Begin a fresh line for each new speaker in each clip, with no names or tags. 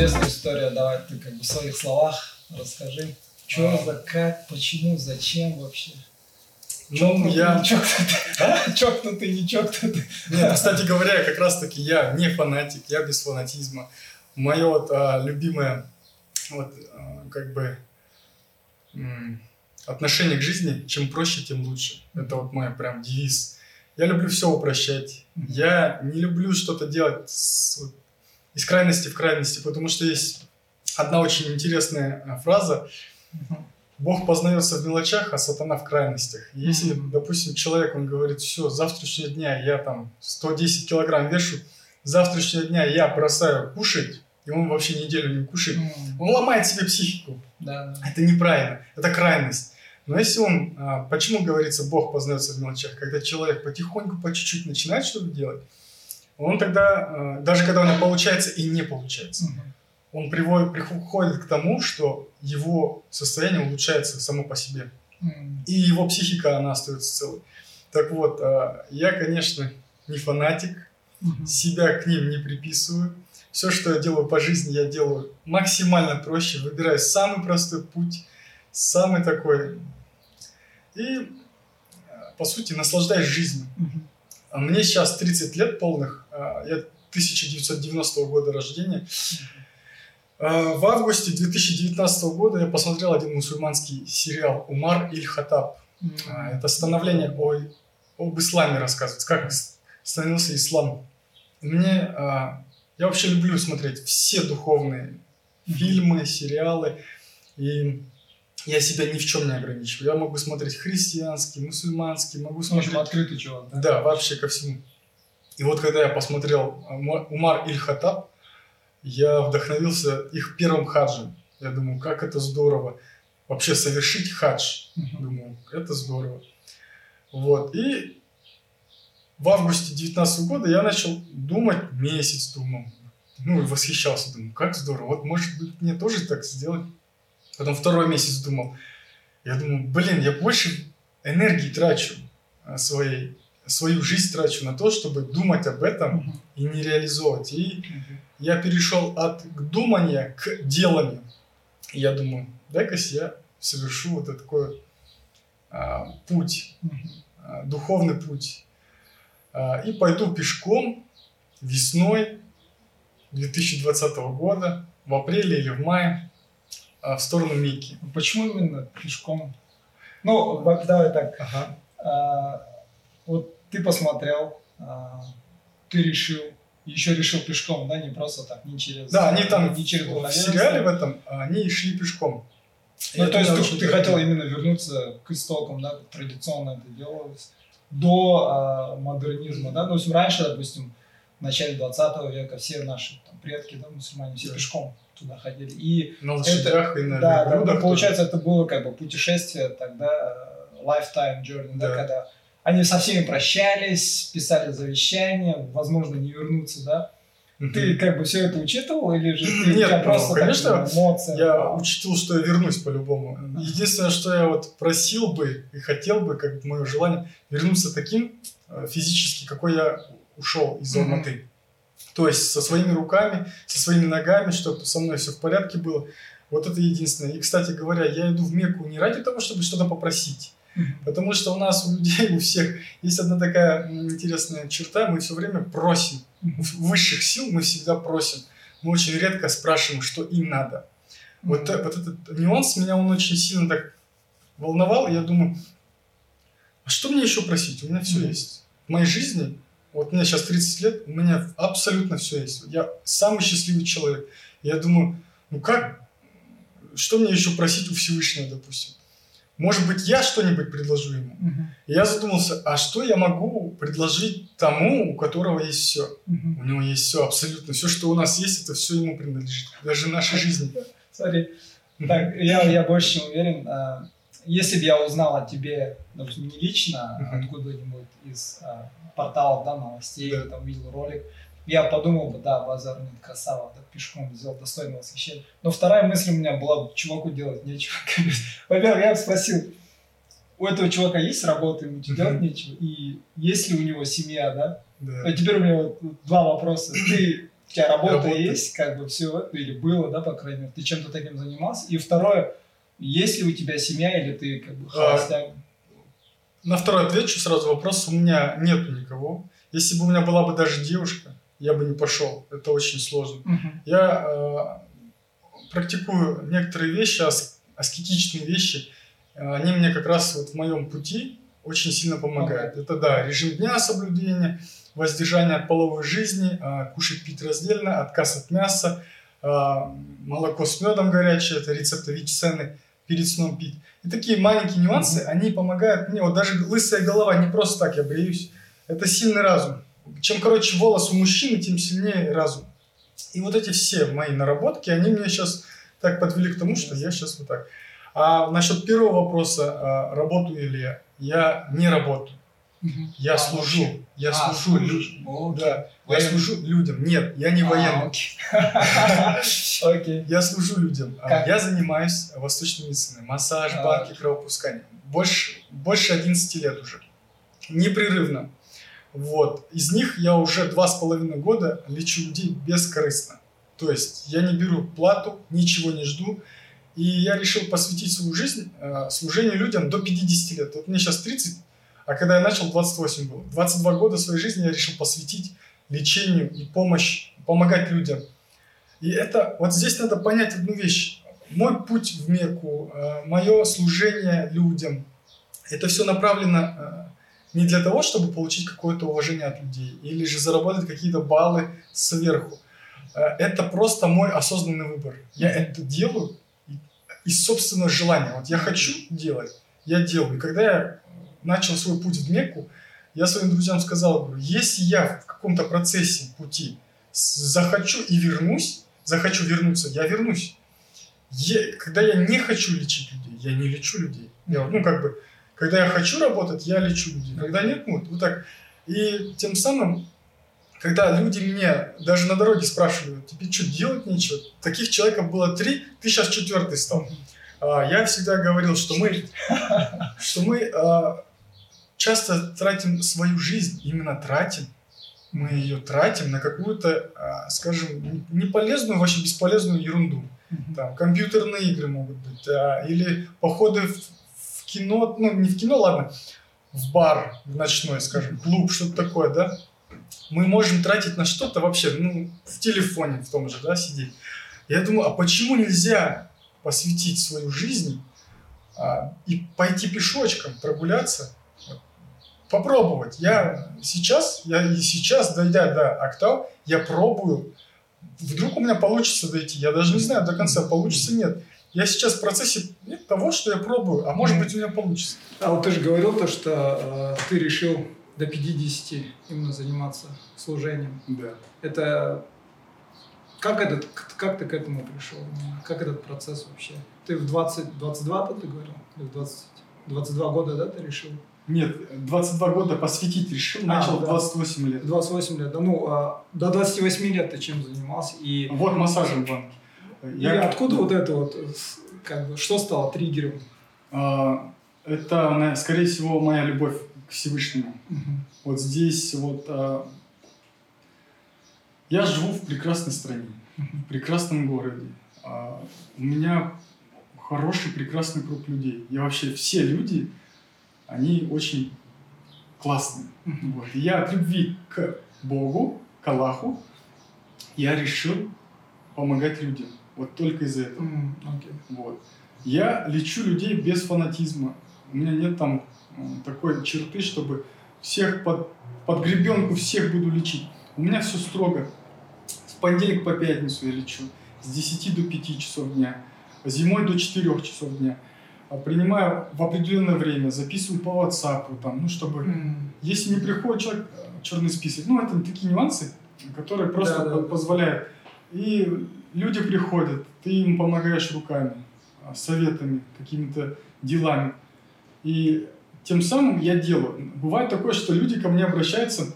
интересная история. Давай ты как бы в своих словах расскажи. Что
А.
за, как, почему, зачем вообще?
Ну, я...
Не чокнутый. А? Чокнутый, не чокнутый.
Нет, кстати говоря, как раз-таки я не фанатик, я без фанатизма. Мое вот а, любимое, вот, а, как бы, м, отношение к жизни, чем проще, тем лучше. Это вот мой прям девиз. Я люблю все упрощать. Я не люблю что-то делать с- вот из крайности в крайности, потому что есть одна очень интересная а, фраза. Бог познается в мелочах, а сатана в крайностях. Если,
Мгм.
допустим, человек, он говорит, все, с завтрашнего дня я там 110 килограмм вешу, с завтрашнего дня я бросаю кушать, и он вообще неделю не кушает,
М,
он ломает себе психику.
Да, да.
Это неправильно, это крайность. Но если он, а, почему говорится, Бог познается в мелочах, когда человек потихоньку, по чуть-чуть начинает что-то делать, он тогда, а, даже когда него получается и не получается,
Мгм.
он приводит, приходит к тому, что его состояние улучшается само по себе.
М,
И его психика, она остается целой. Так вот, а, я, конечно, не фанатик,
мгм.
себя к ним не приписываю. Все, что я делаю по жизни, я делаю максимально проще, выбираю самый простой путь, самый такой. И, э, по сути, наслаждаюсь жизнью. А Мне сейчас 30 лет полных, я 1990 года рождения. А, В августе 2019 года я посмотрел один мусульманский сериал «Умар Иль Хаттаб».
М,
А, Это становление о, об исламе рассказывается, как становился ислам. Мне, а, я вообще люблю смотреть все духовные фильмы, сериалы, и я себя ни в чем не ограничиваю. Я могу смотреть христианский, мусульманский, могу
В общем,
смотреть...
открытый чувак, да?
Да, вообще ко всему. И вот когда я посмотрел а, Ма- Умар Иль Хаттаб, я вдохновился их первым хаджем. Я думаю, как это здорово вообще совершить хадж. Думаю, это здорово. Вот. И в августе 19 года я начал думать, месяц думал. Ну, и восхищался. Думаю, как здорово. Вот, может быть, мне тоже так сделать. Потом второй месяц думал. Я думаю, блин, я больше энергии трачу а, своей, свою жизнь трачу на то, чтобы думать об этом и не реализовывать. И я перешел от думания к деланию. И я думаю, дай-ка я совершу вот такой а, путь, а, духовный путь. А, и пойду пешком весной 2020 года, в апреле или в мае, а, в сторону Мекки.
Почему именно пешком? Ну, давай так.
Ага.
А, вот ты посмотрел, а, ты решил, еще решил пешком, да, не просто так, не через...
Да, они там
не через
в сериале в этом, а, они шли пешком.
Ну,
это
то есть ты, ты хотел именно вернуться к истокам, да, как традиционно это делалось, до а, модернизма, да, ну, общем, раньше, допустим, в начале 20 века все наши там, предки, да, мусульмане, все
Да.
пешком туда ходили, и
На лошадях и на
да, да, ну, получается, это было как бы путешествие тогда, э, lifetime journey, да,
Да.
когда они со всеми прощались, писали завещание, возможно, не вернуться, да. Ты как бы все это учитывал или же ты
Нет, ну,
просто
конечно,
эмоции?
Я учтил, что я вернусь по-любому. Единственное, что я вот просил бы и хотел бы, как мое желание, вернуться таким э, физически, какой я ушел из. Алматы. То есть со своими руками, со своими ногами, чтобы со мной все в порядке было. Вот это единственное. И, кстати говоря, я иду в Мекку не ради того, чтобы что-то попросить. Потому что у нас, у людей, у всех есть одна такая интересная черта, мы все время просим. У высших сил мы всегда просим. Мы очень редко спрашиваем, что им надо. Вот, э- вот этот нюанс меня он очень сильно так волновал. Я думаю, а что мне еще просить? У меня все есть. В моей жизни, вот мне сейчас 30 лет, у меня абсолютно все есть. Я самый счастливый человек. Я думаю, ну как, что мне еще просить у Всевышнего, допустим? Может быть, я что-нибудь предложу ему?
Мгм.
И я задумался, а что я могу предложить тому, у которого есть все?
Мгм.
У него есть все, абсолютно. Все, что у нас есть, это все ему принадлежит. Даже наша жизнь.
Смотри, так, я, я больше чем уверен, а, если бы я узнал о тебе, допустим, не лично, а откуда-нибудь из а, порталов, да, новостей, там, видел ролик, я подумал бы, да, базар нет, красава, так пешком сделал достойное восхищение. Но вторая мысль у меня была, чуваку делать нечего. Во-первых, я бы спросил, у этого чувака есть работа, ему делать нечего, и есть ли у него семья, да?
Да.
А теперь у меня вот два вопроса. Ты у тебя работа
Работа.
есть, как бы все, или было, да, по крайней мере, ты чем-то таким занимался. И второе, есть ли у тебя семья, или ты как бы
А,
холостяк?
На второй отвечу сразу вопрос. У меня нету никого. Если бы у меня была бы даже девушка, я бы не пошел. Это очень сложно.
Мгм.
Я э, практикую некоторые вещи, ас- аскетичные вещи. Э, Они мне как раз вот в моем пути очень сильно помогают. Это да, режим дня соблюдения, воздержание от половой жизни, э, кушать, пить раздельно, отказ от мяса, э, молоко с медом горячее, это рецепты Вичсены, перед сном пить. И такие маленькие нюансы, они помогают мне. Вот даже лысая голова, не просто так я бреюсь. Это сильный разум. Чем короче волос у мужчины, тем сильнее разум. И вот эти все мои наработки, они меня сейчас так подвели к тому, что я сейчас вот так. А насчет первого вопроса, а, работаю ли я? Я не работаю. Я
А,
служу.
вообще?
Я
А,
служу.
служишь.
лю-
Окей.
Да. Я служу людям. Нет, я не
А,
военный.
окей. Окей.
Я служу людям. А,
Как?
Я занимаюсь восточной медициной. Массаж,
А.
банки, кровопускание. Больше, больше 11 лет уже. Непрерывно. Вот. Из них я уже два с половиной года лечу людей бескорыстно. То есть я не беру плату, ничего не жду. И я решил посвятить свою жизнь э, служению людям до 50 лет. Вот мне сейчас 30, а когда я начал, 28 было. 22 года своей жизни я решил посвятить лечению и помощь, помогать людям. И это, вот здесь надо понять одну вещь. Мой путь в Мекку, мое служение людям, это все направлено э, не для того, чтобы получить какое-то уважение от людей или же заработать какие-то баллы сверху. Э, Это просто мой осознанный выбор. Я это делаю из собственного желания. Вот я хочу делать, я делаю. И когда я начал свой путь в Мекку, я своим друзьям сказал, говорю, если я в каком-то процессе пути захочу и вернусь, захочу вернуться, я вернусь. Е- когда я не хочу лечить людей, я не лечу людей. Я, ну, как бы, когда я хочу работать, я лечу людей. Когда нет, ну, вот, так. И тем самым, когда люди меня даже на дороге спрашивают, тебе что, делать нечего? Таких человеков было три, ты сейчас четвертый стал. А, Я всегда говорил, что мы, что мы а, часто тратим свою жизнь, именно тратим, мы ее тратим на какую-то, а, скажем, не полезную, вообще бесполезную ерунду. Там компьютерные игры могут быть, а, или походы в кино, ну не в кино, ладно, в бар, в ночной, скажем, клуб, что-то такое, да. Мы можем тратить на что-то вообще, ну, в телефоне в том же, да, сидеть. Я думаю, а почему нельзя посвятить свою жизнь а, и пойти пешочком, прогуляться, попробовать. Я сейчас, я и сейчас, дойдя до октав, я пробую. Вдруг у меня получится дойти. Я даже не знаю до конца, получится нет. Я сейчас в процессе того, что я пробую, а может
Мгм.
быть у меня получится.
А вот ты же говорил то, что э, ты решил до 50 именно заниматься служением.
Да.
Это как этот, как ты к этому пришел? Как этот процесс вообще? Ты в 20, 22 ты говорил? Или в 20, 22 года, да, ты решил?
Нет, 22 года посвятить решил,
А,
начал
да.
28 лет.
28 лет, да, ну, а до 28 лет ты чем занимался? И,
Вот массажем в банке.
И откуда вот это вот, как бы, что стало триггером?
А, Это, скорее всего, моя любовь к Всевышнему.
Мгм.
Вот здесь вот а, я живу в прекрасной стране, в прекрасном городе. А, у меня хороший, прекрасный круг людей. И вообще все люди, они очень классные. Вот. И я от любви к Богу, к Аллаху, я решил помогать людям. Вот только из-за этого.
М, окей.
Вот. Я лечу людей без фанатизма. У меня нет там такой черты, чтобы всех под, под гребенку всех буду лечить. У меня все строго. С понедельника по пятницу я лечу. С 10 до 5 часов дня. Зимой до 4 часов дня. А Принимаю в определенное время, записываю по WhatsApp, там, ну, чтобы
М,
если не приходит человек, э, черный список. Ну, это такие нюансы, которые просто
Да, да.
позволяют. И люди приходят, ты им помогаешь руками, а, советами, какими-то делами. И тем самым я делаю. Бывает такое, что люди ко мне обращаются,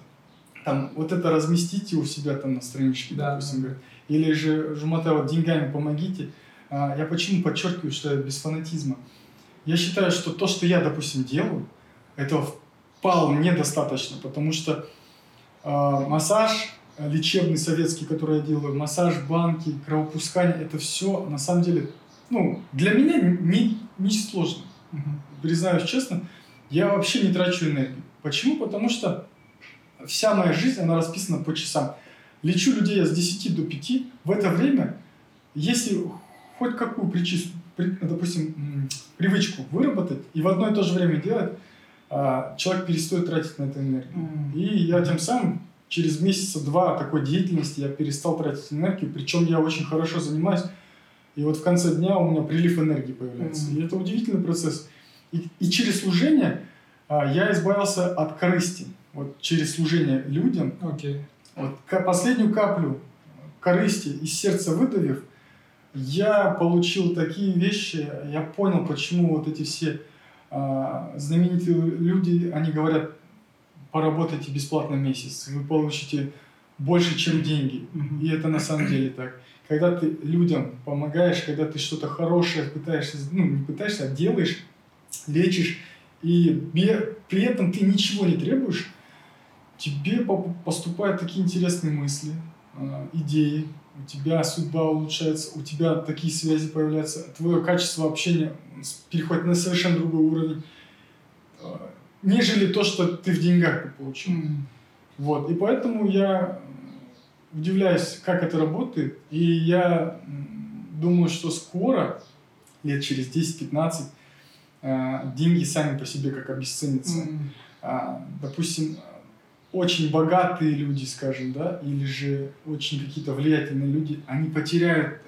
там, вот это разместите у себя там на страничке,
Да,
допустим, говорят. или же, Жумата, вот деньгами помогите. А, Я почему подчеркиваю, что я без фанатизма? Я считаю, что то, что я, допустим, делаю, этого вполне достаточно, потому что э, массаж, лечебный советский, который я делаю, массаж, банки, кровопускание, это все на самом деле, ну, для меня не, не сложно. Угу. Признаюсь честно, я вообще не трачу энергию. Почему? Потому что вся моя жизнь, она расписана по часам. Лечу людей я с 10 до 5. В это время, если хоть какую причину, допустим, привычку выработать и в одно и то же время делать, а, человек перестает тратить на это энергию. Mm. И я тем самым через месяца два такой деятельности я перестал тратить энергию, причем я очень хорошо занимаюсь, и вот в конце дня у меня прилив энергии появляется. Mm. И это удивительный процесс. И, и через служение а, я избавился от корысти. Вот через служение людям.
Okay.
Вот последнюю каплю корысти из сердца выдавив, я получил такие вещи, я понял, почему вот эти все а, знаменитые люди, они говорят, поработайте бесплатно месяц, вы получите больше, чем деньги. И это на самом деле так. Когда ты людям помогаешь, когда ты что-то хорошее пытаешься, ну не пытаешься, а делаешь, лечишь, и при этом ты ничего не требуешь, тебе поступают такие интересные мысли, а, идеи, у тебя судьба улучшается, у тебя такие связи появляются, твое качество общения переходит на совершенно другой уровень, нежели то, что ты в деньгах получил. Mm. Вот. И поэтому я удивляюсь, как это работает, и я думаю, что скоро, лет через 10-15, а, деньги сами по себе как обесценятся. Mm. Допустим, очень богатые люди, скажем, да, или же очень какие-то влиятельные люди, они потеряют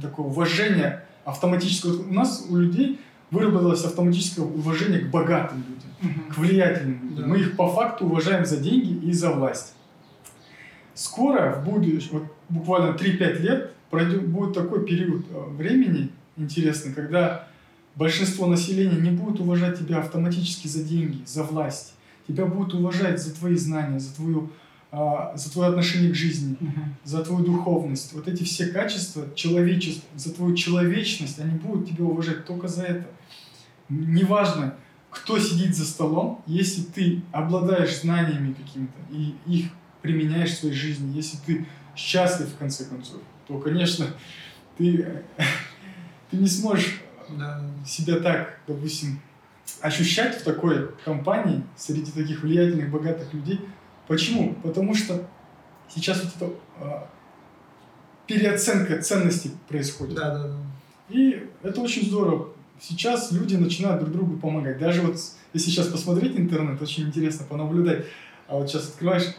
такое уважение автоматическое. У нас у людей выработалось автоматическое уважение к богатым людям, угу. к влиятельным людям. Да. Мы их по факту уважаем за деньги и за власть. Скоро, в будущем, вот буквально 3-5 лет, пройдет, будет такой период э, времени интересный, когда большинство населения не будет уважать тебя автоматически за деньги, за власть тебя будут уважать за твои знания, за твою а, за твое отношение к жизни, uh-huh. за твою духовность. Вот эти все качества, человечество, за твою человечность, они будут тебя уважать только за это. Неважно, кто сидит за столом, если ты обладаешь знаниями какими-то и их применяешь в своей жизни, если ты счастлив в конце концов, то, конечно, ты, ты не сможешь да. себя так, допустим, ощущать в такой компании, среди таких влиятельных, богатых людей. Почему? Потому что сейчас вот эта а, переоценка ценностей происходит.
Да, да, да.
И это очень здорово. Сейчас люди начинают друг другу помогать. Даже вот, если сейчас посмотреть интернет, очень интересно понаблюдать. А вот сейчас открываешь,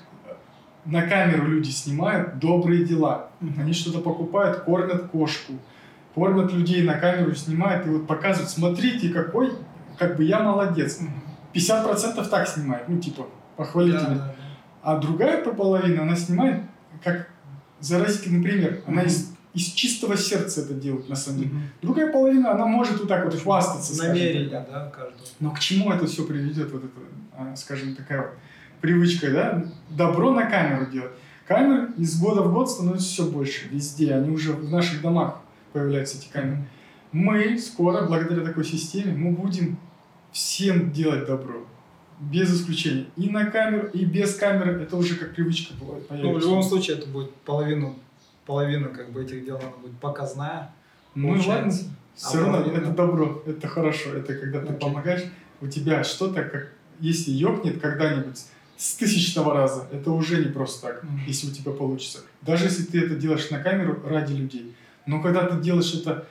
на камеру люди снимают добрые дела. Они что-то покупают, кормят кошку, кормят людей на камеру, снимают и вот показывают, смотрите, какой как бы я молодец. 50% так снимает, ну, типа, похвалительно. Да, да, да. А другая половина, она снимает как заразительный пример. Она из, из чистого сердца это делает, на самом деле. Другая половина, она может вот так вот хвастаться.
Намерение, да, каждого.
Но к чему это все приведет, вот это, а, скажем, такая вот привычка, да? Добро на камеру делать. Камер из года в год становится все больше, везде. Они уже в наших домах появляются, эти камеры. Мы скоро, благодаря такой системе, мы будем всем делать добро. Без исключения. И на камеру, и без камеры. Это уже как привычка бывает.
Ну, в любом случае, это будет половину, половина как бы этих дел она будет показная.
Ну ладно. Все а равно половина... это добро, это хорошо. Это когда ты okay. помогаешь, у тебя что-то, как если ёкнет когда-нибудь с тысячного раза, это уже не просто так, mm-hmm. если у тебя получится. Даже если ты это делаешь на камеру ради людей. Но когда ты делаешь это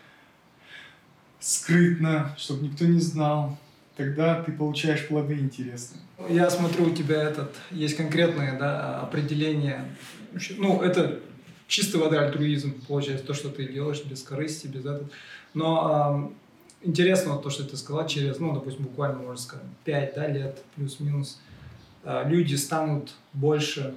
скрытно, чтобы никто не знал, тогда ты получаешь плоды интересные.
Я смотрю, у тебя этот есть конкретное да, определение. Ну, это чистая вода альтруизм, получается, то, что ты делаешь без корысти, без этого. Но интересно то, что ты сказал, через, ну, допустим, буквально, можно сказать, 5 да, лет плюс-минус, э, люди станут больше,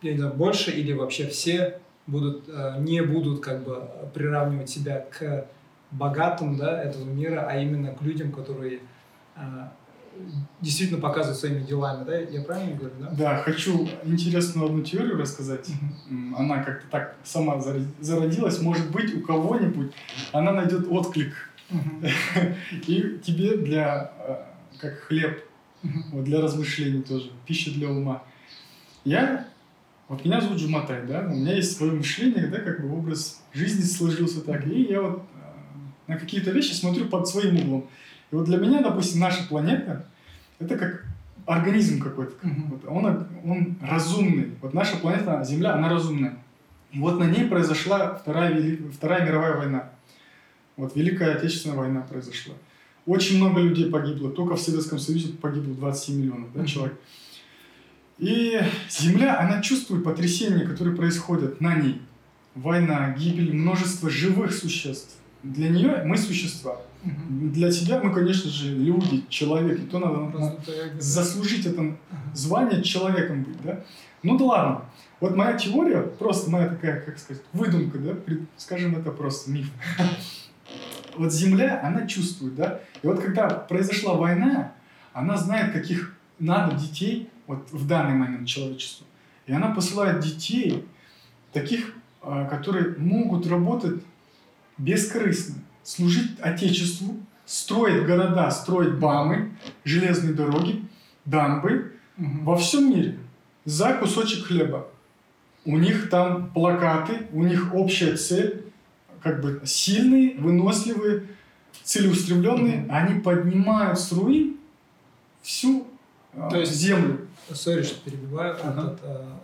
я не знаю, больше или вообще все будут, э, не будут как бы приравнивать себя к богатым да, этого мира, а именно к людям, которые а, действительно показывает своими делами, да? Я правильно говорю, да?
Да, хочу интересную одну теорию рассказать. Она как-то так сама зародилась. Может быть, у кого-нибудь она найдет отклик. И тебе для, а, как хлеб, вот для размышлений тоже, пища для ума. Я Вот меня зовут Джуматай, да, у меня есть свое мышление, да, как бы образ жизни сложился так, и я вот э, на какие-то вещи смотрю под своим углом. И вот для меня, допустим, наша планета, это как организм какой-то. Вот он, он разумный. Вот наша планета, Земля, она разумная. И вот на ней произошла Вторая, Вели- Вторая мировая война. Вот Великая Отечественная война произошла. Очень много людей погибло. Только в Советском Союзе погибло 27 миллионов да, человек. И Земля, она чувствует потрясения, которые происходят на ней. Война, гибель, множество живых существ. Для нее мы существа.
Мгм.
Для тебя мы, конечно же, люди, человек. И то надо
Раздутое эго.
заслужить это звание человеком быть, да? Ну да ладно. Вот моя теория, просто моя такая, как сказать, выдумка, да, скажем, это просто миф. Вот Земля, она чувствует, да? И вот когда произошла война, она знает, каких надо детей вот в данный момент человечеству. И она посылает детей, таких, а, которые могут работать бескорыстно, служить Отечеству, строить города, строить бамы, железные дороги, дамбы,
Мгм.
во всем мире за кусочек хлеба. У них там плакаты, у них общая цель, как бы сильные, выносливые, целеустремленные.
Мгм.
Они поднимают с руин всю а,
То есть-
землю.
Сори, что перебиваю.
Ага.
Этот, а,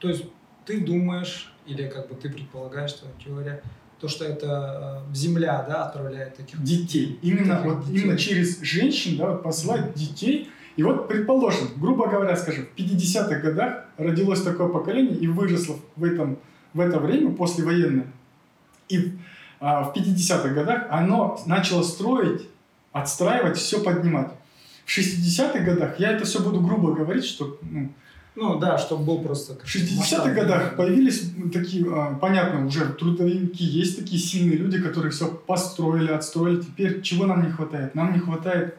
то есть ты думаешь, или как бы ты предполагаешь, твоя теория, то, что это а, Земля, да, отправляет таких
детей. Именно,
Таких
вот,
детей.
именно через женщин да, вот посылать детей. И вот, предположим, грубо говоря, скажем, в 50-х годах родилось такое поколение и выросло в, этом, в это время, послевоенное. И а, в 50-х годах оно начало строить, отстраивать, все поднимать. В 60-х годах, я это все буду грубо говорить, что ну,
Ну да, чтобы был просто...
в 60-х годах появились такие, а, понятно, уже трудовики, есть такие сильные люди, которые все построили, отстроили. Теперь чего нам не хватает? Нам не хватает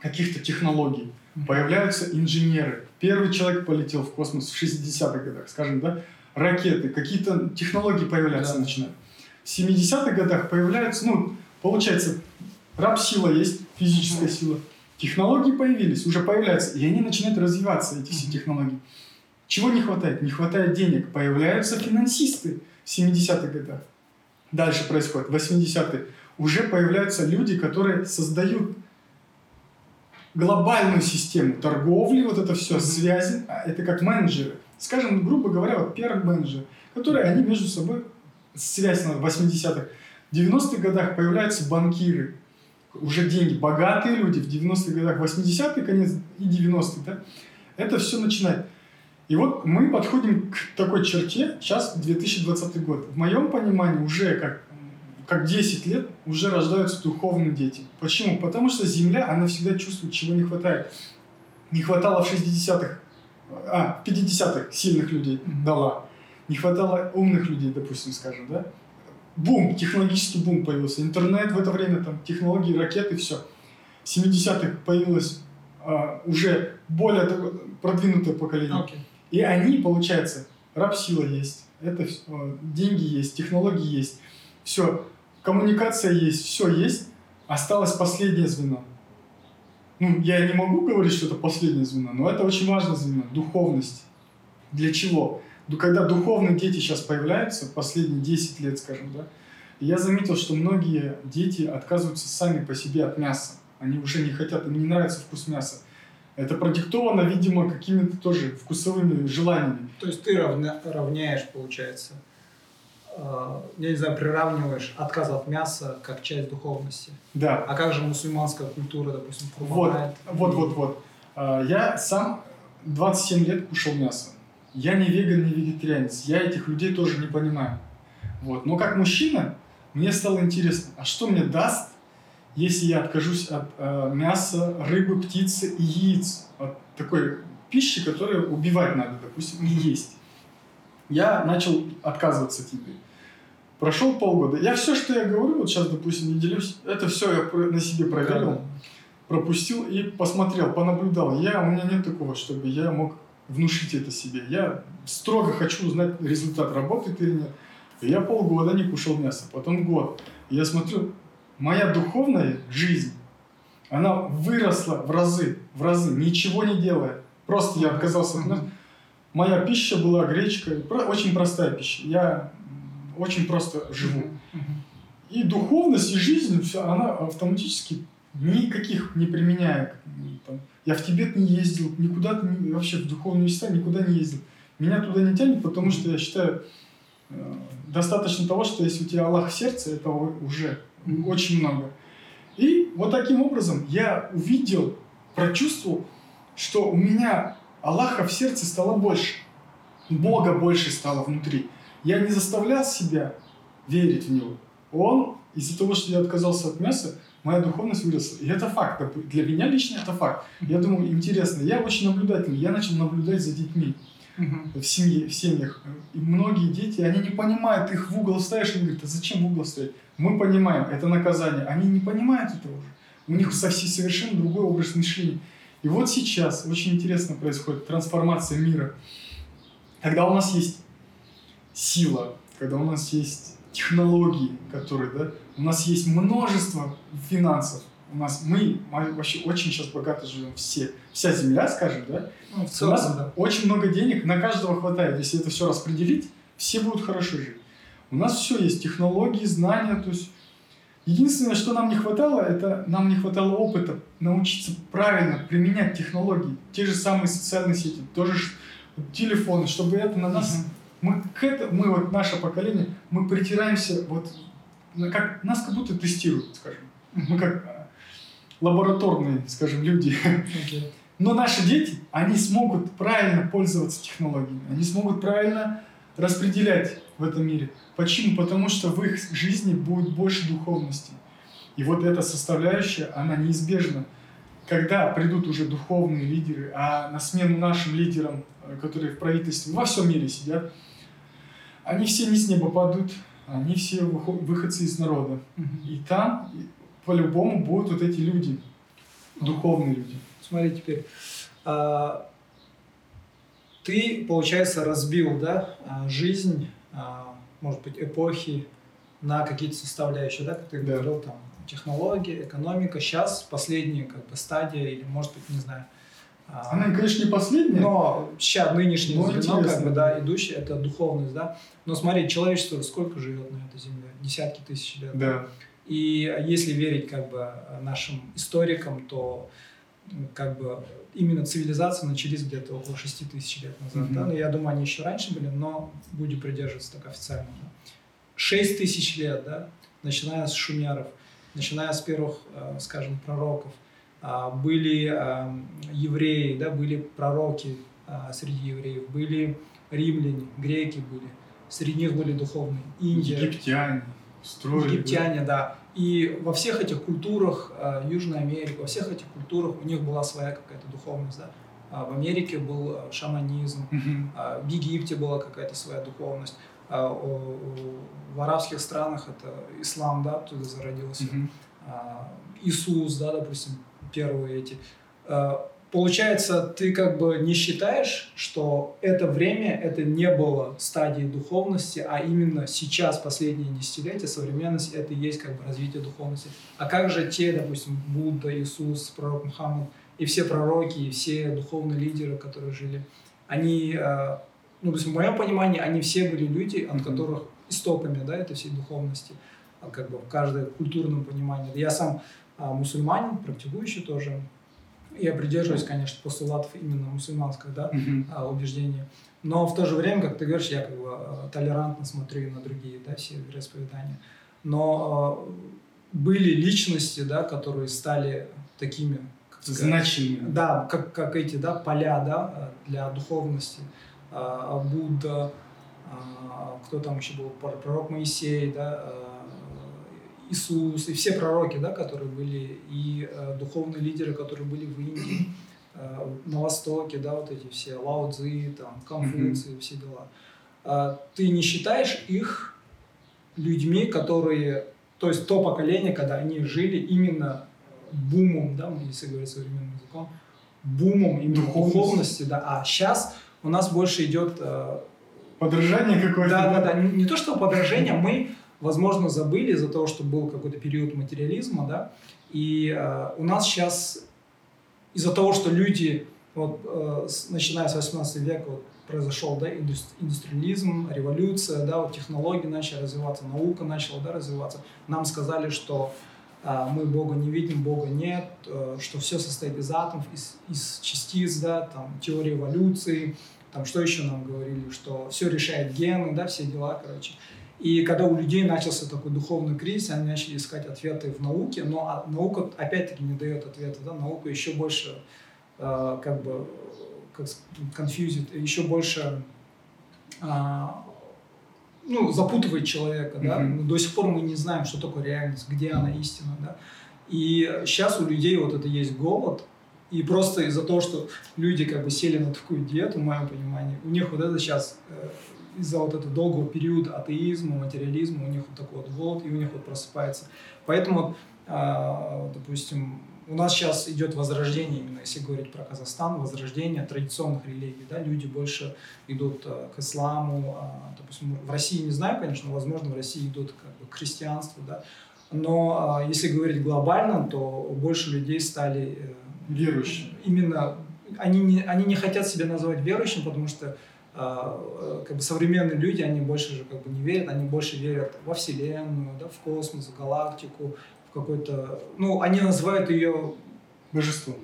каких-то технологий. Появляются инженеры. Первый человек полетел в космос в 60-х годах, скажем, да? Ракеты, какие-то технологии появляться
Да.
начинают. В 70-х годах появляются, ну, получается, раб-сила есть, физическая сила. Технологии появились, уже появляются, и они начинают развиваться, эти все технологии. Чего не хватает? Не хватает денег. Появляются финансисты в 70-х годах. Дальше происходит. 80-е. Уже появляются люди, которые создают глобальную систему торговли, вот это все,
Мгм.
связи. А Это как менеджеры. Скажем, грубо говоря, вот первые менеджеры, которые они между собой связь на 80-х. В 90-х годах появляются банкиры, уже деньги, богатые люди в 90-х годах, 80-е, конец и 90-е, да, это все начинает. И вот мы подходим к такой черте, сейчас 2020 год. В моем понимании уже как, как 10 лет уже рождаются духовные дети. Почему? Потому что Земля, она всегда чувствует, чего не хватает. Не хватало в 60-х, а, в 50-х сильных людей дала. Не хватало умных людей, допустим, скажем, да? Бум, технологический бум появился. Интернет в это время, там, технологии, ракеты, все. В 70-х появилось а, уже более такое продвинутое поколение.
Окей.
И они, получается, рабсила есть, это э, деньги есть, технологии есть, все, коммуникация есть, все есть, осталось последнее звено. Ну, я не могу говорить, что это последнее звено, но это очень важное звено, духовность. Для чего? Ну, Когда духовные дети сейчас появляются, последние 10 лет, скажем, да, я заметил, что многие дети отказываются сами по себе от мяса. Они уже не хотят, им не нравится вкус мяса. Это продиктовано, видимо, какими-то тоже вкусовыми желаниями.
То есть ты равня- равняешь, получается, э, я не знаю, приравниваешь отказ от мяса как часть духовности.
Да.
А как же мусульманская культура, допустим,
Вот,
помогает?
вот, вот, вот. А, Я сам 27 лет кушал мясо. Я не веган, не вегетарианец. Я этих людей тоже не понимаю. Вот. Но как мужчина, мне стало интересно, а что мне даст, если я откажусь от э, мяса, рыбы, птицы и яиц? От такой пищи, которую убивать надо, допустим, не есть. Я начал отказываться от еды. Прошел полгода. Я все, что я говорю, вот сейчас, допустим, не делюсь, это все я на себе проверил
Да.
пропустил и посмотрел, понаблюдал. Я, у меня нет такого, чтобы я мог внушить это себе. Я строго хочу узнать, результат работает или нет. И я полгода не кушал мясо, потом год. И я смотрю, моя духовная жизнь, она выросла в разы, в разы, ничего не делая. Просто я отказался от мяса. моя пища была гречка, очень простая пища. Я очень просто живу. И духовность, и жизнь, она автоматически никаких не применяя. Я в Тибет не ездил, никуда вообще в духовные места никуда не ездил. Меня туда не тянет, потому что я считаю, э, достаточно того, что если у тебя Аллах в сердце, это уже очень много. И вот таким образом я увидел, прочувствовал, что у меня Аллаха в сердце стало больше. Бога больше стало внутри. Я не заставлял себя верить в Него. Он, из-за того, что я отказался от мяса, моя духовность выросла. И это факт. Для меня лично это факт. Я думаю, интересно. Я очень наблюдательный. Я начал наблюдать за детьми в семье, в семьях. И многие дети, они не понимают, их в угол ставишь, они говорят, а зачем в угол ставить? Мы понимаем, это наказание. Они не понимают этого уже. У них совсем совершенно другой образ мышления. И вот сейчас очень интересно происходит трансформация мира. Когда у нас есть сила, когда у нас есть технологии, которые, да, у нас есть множество финансов, у нас мы, мы вообще очень сейчас богато живем все, вся земля, скажем, да, ну, в целом, у нас да. очень много денег, на каждого хватает, если это все распределить, все будут хорошо жить. У нас все есть, технологии, знания, то есть единственное, что нам не хватало, это нам не хватало опыта научиться правильно применять технологии, те же самые социальные сети, тоже телефоны, чтобы это на нас uh-huh мы к этому, мы вот наше поколение, мы притираемся вот, как, нас как будто тестируют, скажем. Мы как э, лабораторные, скажем, люди. Okay. Но наши дети, они смогут правильно пользоваться технологиями, они смогут правильно распределять в этом мире. Почему? Потому что в их жизни будет больше духовности. И вот эта составляющая, она неизбежна. Когда придут уже духовные лидеры, а на смену нашим лидерам, э, которые в правительстве во всем мире сидят, они все не с неба падут, они все выходцы из народа. И там по-любому будут вот эти люди, духовные люди.
Смотри теперь, а, ты, получается, разбил, да, а, жизнь, а, может быть, эпохи на какие-то составляющие, да, как ты да. говорил, там, технологии, экономика. Сейчас последняя, как бы, стадия, или, может быть, не знаю,
она, конечно, не последняя.
Но сейчас нынешний но звено, как бы, да, идущий, это духовность, да. Но смотри, человечество сколько живет на этой земле? Десятки тысяч лет.
Да.
И если верить как бы нашим историкам, то как бы именно цивилизации начались где-то около 6 тысяч лет назад. Mm-hmm. Да? Но я думаю, они еще раньше были, но будем придерживаться так официально. Да? 6 тысяч лет, да, начиная с шумеров, начиная с первых, э, скажем, пророков – а, были а, евреи, да, были пророки а, среди евреев, были римляне, греки были, среди них были духовные, Индия.
Египтяне. Строили,
Египтяне, да. да. И во всех этих культурах, Южной Америки, во всех этих культурах у них была своя какая-то духовность, да. В Америке был шаманизм, uh-huh. в Египте была какая-то своя духовность, в арабских странах это ислам, да, оттуда зародился. Иисус, да, допустим, первые эти. Э, получается, ты как бы не считаешь, что это время, это не было стадии духовности, а именно сейчас, последние десятилетия, современность, это и есть как бы развитие духовности. А как же те, допустим, Будда, Иисус, пророк Мухаммад, и все пророки, и все духовные лидеры, которые жили, они, э, ну, в моем понимании, они все были люди, от которых истоками, да, этой всей духовности, а как бы в каждом культурном понимании. Я сам мусульманин, практикующий тоже. Я придерживаюсь, конечно, постулатов именно мусульманского да, mm-hmm. убеждения. Но в то же время, как ты говоришь, я как бы а, толерантно смотрю на другие да, все вероисповедания. Но были личности, да, которые стали такими
значимыми.
Да, как, как эти да, поля да, для духовности. Будда, кто там еще был, пророк Моисей, да, Иисус и все пророки, да, которые были, и э, духовные лидеры, которые были в Индии, э, на Востоке, да, вот эти все Лао Цзи, там, Конфуций, mm-hmm. все дела. Э, ты не считаешь их людьми, которые, то есть то поколение, когда они жили именно бумом, да, если говорить современным языком, бумом именно духовности, да, а сейчас у нас больше идет... Э,
подражание какое-то.
Да, да, да, не, не то, что подражение, мы возможно, забыли из-за того, что был какой-то период материализма, да, и э, у нас сейчас из-за того, что люди, вот э, начиная с 18 века вот, произошел да, индустриализм, революция, да, вот технологии начали развиваться, наука начала да, развиваться. Нам сказали, что э, мы Бога не видим, Бога нет, э, что все состоит из атомов, из, из частиц, да, там, теория эволюции, там, что еще нам говорили, что все решает гены, да, все дела, короче. И когда у людей начался такой духовный кризис, они начали искать ответы в науке, но а, наука опять-таки не дает ответа, да, наука еще больше э, как бы как конфьюзит, еще больше э, ну, запутывает человека, да, mm-hmm. до сих пор мы не знаем, что такое реальность, где она истина, да, и сейчас у людей вот это есть голод, и просто из-за того, что люди как бы сели на такую диету, в моем понимании, у них вот это сейчас э, из-за вот этого долгого периода атеизма, материализма, у них вот такой вот голод, и у них вот просыпается. Поэтому, э, допустим, у нас сейчас идет возрождение, именно если говорить про Казахстан, возрождение традиционных религий. Да? Люди больше идут э, к исламу. Э, допустим, в России не знаю, конечно, но, возможно, в России идут как бы, к христианству. Да? Но если говорить глобально, то больше людей стали... Э,
Верующими.
Именно они не, они не хотят себя называть верующим, потому что как бы современные люди, они больше же как бы не верят, они больше верят во Вселенную, да, в космос, в галактику, в какой-то... Ну, они называют ее...
Божеством.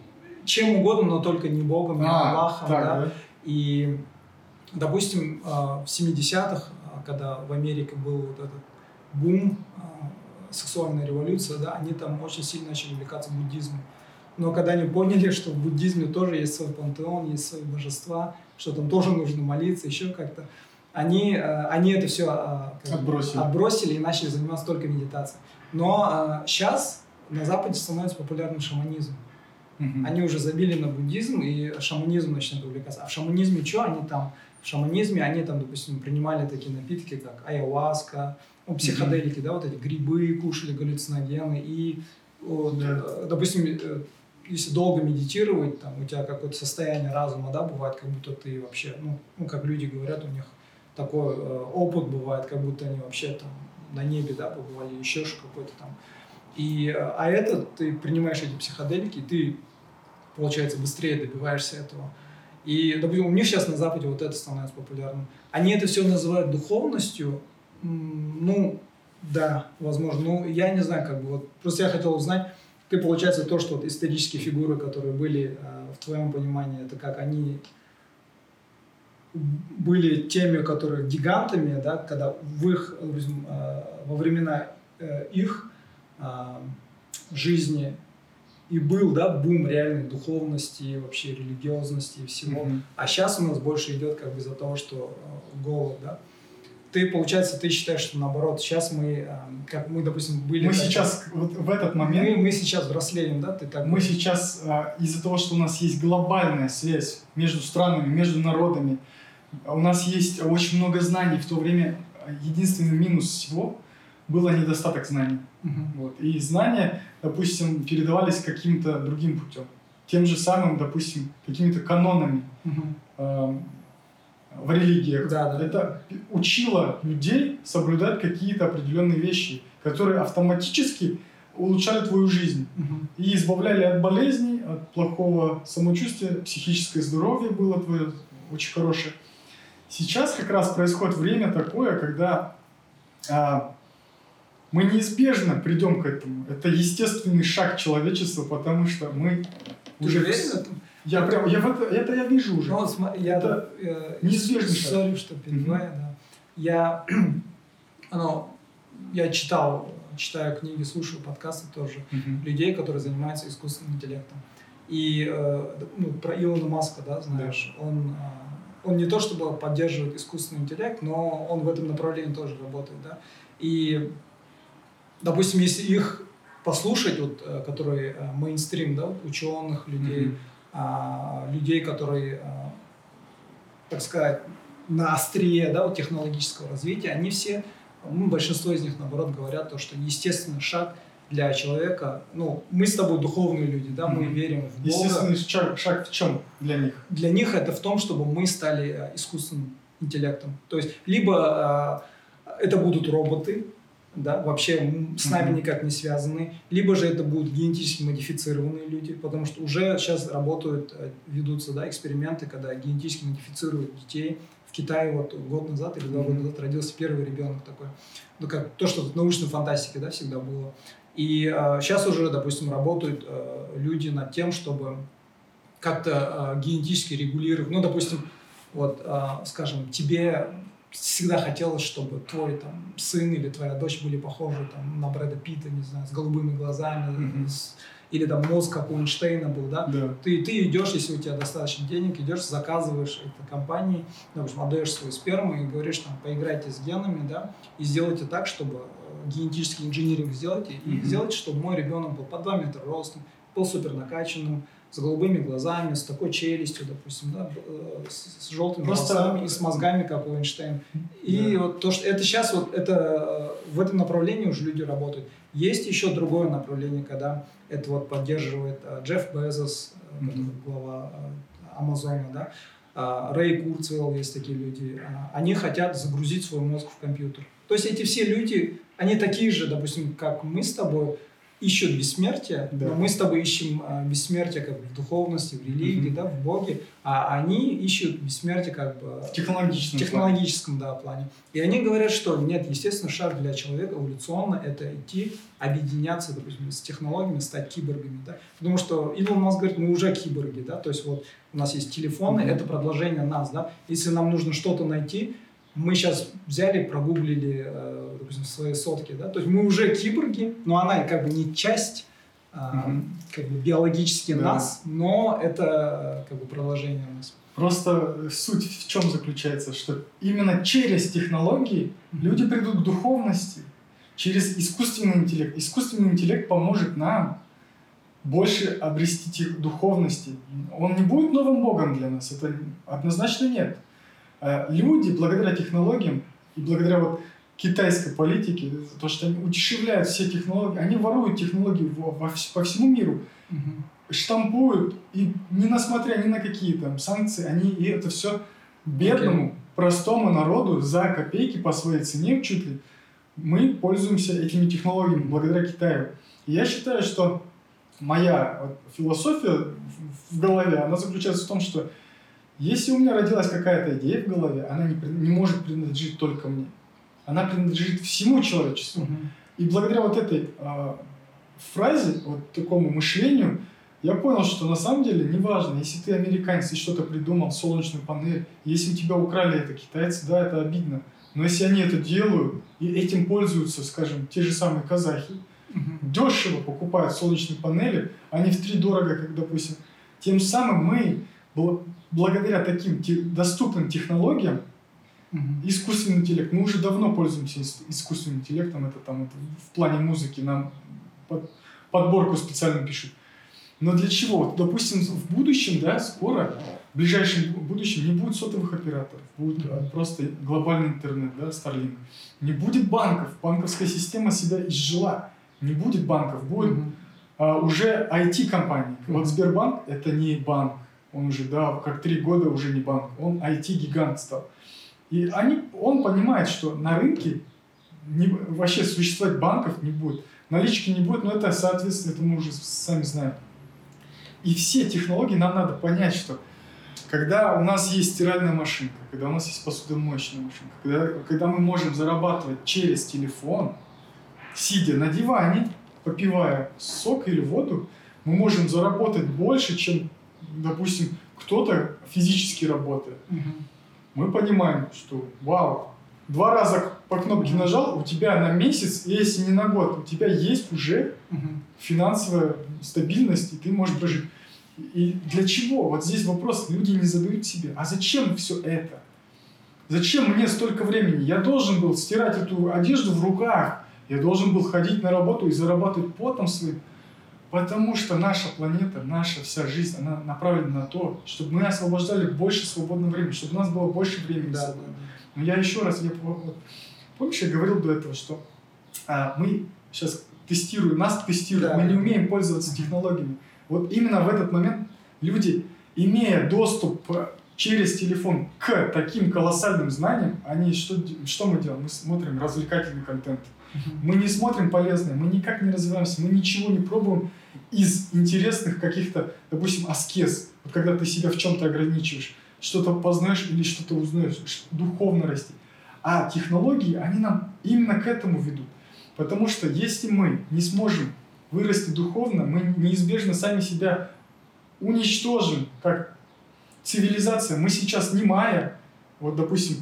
Чем угодно, но только не Богом, не а, Аллахом, так, да? да. И, допустим, э, в 70-х, когда в Америке был вот этот бум, э, сексуальная революция, да, они там очень сильно начали увлекаться буддизмом. Но когда они поняли, что в буддизме тоже есть свой пантеон, есть свои божества, что там тоже нужно молиться, еще как-то, они, э, они это все
э, отбросили.
отбросили и начали заниматься только медитацией. Но сейчас э, на Западе становится популярным шаманизм. Угу. Они уже забили на буддизм и шаманизм начнет увлекаться. А в шаманизме что они там? В шаманизме они там, допустим, принимали такие напитки, как айаваска, ну, психоделики, mm да, вот эти грибы кушали, галлюциногены. И, вот, да. допустим, если долго медитировать, там, у тебя какое-то состояние разума, да, бывает, как будто ты вообще, ну, ну как люди говорят, у них такой э, опыт бывает, как будто они вообще там на небе, да, побывали, еще какой-то там. И, а это, ты принимаешь эти психоделики, и ты, получается, быстрее добиваешься этого. И, допустим, у них сейчас на Западе вот это становится популярным. Они это все называют духовностью, ну, да, возможно. Ну, я не знаю, как бы, вот, просто я хотел узнать, ты, получается, то, что вот исторические фигуры, которые были э, в твоем понимании, это как они были теми, которые гигантами, да, когда в их, э, во времена э, их жизни и был, да, бум реальной духовности, вообще религиозности и всего. Mm-hmm. А сейчас у нас больше идет как бы из-за того, что голод, да ты, получается, ты считаешь, что наоборот, сейчас мы, эм, как мы, допустим, были...
Мы сейчас, вот в этот момент...
Мы, мы сейчас взрослеем, да? Ты так
мы сейчас, э, из-за того, что у нас есть глобальная связь между странами, между народами, у нас есть очень много знаний, в то время единственный минус всего было недостаток знаний. Угу. Вот. И знания, допустим, передавались каким-то другим путем. Тем же самым, допустим, какими-то канонами. Угу в религиях. Да, да. Это учило людей соблюдать какие-то определенные вещи, которые автоматически улучшали твою жизнь угу. и избавляли от болезней, от плохого самочувствия, психическое здоровье было твое очень хорошее. Сейчас как раз происходит время такое, когда а, мы неизбежно придем к этому. Это естественный шаг человечества, потому что мы
Ты уже... Уверен в этом?
Я прям, я это, это я вижу уже.
Ну, смотри, я это э, неизбежный шаг. что перебиваю, mm-hmm. да. Я, ну, я читал, читаю книги, слушаю подкасты тоже mm-hmm. людей, которые занимаются искусственным интеллектом. И э, ну, про Илона Маска, да, знаешь, да. он э, он не то чтобы поддерживает искусственный интеллект, но он в этом направлении тоже работает, да. И, допустим, если их послушать, вот, э, которые э, мейнстрим, да, ученых, людей, mm-hmm людей, которые, а, так сказать, на острие да, вот технологического развития, они все, ну, большинство из них, наоборот, говорят то, что естественный шаг для человека, ну, мы с тобой духовные люди, да, мы mm-hmm. верим в Бога.
Естественный шаг, шаг в чем для них?
Для них это в том, чтобы мы стали а, искусственным интеллектом. То есть, либо это будут роботы, да, вообще с нами mm-hmm. никак не связаны, либо же это будут генетически модифицированные люди, потому что уже сейчас работают, э, ведутся, да, эксперименты, когда генетически модифицируют детей. В Китае вот год назад или два mm-hmm. года назад родился первый ребенок такой. Ну, как то, что в научной фантастике, да, всегда было. И э, сейчас уже, допустим, работают э, люди над тем, чтобы как-то э, генетически регулировать. Ну, допустим, вот, э, скажем, тебе всегда хотелось, чтобы твой там сын или твоя дочь были похожи там на Брэда Питта, не знаю, с голубыми глазами, mm-hmm. с, или там мозг как у Эйнштейна был, да?
да.
Ты, ты идешь, если у тебя достаточно денег, идешь, заказываешь этой компании, допустим, отдаешь свою сперму и говоришь, там, поиграйте с генами, да, и сделайте так, чтобы э, генетический инжиниринг сделать, и mm-hmm. сделайте, чтобы мой ребенок был по 2 метра ростом, был супер накачанным, с голубыми глазами, с такой челюстью, допустим, да, э, с, с желтыми Просто... волосами и с мозгами, как у Эйнштейна. И да. вот то, что это сейчас вот это э, в этом направлении уже люди работают. Есть еще другое направление, когда это вот поддерживает uh, Джефф Безос, mm-hmm. глава Амазона, да, uh, Рэй Курцвелл, есть такие люди. Uh, они хотят загрузить свой мозг в компьютер. То есть эти все люди, они такие же, допустим, как мы с тобой, ищут бессмертие, да. но мы с тобой ищем а, бессмертие как бы в духовности, в религии, mm-hmm. да, в Боге, а они ищут бессмертие как бы
в технологическом,
в технологическом плане. Да, плане. И они говорят, что нет, естественно, шаг для человека эволюционно это идти, объединяться, допустим, с технологиями, стать киборгами, да, потому что Илон Маск говорит, мы уже киборги, да, то есть вот у нас есть телефоны, mm-hmm. это продолжение нас, да, если нам нужно что-то найти, мы сейчас взяли, прогуглили, э, допустим, свои сотки, да, то есть мы уже киборги, но она как бы не часть mm-hmm. как бы биологически да. нас, но это как бы продолжение нас.
Просто суть в чем заключается, что именно через технологии mm-hmm. люди придут к духовности, через искусственный интеллект. Искусственный интеллект поможет нам больше обрести духовности. Он не будет новым богом для нас, это однозначно нет. Э, люди благодаря технологиям и благодаря вот китайской политике, то, что они удешевляют все технологии, они воруют технологии во, во, по всему миру, угу. штампуют, и не несмотря ни на какие там санкции, они и это все бедному, okay. простому народу за копейки по своей цене чуть ли, мы пользуемся этими технологиями благодаря Китаю. И я считаю, что моя вот, философия в голове, она заключается в том, что если у меня родилась какая-то идея в голове, она не, не может принадлежать только мне. Она принадлежит всему человечеству. Угу. И благодаря вот этой э, фразе, вот такому мышлению, я понял, что на самом деле неважно, если ты американец и что-то придумал, солнечную панель, если у тебя украли это китайцы, да, это обидно. Но если они это делают и этим пользуются, скажем, те же самые казахи, угу. дешево покупают солнечные панели, они в три дорого, как, допустим, тем самым мы благодаря таким доступным технологиям, угу. искусственный интеллект, мы уже давно пользуемся искусственным интеллектом, это там это в плане музыки нам под, подборку специально пишут. Но для чего? Вот, допустим, в будущем, да, скоро, в ближайшем будущем не будет сотовых операторов, будет mm просто глобальный интернет, да, Starlink. Не будет банков, банковская система себя изжила. Не будет банков, будет mm а, уже IT-компании. mm Вот Сбербанк это не банк, он уже, да, как три года уже не банк, он IT-гигант стал. И они, он понимает, что на рынке не, вообще существовать банков не будет, налички не будет, но это, соответственно, это мы уже сами знаем. И все технологии нам надо понять, что когда у нас есть стиральная машинка, когда у нас есть посудомоечная машинка, когда, когда мы можем зарабатывать через телефон, сидя на диване, попивая сок или воду, мы можем заработать больше, чем допустим, кто-то физически работает, угу. мы понимаем, что вау, два раза по кнопке угу. нажал, у тебя на месяц, если не на год, у тебя есть уже угу. финансовая стабильность, и ты можешь прожить. И для чего? Вот здесь вопрос люди не задают себе. А зачем все это? Зачем мне столько времени? Я должен был стирать эту одежду в руках. Я должен был ходить на работу и зарабатывать потом своим. Потому что наша планета, наша вся жизнь, она направлена на то, чтобы мы освобождали больше свободного времени, чтобы у нас было больше времени. Да, да. Но я еще раз, я, вот, помнишь, я говорил до этого, что а, мы сейчас тестируем, нас тестируют, да. мы не умеем пользоваться технологиями. Вот именно в этот момент люди, имея доступ через телефон к таким колоссальным знаниям, они что, что мы делаем? Мы смотрим развлекательный контент. Мы не смотрим полезное, мы никак не развиваемся, мы ничего не пробуем из интересных каких-то, допустим, аскез. Вот когда ты себя в чем-то ограничиваешь, что-то познаешь или что-то узнаешь, духовно расти. А технологии, они нам именно к этому ведут. Потому что если мы не сможем вырасти духовно, мы неизбежно сами себя уничтожим как цивилизация. Мы сейчас не майя. Вот, допустим,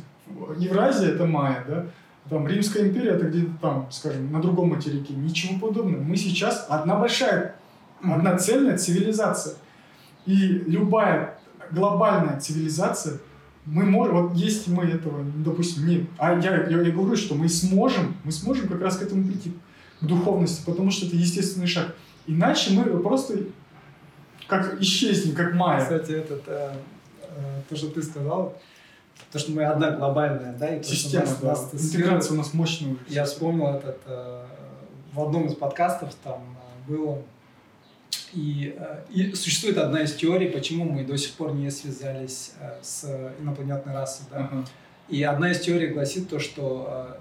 Евразия – это майя, да? Там Римская империя – это где-то там, скажем, на другом материке. Ничего подобного. Мы сейчас одна большая, одна цельная цивилизация. И любая глобальная цивилизация, мы можем, вот если мы этого, допустим, не, а я, я, я говорю, что мы сможем, мы сможем как раз к этому прийти, к духовности, потому что это естественный шаг. Иначе мы просто как исчезнем, как майя.
Кстати, этот, э, э, то, что ты сказал, то, что мы одна глобальная, да, и
Система,
нас,
да.
нас
Интеграция у нас мощная уже.
Я вспомнил этот, э, в одном из подкастов там э, было, и, э, и существует одна из теорий, почему мы до сих пор не связались э, с инопланетной расой, да.
Ага.
И одна из теорий гласит то, что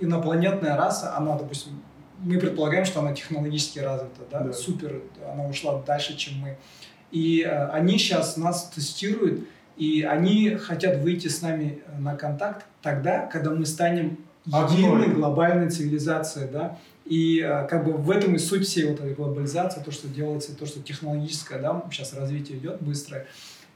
э, инопланетная раса, она, допустим, мы предполагаем, что она технологически развита, да,
Да.
супер, она ушла дальше, чем мы. И э, они сейчас нас тестируют, и они хотят выйти с нами э, на контакт тогда, когда мы станем единой глобальной цивилизацией, да. И э, как бы в этом и суть всей вот этой глобализации, то, что делается, то, что технологическое, да, сейчас развитие идет быстрое.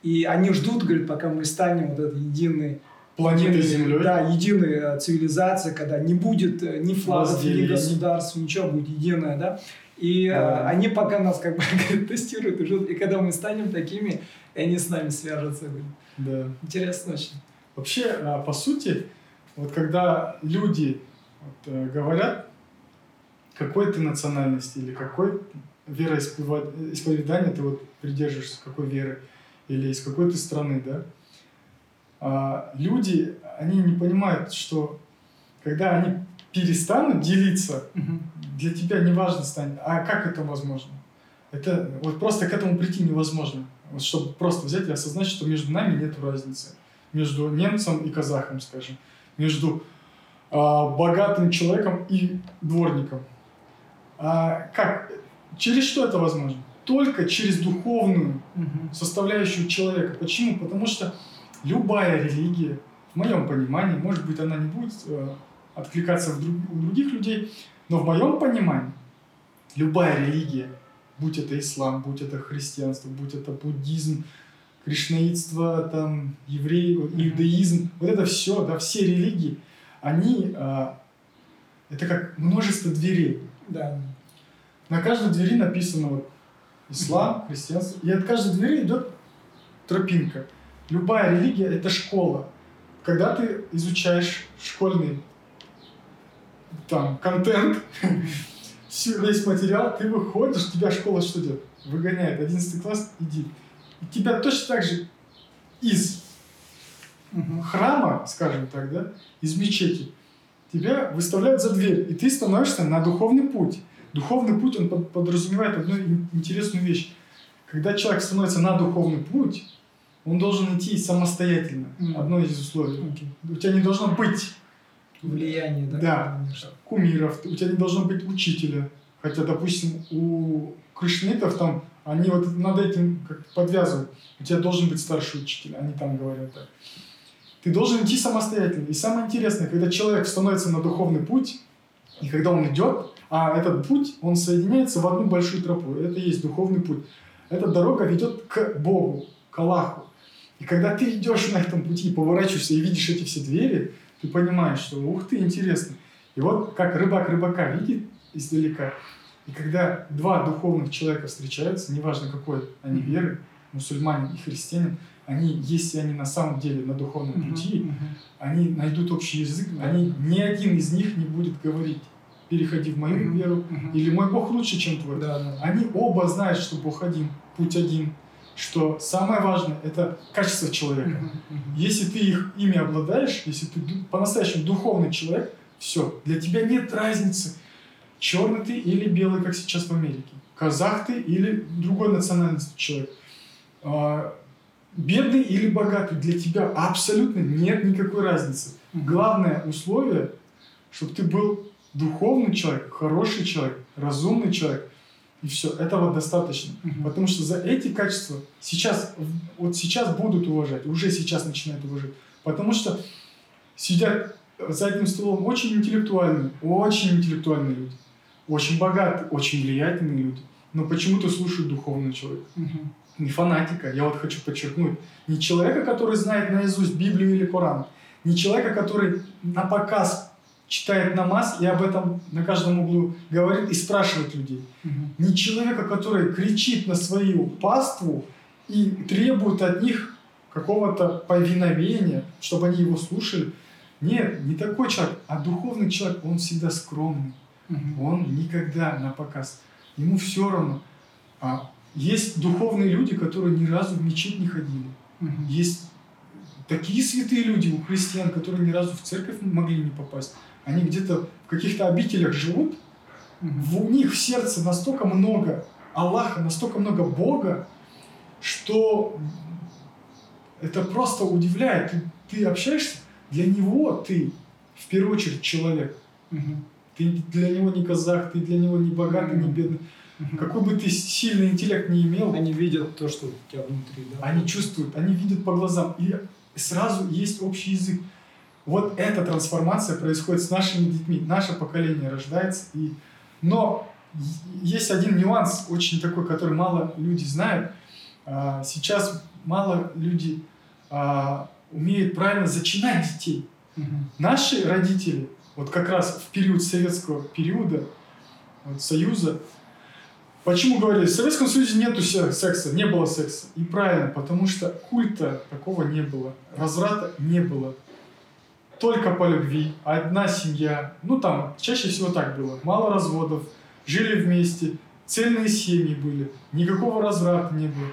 И они ждут, говорят, пока мы станем вот этой единой единой,
Землей.
Да, единой э, цивилизации, когда не будет ни флагов, ни государств, ничего, будет единое, да. И э,
Да.
они пока нас как бы тестируют и ждут. И когда мы станем такими, они с нами свяжутся.
Да.
Интересно очень.
Вообще, а, по сути, вот когда люди вот, э, говорят, какой ты национальности или какой вероисповедания ты вот придерживаешься, какой веры, или из какой ты страны, да, а, люди, они не понимают, что когда они перестанут делиться, для тебя не важно станет, а как это возможно? Это вот просто к этому прийти невозможно. Вот чтобы просто взять и осознать, что между нами нет разницы. Между немцем и казахом, скажем. Между а, богатым человеком и дворником. А как? Через что это возможно? Только через духовную составляющую человека. Почему? Потому что любая религия, в моем понимании, может быть, она не будет э, откликаться в друг- у других людей, но в моем понимании любая религия, будь это ислам, будь это христианство, будь это буддизм, кришнаитство, там, еврей, иудаизм, вот это все, да, все религии, они, а, это как множество дверей.
Да.
На каждой двери написано вот ислам, христианство. И от каждой двери идет тропинка. Любая религия – это школа. Когда ты изучаешь школьный там, контент, весь материал, ты выходишь, тебя школа что делает? Выгоняет. 11 класс, иди. И тебя точно так же из храма, скажем так, да, из мечети, тебя выставляют за дверь, и ты становишься на духовный путь. Духовный путь, он под- подразумевает одну ин- интересную вещь. Когда человек становится на духовный путь, он должен идти самостоятельно.
Мгм.
Одно из условий.
Окей.
У тебя не должно быть
Влияние, да.
Да.
конечно.
кумиров, у тебя не должно быть учителя. Хотя, допустим, у кришнитов там, они вот над этим как подвязывают. У тебя должен быть старший учитель, они там говорят так. Ты должен идти самостоятельно. И самое интересное, когда человек становится на духовный путь, и когда он идет, а этот путь, он соединяется в одну большую тропу. Это и есть духовный путь. Эта дорога ведет к Богу, к Аллаху. И когда ты идешь на этом пути, поворачиваешься и видишь эти все двери, ты понимаешь, что ух ты, интересно. И вот как рыбак рыбака видит издалека, и когда два духовных человека встречаются, неважно какой они веры, мусульманин и христианин, они, если они на самом деле на духовном пути,
мгм.
они найдут общий язык, они ни один из них не будет говорить, переходи в мою
Мгм,
веру,
мгм.
или мой Бог лучше, чем твой.
Да, да.
Они оба знают, что Бог один, путь один, что самое важное – это качество человека. Если ты их ими обладаешь, если ты по-настоящему духовный человек, все, для тебя нет разницы, черный ты или белый, как сейчас в Америке, казах ты или другой национальности человек, А, бедный или богатый, для тебя абсолютно нет никакой разницы. Главное условие, чтобы ты был духовный человек, хороший человек, разумный человек. И все, этого достаточно.
Мгм.
Потому что за эти качества сейчас, вот сейчас будут уважать, уже сейчас начинают уважать. Потому что сидят за этим столом очень интеллектуальные, очень интеллектуальные люди, очень богатые, очень влиятельные люди. Но почему-то слушают духовного человека.
Мгм.
Не фанатика, я вот хочу подчеркнуть. Не человека, который знает наизусть Библию или Коран. Не человека, который на показ читает намаз и об этом на каждом углу говорит и спрашивает людей.
Мгм.
Не человека, который кричит на свою паству и требует от них какого-то повиновения, чтобы они его слушали. Нет, не такой человек, а духовный человек, он всегда скромный.
Мгм.
Он никогда на показ. Ему все равно. А есть духовные люди, которые ни разу в мечеть не ходили.
Мгм.
Есть такие святые люди у христиан, которые ни разу в церковь могли не попасть. Они где-то в каких-то обителях живут, в у них в сердце настолько много Аллаха, настолько много Бога, что это просто удивляет. Ты, ты общаешься, для него ты в первую очередь человек. Ты для него не казах, ты для него не богатый, не бедный. Какой бы ты сильный интеллект не имел,
Они видят то, что у тебя внутри, да?
они чувствуют, они видят по глазам. И сразу есть общий язык. Вот эта трансформация происходит с нашими детьми. Наше поколение рождается. И... Но есть один нюанс, очень такой, который мало люди знают. А, Сейчас мало люди а, умеют правильно зачинать детей.
Мгм.
Наши родители, вот как раз в период советского периода, вот Союза, почему говорили, в Советском Союзе нету се- секса, не было секса. И правильно, потому что культа такого не было, разврата не было. Только по любви, одна семья, ну там чаще всего так было, мало разводов, жили вместе, цельные семьи были, никакого разврата не было.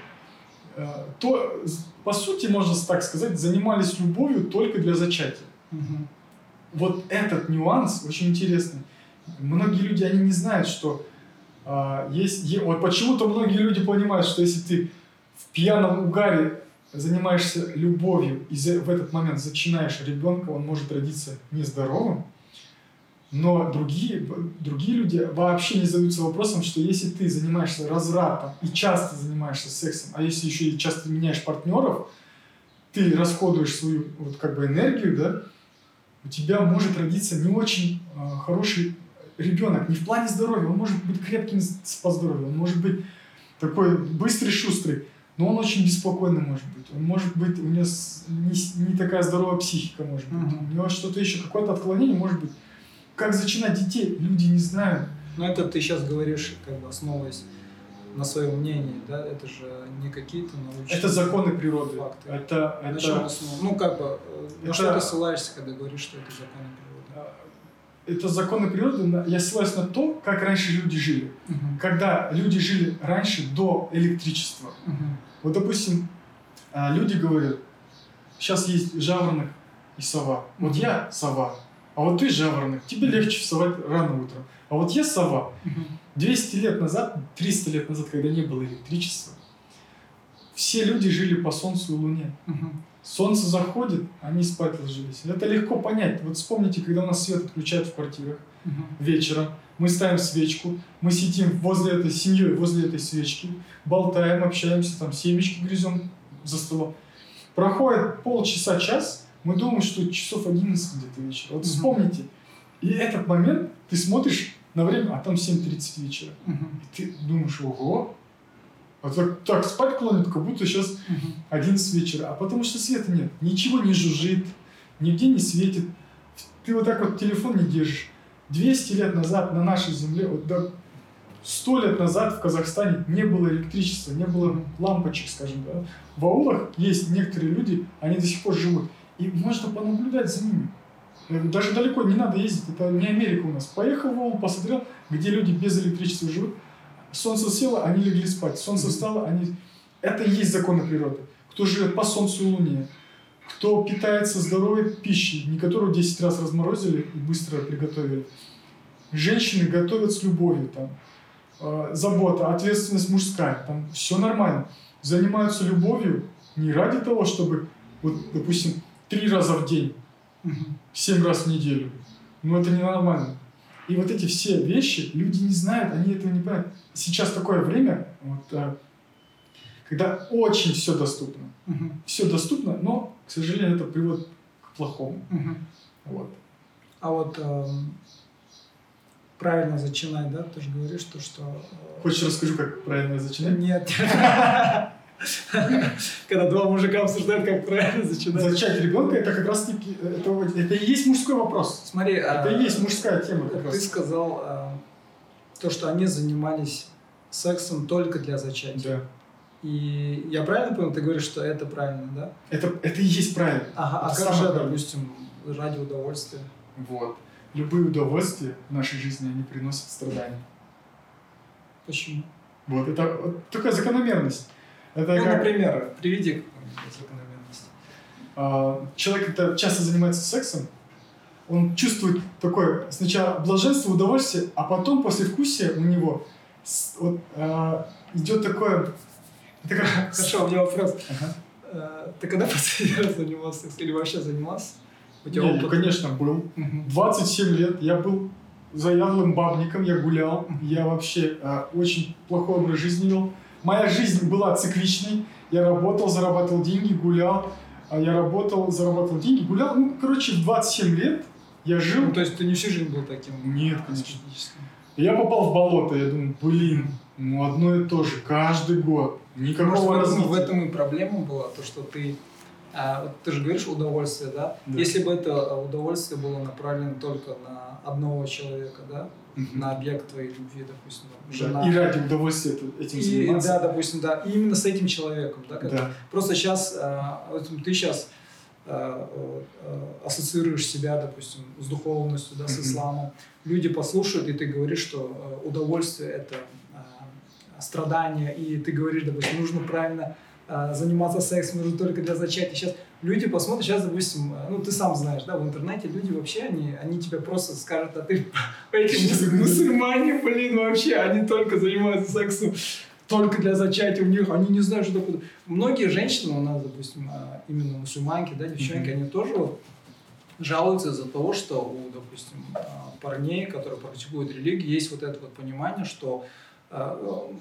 Э, То, по сути, можно так сказать, занимались любовью только для зачатия
Мгм.
вот этот нюанс очень интересный. Многие люди, они не знают, что а, есть... е- вот почему-то многие люди понимают, что если ты в пьяном угаре занимаешься любовью и в этот момент зачинаешь ребенка, он может родиться нездоровым, но другие, другие люди вообще не задаются вопросом, что если ты занимаешься развратом и часто занимаешься сексом, а если еще и часто меняешь партнеров, ты расходуешь свою вот как бы энергию, да, у тебя может родиться не очень э, хороший ребенок, не в плане здоровья, он может быть крепким по здоровью, он может быть такой быстрый, шустрый, но он очень беспокойный может быть. Он может быть, у него не, не такая здоровая психика может быть.
Мгм.
У него что-то еще, какое-то отклонение может быть. Как зачинать детей, люди не знают.
Но это ты сейчас говоришь, как бы основываясь на своем мнении, да? Это же не какие-то научные...
Это законы природы.
Факты.
Это,
На чем
это,
Ну, как бы, э, на
Это-
что ты ссылаешься, когда говоришь, что это законы природы?
это законы природы. Я ссылаюсь на то, как раньше люди жили.
Мгм.
Когда люди жили раньше до электричества,
Мгм.
Вот, допустим, а, люди говорят, сейчас есть жаворонок и сова. Вот
Мгм.
я сова, а вот ты жаворонок. Тебе легче вставать рано утром. А вот я сова.
Мгм.
200 лет назад, 300 лет назад, когда не было электричества, все люди жили по солнцу и луне.
Мгм.
Солнце заходит, они спать ложились. Это легко понять. Вот вспомните, когда у нас свет отключают в квартирах
Мгм.
вечером, мы ставим свечку, мы сидим возле этой семьей, возле этой свечки, болтаем, общаемся, там семечки грызем за столом. Проходит полчаса, час, мы думаем, что часов 11 где-то вечера. Вот
Мгм.
вспомните. И этот момент ты смотришь на время, а там 7.30 вечера.
Мгм.
И ты думаешь, ого, а так, так спать клонит, как будто сейчас
Мгм.
11 вечера, а потому что света нет. Ничего не жужжит, нигде не светит. Ты вот так вот телефон не держишь. 200 лет назад на нашей земле, вот до 100 лет назад в Казахстане не было электричества, не было лампочек, скажем, да. В аулах есть некоторые люди, они до сих пор живут. И можно понаблюдать за ними. Даже далеко не надо ездить, это не Америка у нас. Поехал в аул, посмотрел, где люди без электричества живут. Солнце село, они легли спать. Солнце встало, они... Это и есть законы природы. Кто живет по солнцу и луне, кто питается здоровой пищей, не которую 10 раз разморозили и быстро приготовили. Женщины готовят с любовью, там, э, забота, ответственность мужская, там все нормально. Занимаются любовью не ради того, чтобы, вот, допустим, три раза в день, семь раз в неделю. Ну, это ненормально. И вот эти все вещи люди не знают, они этого не понимают. Сейчас такое время, вот, а, когда очень все доступно.
Мгм.
Все доступно, но, к сожалению, это приводит к плохому.
Мгм.
Вот.
А вот эм, правильно зачинать, да? Ты же говоришь, то, что... э,
Хочешь расскажу, как правильно зачинать?
Нет. Когда два мужика обсуждают, как правильно зачинать.
Зачать ребенка это как раз таки это, вот- это и есть мужской вопрос.
Смотри,
Это
а,
и есть мужская тема как
Ты
раз.
сказал э, то, что они занимались сексом только для зачатия.
Да.
И я правильно понял, ты говоришь, что это правильно, да?
Это, это и есть правильно.
Ага, а
Это
как
самое
же, допустим, ради удовольствия?
Вот. Любые удовольствия в нашей жизни, они приносят страдания.
Почему?
Вот, это вот такая закономерность. Это
Ну,
как
например, приведи какую-нибудь закономерность.
а, человек, когда часто занимается сексом, он чувствует такое сначала блаженство, удовольствие, а потом после вкусия у него с- вот, а, идет такое... это как-
Хорошо, у меня вопрос.
Ага.
Э, Ты когда последний раз занимался сексом? Или вообще занимался? У тебя
Не,
опыт?
конечно, был.
Мгм.
27 лет я был заядлым бабником, я гулял, я вообще а, очень плохой образ жизни вел. Моя жизнь была цикличной, я работал, зарабатывал деньги, гулял, а я работал, зарабатывал деньги, гулял. Ну, короче, в 27 лет я жил.
Ну, то есть ты не всю жизнь был таким?
Нет, конечно. Я попал в болото, я думаю, блин, ну одно и то же, каждый год,
Может,
никакого
этом,
развития.
в этом и проблема была, то, что ты, а, вот ты же говоришь удовольствие, да?
Да.
Если бы это удовольствие было направлено только на одного человека, да,
Мгм.
на объект твоей любви, допустим, там,
Да,
жена.
И ради удовольствия этим
И,
заниматься.
да, допустим, да, и именно с этим человеком, да, как-
Да.
Просто сейчас, ты сейчас ассоциируешь себя, допустим, с духовностью, да, с исламом. Люди послушают, и ты говоришь, что э, удовольствие – это э, страдание, и ты говоришь, допустим, нужно правильно э, заниматься сексом, нужно только для зачатия. Сейчас люди посмотрят, сейчас, допустим, э, ну, ты сам знаешь, да, в интернете люди вообще, они, они тебе просто скажут, а ты эти мус- мусульмане, блин, вообще, они только занимаются сексом только для зачатия у них, они не знают, что такое. Многие женщины у нас, допустим, а, именно мусульманки, да, девчонки, они тоже вот жалуются из-за того, что у, допустим, а, парней, которые практикуют религию, есть вот это вот понимание, что, а, э,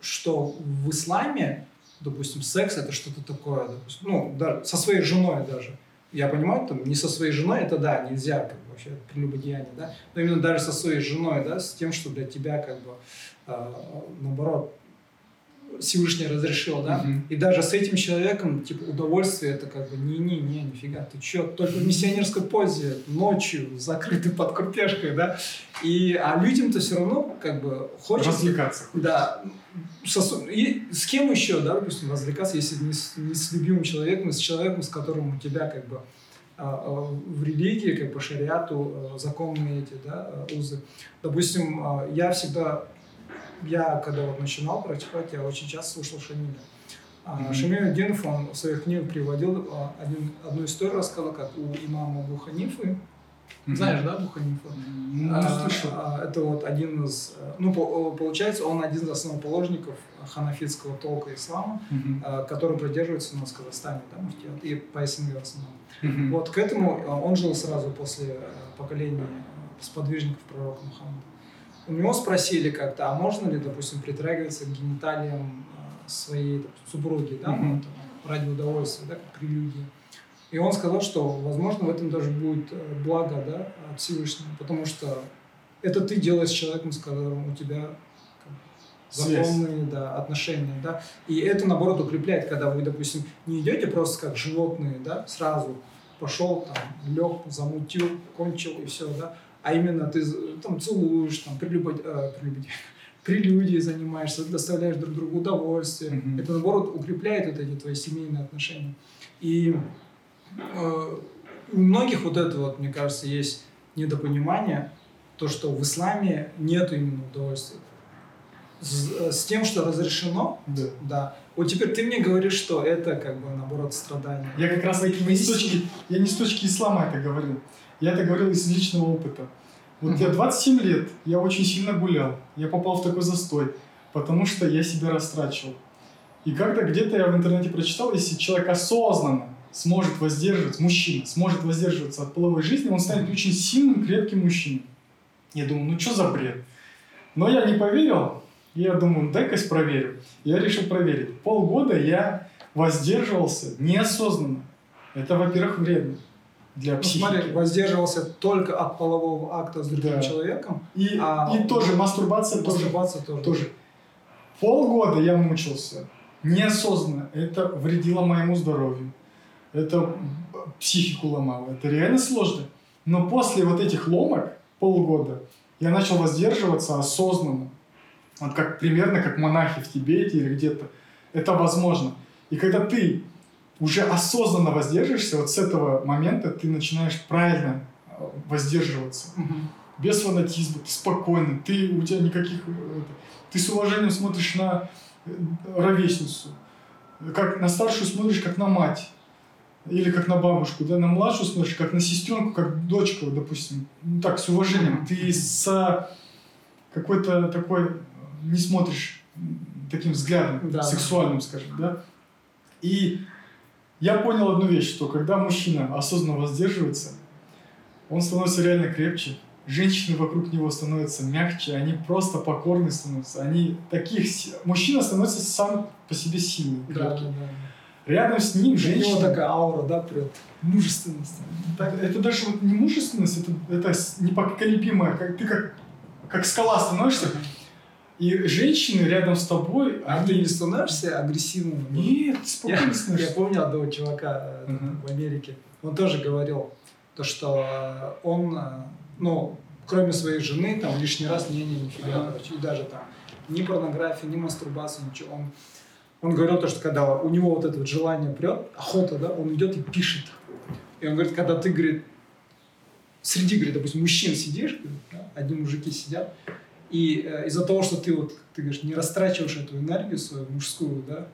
что в исламе, допустим, секс это что-то такое, допустим, ну, да, со своей женой даже. Я понимаю, там, не со своей женой, это да, нельзя, как бы, вообще, прелюбодеяние, да, но именно даже со своей женой, да, с тем, что для тебя, как бы, а, наоборот, Всевышний разрешил, да,
Мгм.
и даже с этим человеком, типа, удовольствие это как бы не-не-не, нифига, ты чё, только в миссионерской позе, ночью, закрытый под куртяжкой, да, и, а людям-то все равно, как бы, хочется...
Развлекаться.
Да. Со- с- и с кем еще, да, допустим, развлекаться, если не с, не с любимым человеком, а с человеком, с которым у тебя как бы а, а, в религии, как по шариату, а, законные эти, да, а, узы. Допустим, а, я всегда, я когда вот начинал практиковать, я очень часто слушал Шамиля.
Мгм.
Шамиль Динов, он в своих книгах приводил а, один, одну историю, рассказал, как у имама Абу Ханифы,
Мгм.
знаешь, да, Абу Ханифа?
Ну,
А, а, Это вот один из, ну, по- получается, он один из основоположников ханафитского толка ислама,
Мгм.
а, который придерживается у нас в Казахстане, да, муфтият, и по СНГ в основном.
Мгм.
Вот к этому а, он жил сразу после поколения сподвижников пророка Мухаммада. У него спросили как-то, а можно ли, допустим, притрагиваться к гениталиям э, своей допустим, супруги, да,
Мгм.
вот, э, ради удовольствия, да, как прелюдия. И он сказал, что, возможно, в этом даже будет э, благо, да, от Всевышнего, потому что это ты делаешь с человеком, с которым у тебя законные да, отношения, да, и это, наоборот, укрепляет, когда вы, допустим, не идете просто как животные, да, сразу пошел, там, лег, замутил, кончил и все, да, а именно ты там целуешь, там, прелюбод... э, прелюдией занимаешься, доставляешь друг другу удовольствие.
Мгм.
Это, наоборот, укрепляет вот эти твои семейные отношения. И э, у многих вот это вот, мне кажется, есть недопонимание, то, что в исламе нет именно удовольствия. С, э, с тем, что разрешено,
Да.
да. Вот теперь ты мне говоришь, что это как бы наоборот страдание.
Я как раз не с точки, я не с точки ислама это говорил. Я это говорил из личного опыта. Вот я
Мгм.
27 лет, я очень сильно гулял. Я попал в такой застой, потому что я себя растрачивал. И когда где-то я в интернете прочитал, если человек осознанно сможет воздерживаться, мужчина сможет воздерживаться от половой жизни, он станет очень сильным, крепким мужчиной. Я думаю, ну что за бред? Но я не поверил, я думаю, дай-ка проверю. Я решил проверить. Полгода я воздерживался неосознанно. Это, во-первых, вредно для
Ну,
психики.
смотри, воздерживался только от полового акта с другим
Да.
человеком,
И,
А,
и тоже мастурбация тоже,
мастурбация тоже.
тоже. Полгода я мучился неосознанно. Это вредило моему здоровью. Это психику ломало. Это реально сложно. Но после вот этих ломок полгода я начал воздерживаться осознанно. Вот как примерно как монахи в Тибете или где-то. Это возможно. И когда ты уже осознанно воздержишься, вот с этого момента ты начинаешь правильно э, воздерживаться
Мгм.
без фанатизма, ты спокойный, ты, у тебя никаких... э, ты с уважением смотришь на э, ровесницу, как на старшую смотришь, как на мать, или как на бабушку, да, на младшую смотришь, как на сестренку, как дочку, допустим. Ну, так, с уважением. Ты с какой-то такой не смотришь таким взглядом,
Да.
сексуальным, скажем, да. И я понял одну вещь, что когда мужчина осознанно воздерживается, он становится реально крепче, женщины вокруг него становятся мягче, они просто покорны становятся, они таких... Мужчина становится сам по себе сильный,
Да, да, да.
Рядом с ним
У него
женщина...
такая аура, да, прет. Мужественность.
Так, это даже вот не мужественность, это, это непоколебимое, как, ты как, как скала становишься, и женщины рядом с тобой,
А ты не становишься агрессивным?
Нет, спокойно
Я
становишься.
помню одного чувака
Мгм.
в Америке. Он тоже говорил, то, что э, он, э, ну, кроме своей жены, там лишний раз не, не, нифига, короче, и даже там ни порнографии, ни мастурбации, ничего. Он, он говорил то, что когда у него вот это вот желание прет, охота, да, он идет и пишет. И он говорит, когда ты, говорит, среди, говорит, допустим, мужчин сидишь, говорит, да, одни мужики сидят, и э, из-за того, что ты вот, ты говоришь, не растрачиваешь эту энергию свою мужскую, да,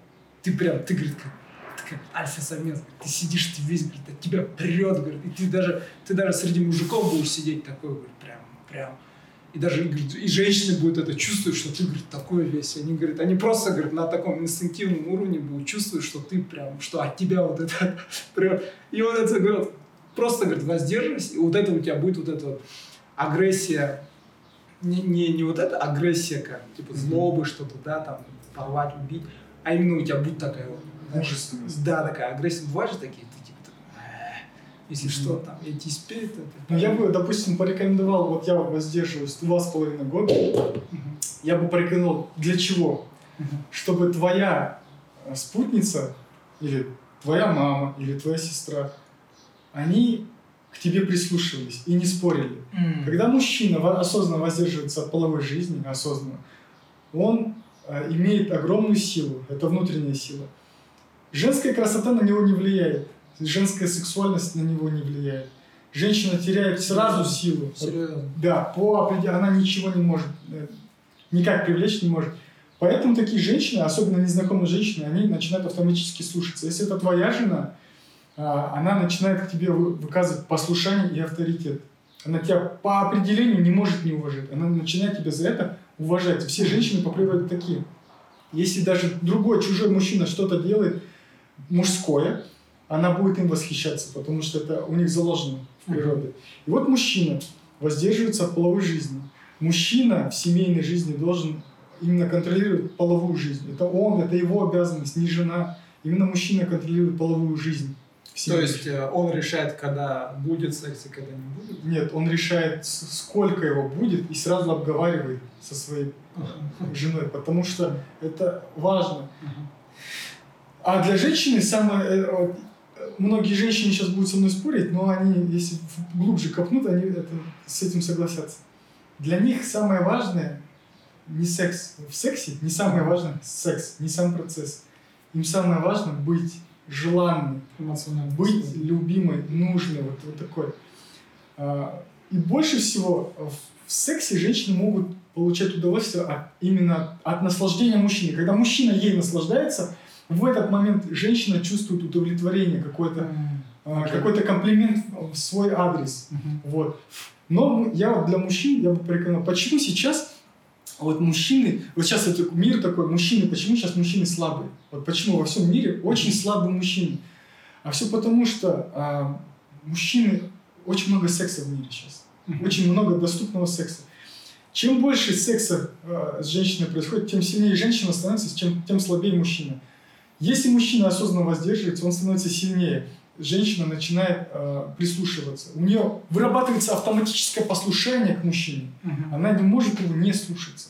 ты прям, ты, говорит, как, ты как альфа-самец, говорит, ты сидишь, ты весь, говорит, от тебя прет, говорит, и ты даже, ты даже среди мужиков будешь сидеть такой, говорит, прям, прям. И даже говорит, и женщины будут это чувствовать, что ты, говорит, такой весь. Они, говорят, они просто, говорит, на таком инстинктивном уровне будут чувствовать, что ты прям, что от тебя вот это прет. И он это, говорит, просто, говорит, воздерживайся, и вот это у тебя будет вот эта вот агрессия, не, не, не вот эта агрессия, как, типа, злобы, что-то, да, там, порвать, убить, а именно у тебя будет такая вот,
Мужественность.
да, такая агрессия. Бывают же такие, ты типа, «Э, если что, там, эти спирит, это...
Ну, я бы, допустим, порекомендовал, вот я воздерживаюсь два с половиной года, я бы порекомендовал, для чего? Чтобы твоя э, спутница, или твоя мама, или твоя сестра, они к тебе прислушивались и не спорили. Когда мужчина осознанно воздерживается от половой жизни, осознанно, он э, имеет огромную силу, это внутренняя сила. Женская красота на него не влияет, женская сексуальность на него не влияет. Женщина теряет сразу силу.
Серьезно.
Да, по определению она ничего не может, э, никак привлечь не может. Поэтому такие женщины, особенно незнакомые женщины, они начинают автоматически слушаться. Если это твоя жена, она начинает к тебе вы- выказывать послушание и авторитет. Она тебя по определению не может не уважать. Она начинает тебя за это уважать. Все женщины по природе такие. Если даже другой чужой мужчина что-то делает мужское, она будет им восхищаться, потому что это у них заложено в природе. И вот мужчина воздерживается от половой жизни. Мужчина в семейной жизни должен именно контролировать половую жизнь. Это он, это его обязанность, не жена. Именно мужчина контролирует половую жизнь.
То есть э, он решает, когда будет секс и когда не будет?
Нет, он решает, сколько его будет, и сразу обговаривает со своей женой, потому что это важно. А для женщины самое... э, Многие женщины сейчас будут со мной спорить, но они, если глубже копнут, они это, с этим согласятся. Для них самое важное не секс. В сексе не самое важное секс, не сам процесс. Им самое важное быть желанной,
Эмоционально.
быть любимой, нужной, вот, вот такой. А, И больше всего в сексе женщины могут получать удовольствие от, именно от наслаждения мужчины. Когда мужчина ей наслаждается, в этот момент женщина чувствует удовлетворение, какой-то а,
Окей.
какой-то комплимент в свой адрес.
Мгм.
Вот. Но я вот для мужчин, я бы порекомендовал, почему сейчас вот мужчины, вот сейчас это мир такой, мужчины, почему сейчас мужчины слабые? Вот почему во всем мире очень слабые мужчины? А все потому, что а, мужчины, очень много секса в мире сейчас. Очень много доступного секса. Чем больше секса э, с женщиной происходит, тем сильнее женщина становится, чем, тем слабее мужчина. Если мужчина осознанно воздерживается, он становится сильнее. Женщина начинает э, прислушиваться. У нее вырабатывается автоматическое послушание к мужчине.
Мгм.
Она не может его не слушаться.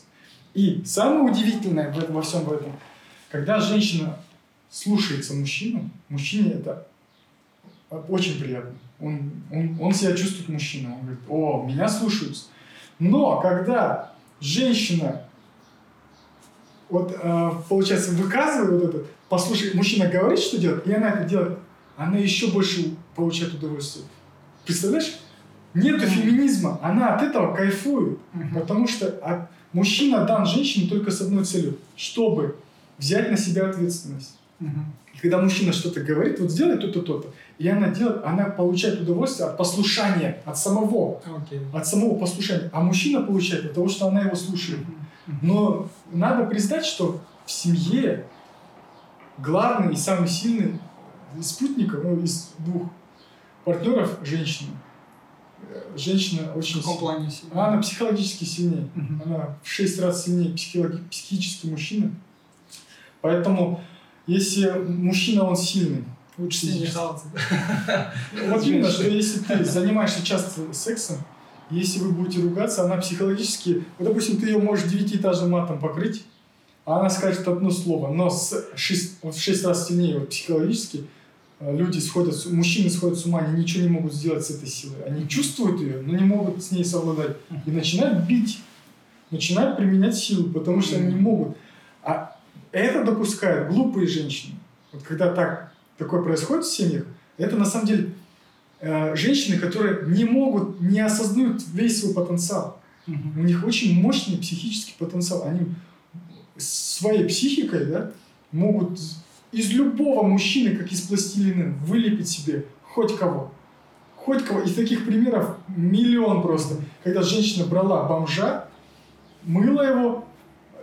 И самое удивительное в этом- во всем этом, когда женщина слушается мужчину, мужчине это очень приятно. Он, он, он себя чувствует мужчиной. Он говорит, о, меня слушаются. Но когда женщина, вот э, получается, выказывает вот это, послушай, мужчина говорит, что делать, и она это делает, она еще больше получает удовольствие. Представляешь? Нету феминизма, она от этого кайфует. Потому что от- мужчина дан женщине только с одной целью, чтобы взять на себя ответственность.
Мгм.
И когда мужчина что-то говорит, вот сделай то-то, то-то, и она делает, она получает удовольствие от послушания, от самого,
Окей.
от самого послушания. А мужчина получает от того, что она его слушает.
Мгм.
Но надо признать, что в семье главный и самый сильный из спутников, ну, из двух партнеров женщина. Э, Женщина
В
очень
каком
си-
плане сильно?
а Она психологически сильнее.
Мгм.
Она в шесть раз сильнее психологи- психически мужчина. Поэтому, если мужчина, он сильный,
Лучше с ней не хаваться.
вот именно, что если ты занимаешься часто сексом, если вы будете ругаться, она психологически, вот, допустим, ты ее можешь девятиэтажным матом покрыть, а она скажет одно слово, но с шесть, вот в шесть раз сильнее вот, психологически люди сходят, с- мужчины сходят с ума, они ничего не могут сделать с этой силой. Они чувствуют ее, но не могут с ней совладать. И начинают бить, начинают применять силу, потому что они не могут. А это допускают глупые женщины. Вот когда так, такое происходит в семьях, это на самом деле э, женщины, которые не могут, не осознают весь свой потенциал.
Мгм.
У них очень мощный психический потенциал. Они своей психикой да, могут из любого мужчины, как из пластилина, вылепить себе хоть кого. Хоть кого. И таких примеров миллион просто. Когда женщина брала бомжа, мыла его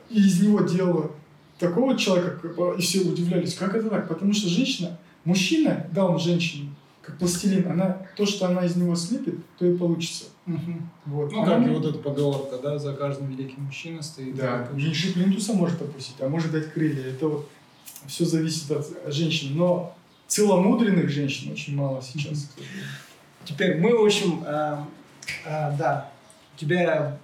и из него делала такого человека, и все удивлялись, как это так? Потому что женщина, мужчина дал женщине, как пластилин, она, то, что она из него слепит, то и получится.
Мгм.
Вот.
Ну,
Она
как и вот эта поговорка, да, за каждым великим мужчиной стоит.
Да, меньше плинтуса может опустить, а может дать крылья. Это вот все зависит от женщины. Но целомудренных женщин очень мало сейчас.
Теперь мы, в общем, э, э, да, у тебя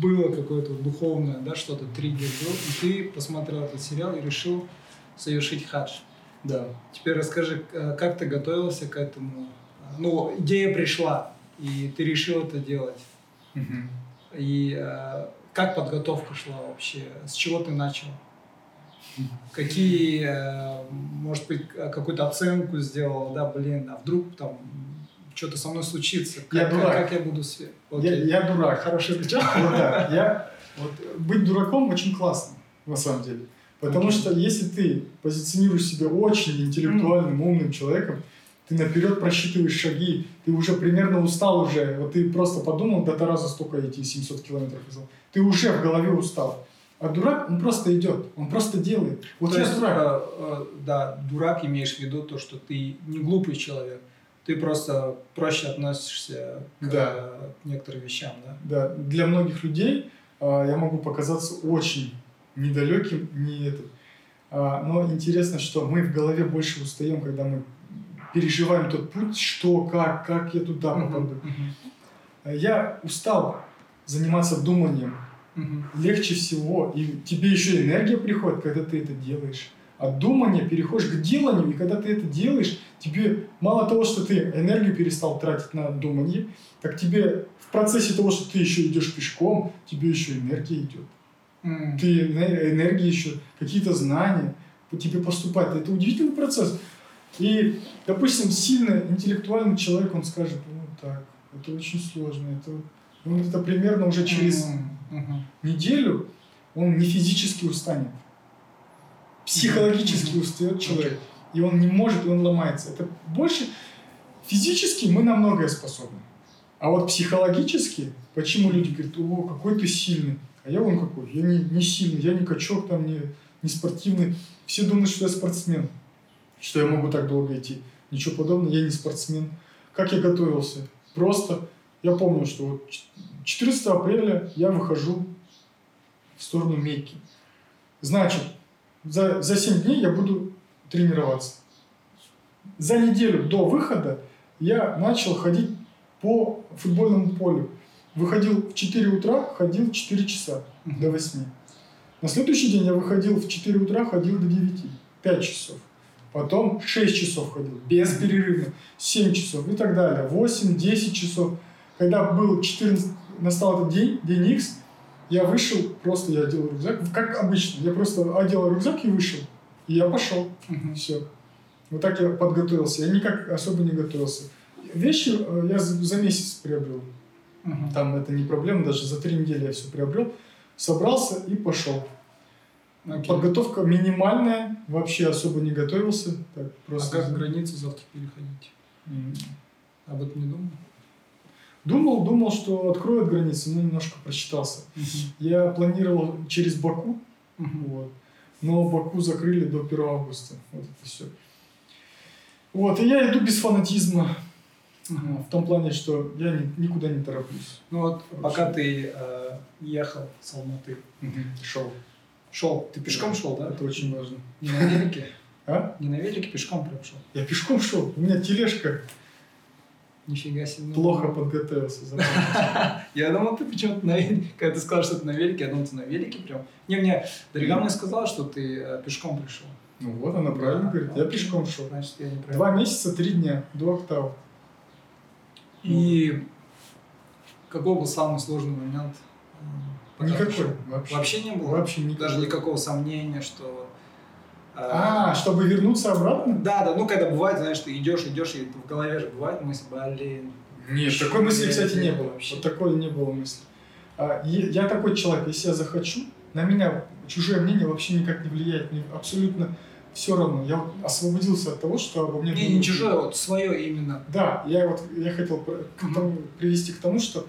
было какое-то духовное, да, что-то, триггер был, и ты посмотрел этот сериал и решил совершить хадж.
Да.
Теперь расскажи, э, как ты готовился к этому? Ну, идея пришла, и ты решил это делать.
Мгм.
И э, как подготовка шла вообще? С чего ты начал? Какие, э, может быть, какую-то оценку сделал, да, блин, а вдруг там что-то со мной случится? Как,
Я
как-
дурак.
как я буду свет?
Я, я дурак.
Хороший отвечал.
Вот да, я, вот, быть дураком очень классно, на самом деле. Потому
Окей.
что если ты позиционируешь себя очень интеллектуальным, умным человеком, ты наперед просчитываешь шаги, ты уже примерно устал уже, вот ты просто подумал, до Тараза столько идти, 700 километров, ты уже в голове устал. А дурак, он просто идет, он просто делает. Вот
То
я
есть,
дурак.
э, э, да, дурак имеешь в виду то, что ты не глупый человек, ты просто проще относишься к
Да.
э, некоторым вещам, да?
Да, для многих людей а, я могу показаться очень недалеким, не этот. А, но интересно, что мы в голове больше устаем, когда мы переживаем тот путь, что, как, как я туда попаду. А Я устал заниматься думанием.
Мгм.
Легче всего, и тебе еще энергия приходит, когда ты это делаешь. От думания переходишь к деланию, и когда ты это делаешь, тебе мало того, что ты энергию перестал тратить на думание, так тебе в процессе того, что ты еще идешь пешком, тебе еще энергия идет.
М.
Ты эне- энергия еще, какие-то знания по тебе поступают. Это удивительный процесс. И, допустим, сильно интеллектуальный человек, он скажет, ну так, это очень сложно, это, ну, это примерно уже через
М. Мгм.
Неделю он не физически устанет. Психологически устает человек. И он не может, и он ломается. Это больше физически мы на многое способны. А вот психологически, почему люди говорят, о, какой ты сильный, а я вон какой, я не, не сильный, я не качок там, не, не спортивный. Все думают, что я спортсмен, что я могу так долго идти. Ничего подобного, я не спортсмен. Как я готовился? Просто Я помню, что вот 14 апреля я выхожу в сторону Мекки. Значит, за, за 7 дней я буду тренироваться. За неделю до выхода я начал ходить по футбольному полю. Выходил в 4 утра, ходил 4 часа до 8. На следующий день я выходил в 4 утра, ходил до 9. 5 часов. Потом 6 часов ходил, без перерыва. 7 часов и так далее. 8-10 часов. Когда был 14, настал этот день, день X, я вышел, просто я одел рюкзак, как обычно. Я просто одел рюкзак и вышел. И я пошел.
Мгм.
Все. Вот так я подготовился. Я никак особо не готовился. Вещи э, я за месяц приобрел.
Мгм.
Там это не проблема, даже за три недели я все приобрел. Собрался и пошел.
Окей.
Подготовка минимальная, вообще особо не готовился. Так,
А
просто...
как границу завтра переходить?
М.
Об этом не думал?
Думал, думал, что откроют границы, но немножко просчитался. Я планировал через Баку,
Мгм.
вот, но Баку закрыли до 1 августа. Вот это все. Вот, и я иду без фанатизма.
Мгм.
В том плане, что я ни- никуда не тороплюсь.
Ну вот, пока ты э, ехал с Алматы,
Шел.
шел, ты пешком
Да.
шел, да?
Это очень важно.
Не на велике?
А?
Не на велике, пешком прям шел.
Я пешком шел. У меня тележка.
Нифига себе. ну.
Плохо подготовился.
Я думал, ты почему-то на велике, когда ты сказал, что ты на велике, я думал, ты на велике прям. Не, мне Дарига мне сказала, что ты э, пешком пришел.
Ну вот, она правильно говорит. Я пешком шел.
Значит, я не
Два месяца, три дня до октав.
И какой был самый сложный момент? э,
Никакой. Вообще.
Вообще не было?
Вообще никакой.
Даже никакого сомнения, что... э,
А, чтобы вернуться обратно?
Да, да, ну когда бывает, знаешь, ты идешь, идешь, и в голове же бывает мысль, блин.
Нет, такой мысли, кстати, не
было вообще.
Вот такой не было мысли. А, я такой человек, если я захочу, на меня чужое мнение вообще никак не влияет. Мне абсолютно все равно. Я вот освободился от того, что обо мне...
Не, не чужое, вот свое именно.
Да, я вот я хотел к тому- привести к тому, что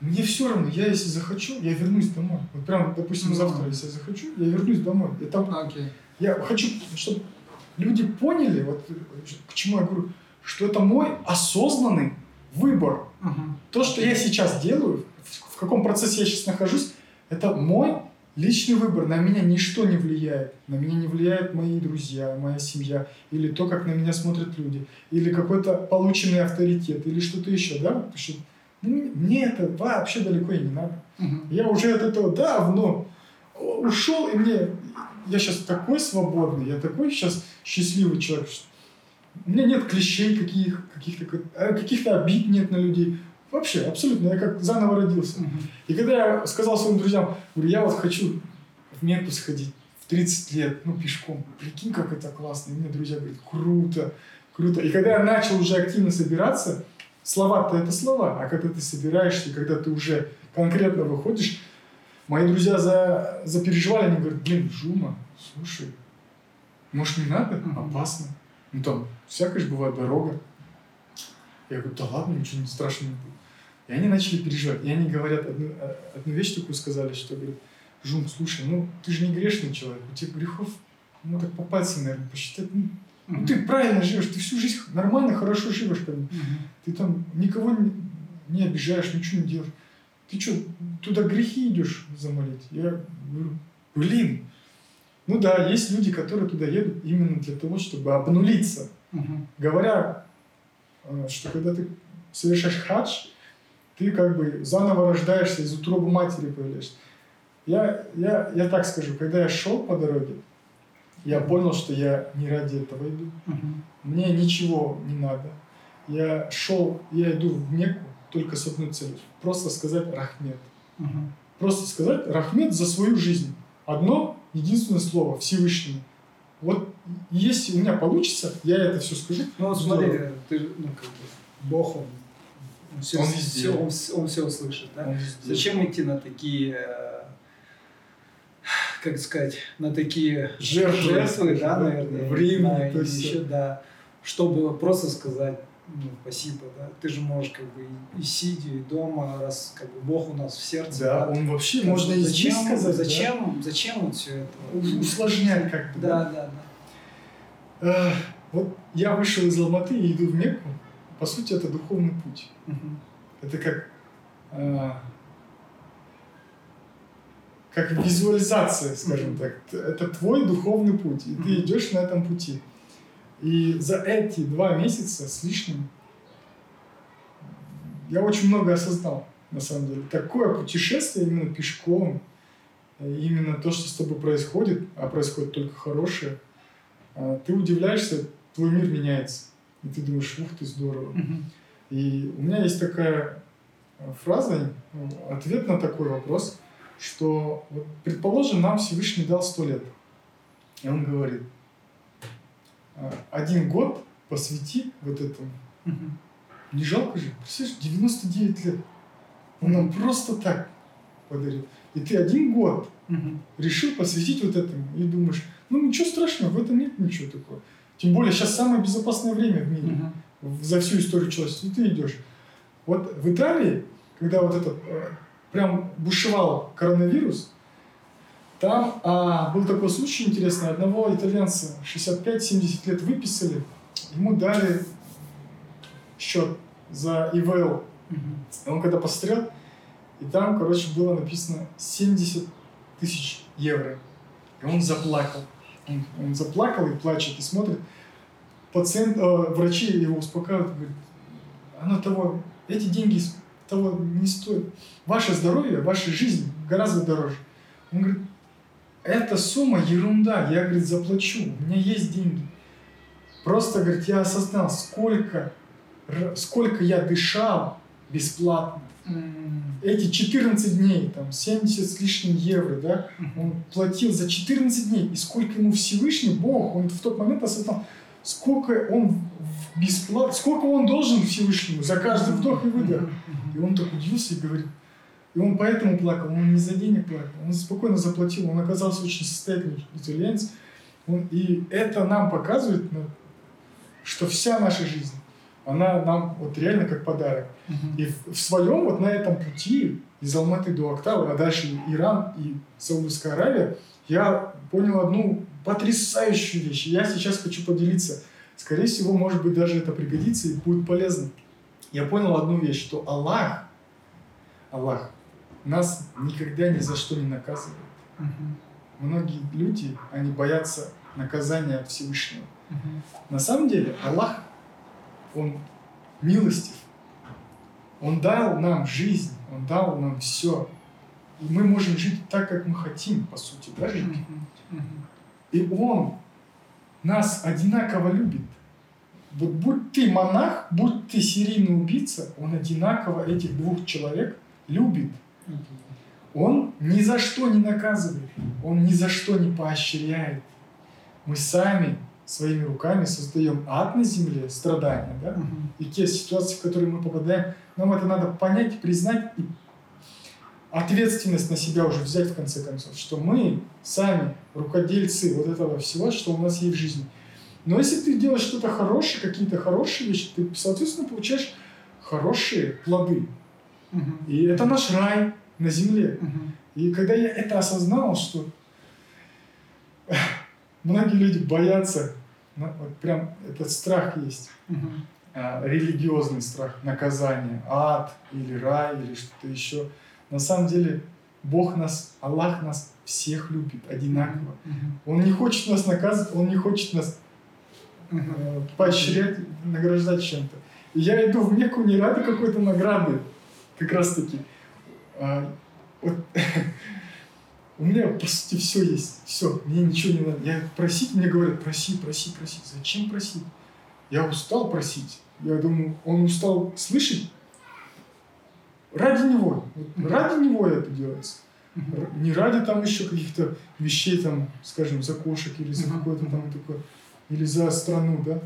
мне все равно, я если захочу, я вернусь домой. Вот прям, допустим,
Мгм.
завтра, если я захочу, я вернусь домой. И там
Окей.
Я хочу, чтобы люди поняли, вот к чему я говорю, что это мой осознанный выбор.
Мгм.
То, что я сейчас делаю, в, в каком процессе я сейчас нахожусь, это мой личный выбор. На меня ничто не влияет. На меня не влияют мои друзья, моя семья, или то, как на меня смотрят люди, или какой-то полученный авторитет, или что-то еще, да? Потому что ну, мне- это вообще далеко и не надо.
Мгм.
Я уже от этого давно ушел, и мне... Я сейчас такой свободный, я такой сейчас счастливый человек. что У меня нет клещей каких, каких-то, э, каких-то обид нет на людей. Вообще, абсолютно, я как заново родился. И когда я сказал своим друзьям, говорю, я вот хочу в Мекку сходить в 30 лет, ну, пешком. Прикинь, как это классно. И мне друзья говорят, круто, круто. И когда я начал уже активно собираться, слова-то это слова, а когда ты собираешься, когда ты уже конкретно выходишь, мои друзья за, запереживали, они говорят, блин, Жума, слушай, может не надо? Опасно. Ну там всякая же бывает дорога. Я говорю, да ладно, ничего не страшного не будет. И они начали переживать. И они говорят, одну, э, одну вещь такую сказали, что говорят, Жум, слушай, ну ты же не грешный человек, у тебя грехов, ну так по пальцам, наверное, посчитать. Ну, ну,
Мгм.
ты правильно живешь, ты всю жизнь нормально, хорошо живешь, как бы.
Мгм.
ты там никого не, не обижаешь, ничего не делаешь. Ты что, туда грехи идешь замолить? Я говорю, блин. Ну да, есть люди, которые туда едут именно для того, чтобы обнулиться.
Мгм.
Говоря, э, что когда ты совершаешь хадж, ты как бы заново рождаешься, из утробы матери появляешься. Я, я, я так скажу, когда я шел по дороге, я понял, что я не ради этого иду.
Мгм.
Мне ничего не надо. Я шел, я иду в Мекку только с одной целью. Просто сказать Рахмет.
Мгм.
Просто сказать Рахмет за свою жизнь. Одно единственное слово Всевышнему. Вот если у меня получится, я это все скажу.
Ну вот
Здорово.
смотри, ты ну как бы, Бог, он, он, все,
Он везде.
он, он все услышит, да?
Он везде.
Зачем идти на такие, э, как сказать, на такие
Жертвы.
жертвы, да, наверное,
Времени, есть
еще, да, чтобы просто сказать, ну, спасибо, да, ты же можешь как бы и, сидя, и дома, раз как бы Бог у нас в сердце,
Да, он вообще,
Как
можно и
зачем,
сказать. да?
зачем, зачем вот все это?
У- Усложнять как бы.
Да, да, да.
Э, Вот я вышел из Алматы и иду в Мекку. По сути, это духовный путь.
Мгм.
это как, э, как визуализация, скажем так. Это твой духовный путь, и ты идешь на этом пути. И за эти два месяца с лишним я очень много осознал, на самом деле. Такое путешествие именно пешком, именно то, что с тобой происходит, а происходит только хорошее, а, ты удивляешься, твой мир меняется. И ты думаешь, ух ты, здорово. И у меня есть такая а, фраза, ответ на такой вопрос, что, вот, предположим, нам Всевышний дал сто лет. И он говорит, «А, один год посвяти вот этому. Не жалко же? Представляешь, 99 лет. Он нам просто так подарил. И ты один год решил посвятить вот этому. И думаешь, ну ничего страшного, в этом нет ничего такого. Тем более сейчас самое безопасное время в мире. За всю историю человечества. И ты идешь. Вот в Италии, когда вот этот э, прям бушевал коронавирус, там а, был такой случай интересный. Одного итальянца 65-70 лет выписали, ему дали счет за ИВЛ. И он когда посмотрел, и там, короче, было написано 70 тысяч евро. И он заплакал. Он, он заплакал и плачет, и смотрит. Пациент, э, врачи его успокаивают, говорят, оно того, эти деньги того не стоят. Ваше здоровье, ваша жизнь гораздо дороже. Он говорит, эта сумма ерунда, я, говорит, заплачу, у меня есть деньги. Просто, говорит, я осознал, сколько, сколько я дышал бесплатно. Эти 14 дней, там, 70 с лишним евро, да, он платил за 14 дней. И сколько ему Всевышний Бог, он в тот момент осознал, сколько он бесплатно, сколько он должен Всевышнему за каждый вдох и выдох. И он так удивился и говорит, и он поэтому плакал, он не за денег плакал, он спокойно заплатил, он оказался очень состоятельный итальянец. Он, и это нам показывает, ну, что вся наша жизнь, она нам вот реально как подарок. Uh-huh. И в, в своем вот на этом пути из Алматы до Октавы, а дальше Иран и Саудовская Аравия, я понял одну потрясающую вещь. Я сейчас хочу поделиться. Скорее всего, может быть, даже это пригодится и будет полезно. Я понял одну вещь, что Аллах, Аллах нас никогда ни за что не наказывает. Uh-huh. Многие люди, они боятся наказания Всевышнего. Uh-huh. На самом деле Аллах он милостив. Он дал нам жизнь, Он дал нам все. И мы можем жить так, как мы хотим, по сути, да, И Он нас одинаково любит. Вот будь ты монах, будь ты серийный убийца, он одинаково этих двух человек любит. Он ни за что не наказывает, он ни за что не поощряет. Мы сами своими руками создаем ад на земле, страдания, да, угу. и те ситуации, в которые мы попадаем, нам это надо понять, признать и ответственность на себя уже взять в конце концов, что мы сами рукодельцы вот этого всего, что у нас есть в жизни. Но если ты делаешь что-то хорошее, какие-то хорошие вещи, ты, соответственно, получаешь хорошие плоды. И это наш рай на земле. И когда я это осознал, что многие люди боятся ну, вот прям этот страх есть. А, религиозный страх, наказание, ад или рай или что-то еще. На самом деле Бог нас, Аллах нас всех любит одинаково. Он не хочет нас наказывать, Он не хочет нас э, поощрять, награждать чем-то. Я иду в Мекку не ради какой-то награды, как раз таки. А, вот, У меня, по сути, все есть. Все, мне ничего не надо. Я просить, мне говорят, проси, проси, проси. Зачем просить? Я устал просить. Я думаю, он устал слышать. Ради него. Вот, ради него это делается. Не ради там еще каких-то вещей, там, скажем, за кошек или за какое-то там такое, или за страну, да.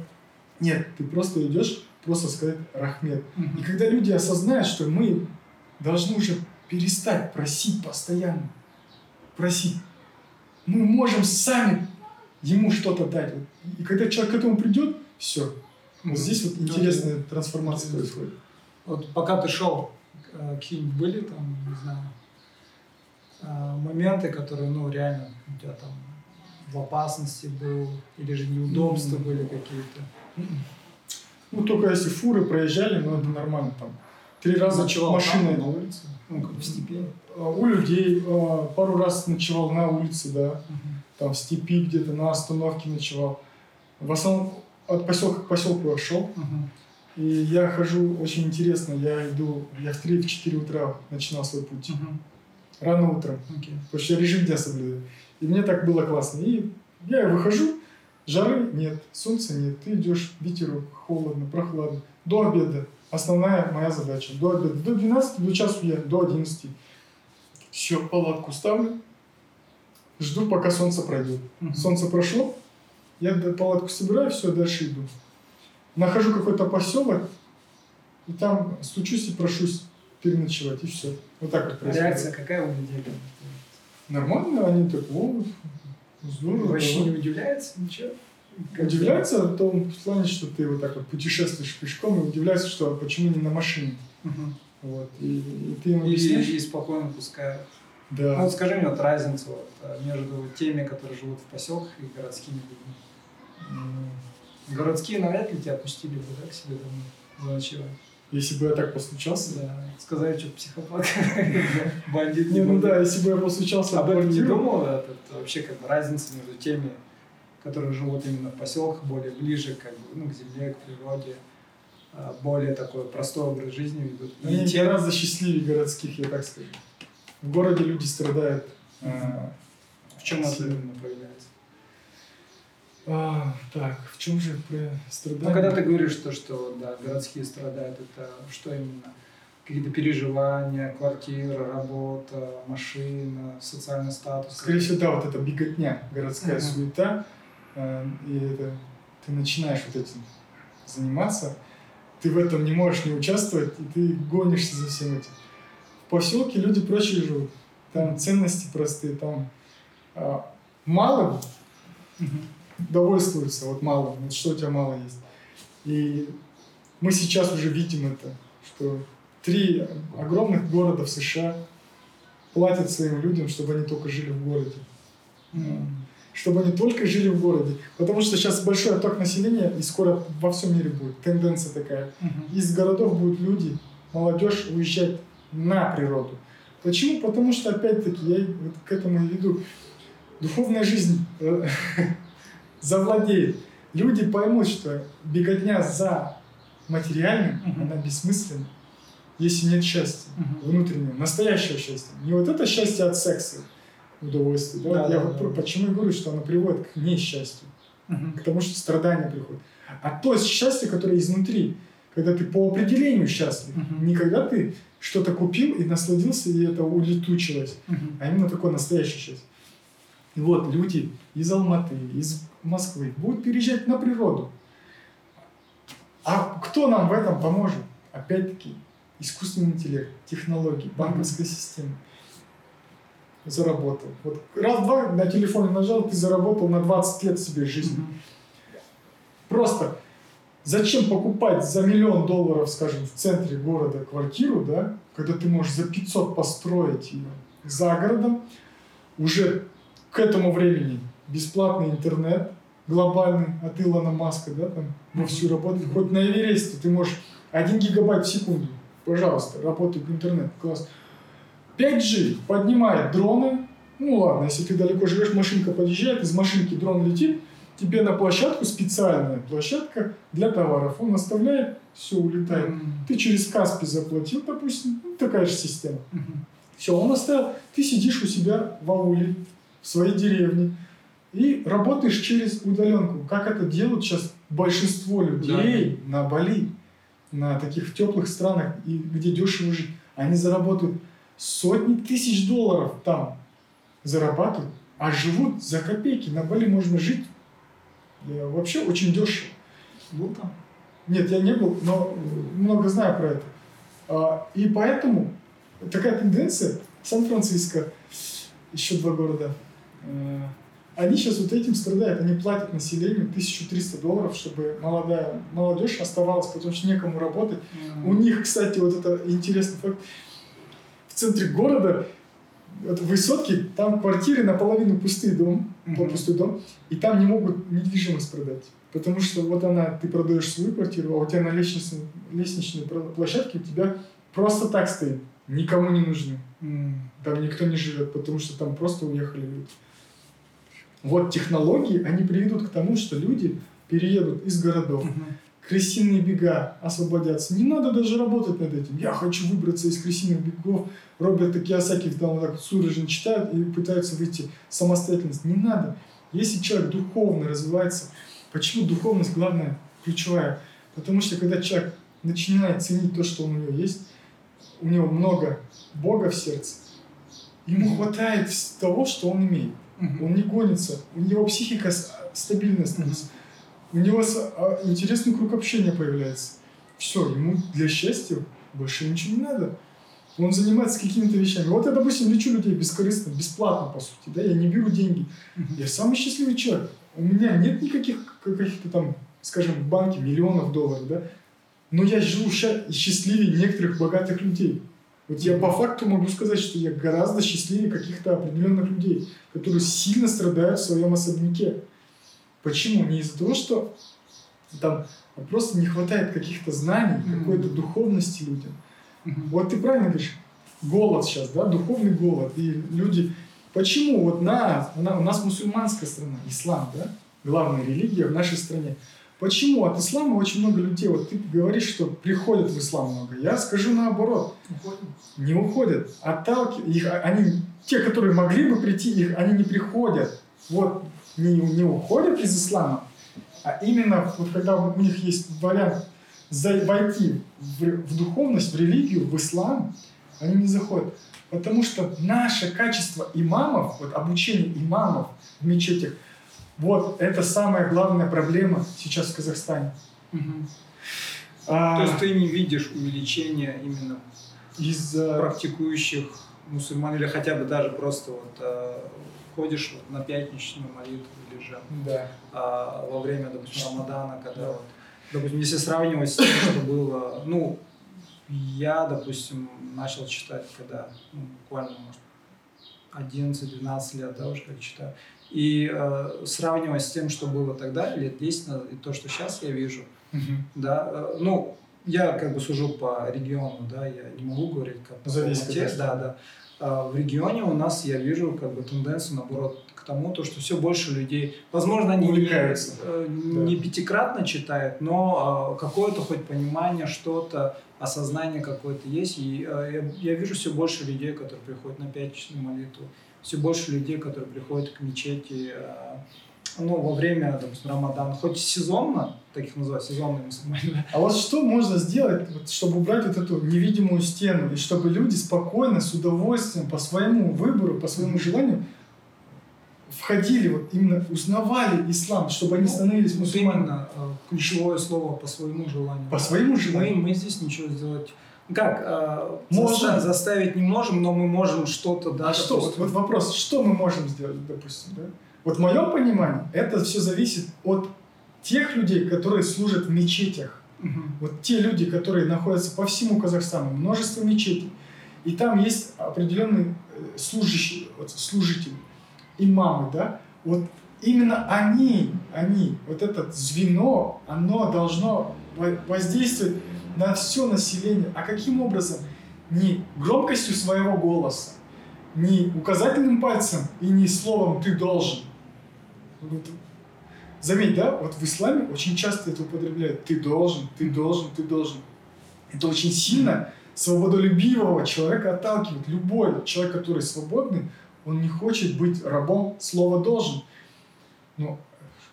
Нет, ты просто идешь, просто сказать Рахмет. И когда люди осознают, что мы должны уже перестать просить постоянно, просить. Мы можем сами ему что-то дать. И когда человек к этому придет, все. Вот здесь вот интересная трансформация происходит.
Вот пока ты шел, э, какие были там, не знаю, э, моменты, которые, ну, реально у тебя там в опасности был, или же неудобства mm-hmm. были какие-то?
Ну, только если фуры проезжали, ну, это нормально там. три раза
Ночевал
машиной.
там, на улице? Ну, как в степи.
А, У людей а, пару раз ночевал на улице, да. Там в степи где-то, на остановке ночевал. В основном от поселка к поселку я шел.
Мгм.
И я хожу очень интересно. Я иду, я в 3-4 утра начинал свой путь.
Мгм.
Рано утром.
Окей.
Потому что я режим дня соблюдаю. И мне так было классно. И я выхожу, жары нет, солнца нет. Ты идешь, ветерок, холодно, прохладно. До обеда. Основная моя задача. До обеда. До 12, до часу я, до 11. Все, палатку ставлю. Жду, пока солнце пройдет.
Мгм.
Солнце прошло, я палатку собираю, все, дальше иду. Нахожу какой-то поселок, и там стучусь и прошусь переночевать, и все. Вот так вот происходит.
Реакция какая у людей?
Нормально, они так, о, здорово.
Вообще
давай».
не удивляется ничего? Как
Удивляется в том плане, что ты вот так вот путешествуешь пешком, и удивляется, что почему не на машине.
Мгм.
Вот. И, и ты
И,
объясняешь.
и спокойно пускают. Ну
Да.
вот скажи мне вот разницу вот, э, между теми, которые живут в поселках и городскими людьми.
М,
Городские навряд ли тебя пустили бы, да, к себе домой заночевать.
Если бы я так постучался.
Да. Сказали, что психопат, бандит.
Не, ну да, если бы я постучался
Об этом не думал, этот, вообще как бы разница между теми, которые живут именно в поселках, более ближе как бы, ну, к земле, к природе, а, более такой простой образ жизни ведут. И
Они
те-
гораздо счастливее городских, я так скажу. В городе люди страдают. а,
в чем именно проявляется?
А, так, в чем же про
Ну,
страдания?
когда ты говоришь то, что да, городские страдают, это что именно? Какие-то переживания, квартира, работа, машина, социальный статус?
Скорее всего, да, вот эта беготня, городская
Мгм.
суета, а, и это, ты начинаешь вот этим заниматься, ты в этом не можешь не участвовать, и ты гонишься за всем этим. В поселке люди проще живут, там ценности простые, там а, мало
Мгм.
Довольствуются вот мало, вот что у тебя мало есть. И мы сейчас уже видим это, что три огромных города в США платят своим людям, чтобы они только жили в городе. Чтобы они только жили в городе. Потому что сейчас большой отток населения, и скоро во всем мире будет тенденция такая. Из городов будут люди, молодежь уезжать на природу. Почему? Потому что, опять-таки, я вот к этому и веду. Духовная жизнь э, завладеет. Люди поймут, что беготня за материальным,
Мгм.
она бессмысленна, если нет счастья
Мгм.
внутреннего, настоящего счастья. Не вот это счастье от секса, удовольствия. Да?
Да,
Я
да,
вот
да.
почему и говорю, что оно приводит к несчастью,
Мгм.
к тому, что страдания приходят. А то счастье, которое изнутри, когда ты по определению счастлив,
Мгм.
не когда ты что-то купил и насладился, и это улетучилось,
Мгм.
а именно такое настоящее счастье. И вот люди из Алматы, из Москвы будут переезжать на природу. А кто нам в этом поможет? Опять-таки, искусственный интеллект, технологии, банковская система. Заработал. Вот раз-два на телефоне нажал, ты заработал на 20 лет себе жизни. Просто зачем покупать за миллион долларов, скажем, в центре города квартиру, да, когда ты можешь за 500 построить ее за городом, уже к этому времени бесплатный интернет глобальный от Илона Маска, да, там вовсю работает. Хоть на Эвересте ты можешь 1 гигабайт в секунду, пожалуйста, работает интернет, класс. 5G поднимает дроны, ну ладно, если ты далеко живешь, машинка подъезжает, из машинки дрон летит, тебе на площадку специальная площадка для товаров. Он оставляет, все улетает.
Мгм.
Ты через Каспи заплатил, допустим, ну, такая же система.
Мгм.
Все, он оставил, ты сидишь у себя в ауле, в своей деревне, и работаешь через удаленку. Как это делают сейчас большинство людей на Бали, на таких теплых странах, и где дешево жить. Они заработают сотни тысяч долларов там, зарабатывают, а живут за копейки. На Бали можно жить э, вообще очень дешево.
Был там?
Нет, я не был, но э, много знаю про это. А, И поэтому такая тенденция, Сан-Франциско, еще два города, э, они сейчас вот этим страдают. Они платят населению 1300 долларов, чтобы молодая молодежь оставалась, потому что некому работать. У них, кстати, вот это интересный факт. В центре города, вот в высотке, там квартиры наполовину пустые дом,
Мгм.
пустой дом, и там не могут недвижимость продать. Потому что вот она, ты продаешь свою квартиру, а у тебя на лестничной, лестничной площадке у тебя просто так стоит, никому не нужны.
М.
Там никто не живет, потому что там просто уехали люди. Вот технологии, они приведут к тому, что люди переедут из городов,
Мгм.
крысиные бега освободятся. Не надо даже работать над этим. Я хочу выбраться из крысиных бегов. Роберт Кiyosaki там вот так судорожно читают и пытаются выйти в самостоятельность. Не надо. Если человек духовно развивается, почему духовность главная, ключевая? Потому что когда человек начинает ценить то, что у него есть, у него много Бога в сердце, ему хватает того, что он имеет.
Мгм.
Он не гонится, у него психика с- стабильная становится. У него а, интересный круг общения появляется. Все, ему для счастья больше ничего не надо. Он занимается какими-то вещами. Вот я, допустим, лечу людей бескорыстно, бесплатно, по сути. Да? Я не беру деньги.
Мгм.
Я самый счастливый человек. У меня нет никаких каких-то там, скажем, в банке миллионов долларов, да? Но я живу счастливее некоторых богатых людей. Вот я по факту могу сказать, что я гораздо счастливее каких-то определенных людей, которые сильно страдают в своем особняке. Почему? Не из-за того, что там просто не хватает каких-то знаний, какой-то духовности людям. Вот ты правильно говоришь, голод сейчас, да, духовный голод. И люди... Почему вот на, на- у нас мусульманская страна, ислам, да, главная религия в нашей стране. Почему от ислама очень много людей, вот ты говоришь, что приходят в ислам много. Я скажу наоборот,
Уходим.
не уходят, отталкивают. Их, а- они, те, которые могли бы прийти, их, они не приходят. Вот не, не уходят из ислама, а именно вот когда у них есть вариант войти в, в духовность, в религию, в ислам, они не заходят. Потому что наше качество имамов, вот обучение имамов в мечетях, вот это самая главная проблема сейчас в Казахстане.
Мгм.
А,
То есть ты не видишь увеличения именно
из-за
практикующих мусульман или хотя бы даже просто вот э, ходишь вот на пятничную молитву или же
да.
а, во время, допустим, Рамадана, когда
Да.
вот, допустим, если сравнивать с тем, что было, ну, я, допустим, начал читать, когда, ну, буквально, может, 11-12 лет, да, уже как читаю, и э, сравнивать с тем, что было тогда, лет 10 назад, и то, что сейчас я вижу,
Мгм.
да, э, ну, я как бы сужу по региону, да, я не могу говорить как по
Казахстан.
да, да. А в регионе у нас я вижу как бы тенденцию, наоборот, к тому, то, что все больше людей, возможно, они не, э, не пятикратно читают, но а, какое-то хоть понимание, что-то, осознание какое-то есть. И э, я, я вижу все больше людей, которые приходят на пятничную молитву, все больше людей, которые приходят к мечети, э, ну, во время, допустим, Рамадана, хоть сезонно, так их называют, сезонные мусульмане,
А вот что можно сделать, вот, чтобы убрать вот эту невидимую стену, и чтобы люди спокойно, с удовольствием, по своему выбору, по своему желанию входили, вот именно узнавали ислам, чтобы они
Ну,
становились мусульманами.
именно э, ключевое слово по своему желанию.
По своему
Мы,
желанию.
мы здесь ничего сделать. Как? э,
Можем.
заста- заставить не можем, но мы можем что-то, да.
А что, вот, вот вопрос, что мы можем сделать, допустим, да? Вот в моем понимании, это все зависит от тех людей, которые служат в мечетях.
Мгм.
Вот те люди, которые находятся по всему Казахстану, множество мечетей, и там есть определенные э, служащие, вот, служители, имамы, да, вот именно они, они, вот это звено, оно должно во- воздействовать на все население. А каким образом? Не громкостью своего голоса, не указательным пальцем и не словом «ты должен». Вот Заметь, да, вот в исламе очень часто это употребляют. Ты должен, ты должен, ты должен. Это очень сильно свободолюбивого человека отталкивает. Любой человек, который свободный, он не хочет быть рабом слова «должен». Ну,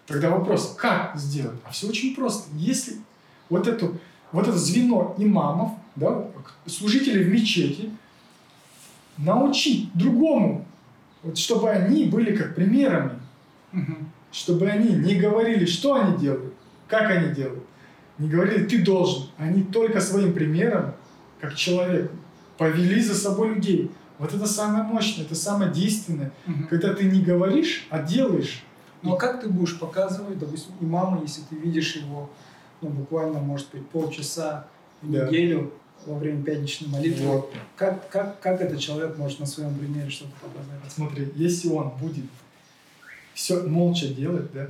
тогда вопрос, как сделать? А все очень просто. Если вот, эту, вот это звено имамов, да, служителей в мечети, научить другому, вот чтобы они были как примерами,
Мгм.
чтобы они не говорили, что они делают, как они делают. Не говорили, ты должен. Они только своим примером, как человек, повели за собой людей. Вот это самое мощное, это самое действенное.
Мгм.
Когда ты не говоришь, а делаешь.
Ну а как ты будешь показывать, допустим, имама, если ты видишь его, ну буквально, может быть, полчаса в
Да.
неделю во время пятничной молитвы,
Вот.
как, как, как этот человек может на своем примере что-то показать?
Смотри, если он будет все молча делать, да,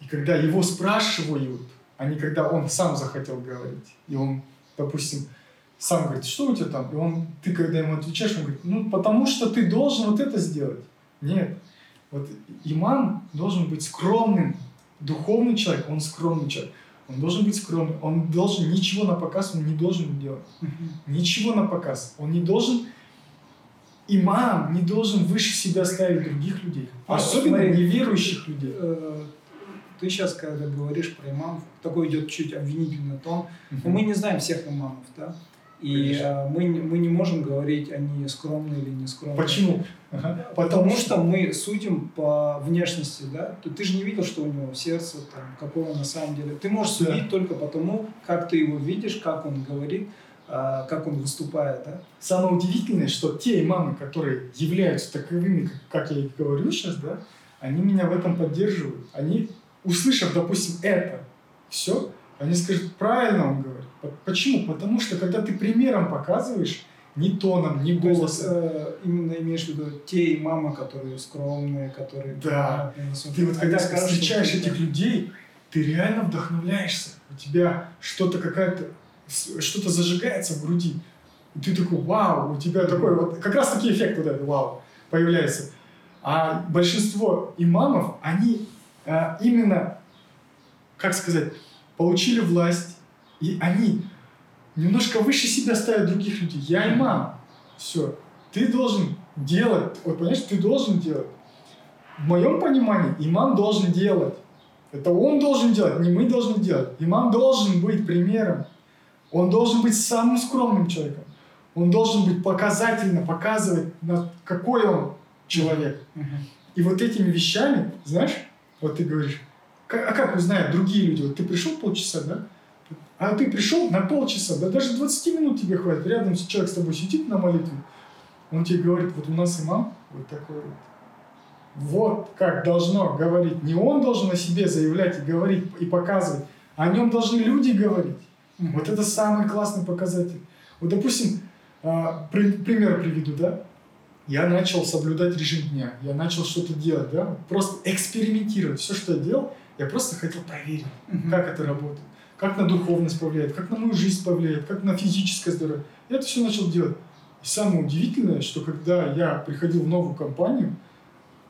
и когда его спрашивают, а не когда он сам захотел говорить, и он, допустим, сам говорит, что у тебя там? И он, ты когда ему отвечаешь, он говорит, ну, потому что ты должен вот это сделать. Нет. Вот имам должен быть скромным. Духовный человек, он скромный человек. Он должен быть скромным. Он должен ничего на показ, он не должен делать. Ничего на показ. Он не должен имам не должен выше себя ставить других людей.
А
Особенно
смотри,
неверующих людей.
Э, Ты сейчас, когда говоришь про имамов, такой идет чуть обвинительный тон. Но мы не знаем всех имамов, да? И
Конечно.
э, мы, не- мы не можем говорить, они скромные или не скромные.
Почему? Ага.
Потому что мы судим по внешности, да? То ты же не видел, что у него в сердце, там, какое он на самом деле. Ты можешь
Да.
судить только по тому, как ты его видишь, как он говорит, а, как он выступает, да?
Самое удивительное, что те имамы, которые являются таковыми, как, как я и говорю сейчас, да, они меня в этом поддерживают. Они, услышав, допустим, это, все, они скажут, правильно он говорит. По- Почему? Потому что, когда ты примером показываешь, ни тоном, ни
То есть,
голосом,
э, именно имеешь в виду те имамы, которые скромные, которые...
Да. Ты вот когда
что
встречаешь
ты-
этих людей, ты реально вдохновляешься. У тебя что-то какая-то, что-то зажигается в груди. И ты такой, вау, у тебя такой вот, как раз таки эффект вот этот, вау, появляется. А большинство имамов, они а, именно, как сказать, получили власть, и они немножко выше себя ставят других людей. Я имам. Все. Ты должен делать. Вот понимаешь, ты должен делать. В моем понимании имам должен делать. Это он должен делать, не мы должны делать. Имам должен быть примером. Он должен быть самым скромным человеком. Он должен быть показательно показывать, какой он человек. И вот этими вещами, знаешь, вот ты говоришь, «Ка- а как узнают другие люди? Вот ты пришел полчаса, да? А ты пришел на полчаса, да даже 20 минут тебе хватит. Рядом человек с тобой сидит на молитве. Он тебе говорит, вот у нас имам вот такой вот. Вот как должно говорить. Не он должен о себе заявлять и говорить, и показывать, а о нем должны люди говорить. Вот это самый классный показатель. Вот, допустим, а, при- пример приведу, да? Я начал соблюдать режим дня, я начал что-то делать, да? Просто экспериментировать. Все, что я делал, я просто хотел проверить, как это работает, как на духовность повлияет, как на мою жизнь повлияет, как на физическое здоровье. Я это все начал делать. И самое удивительное, что когда я приходил в новую компанию,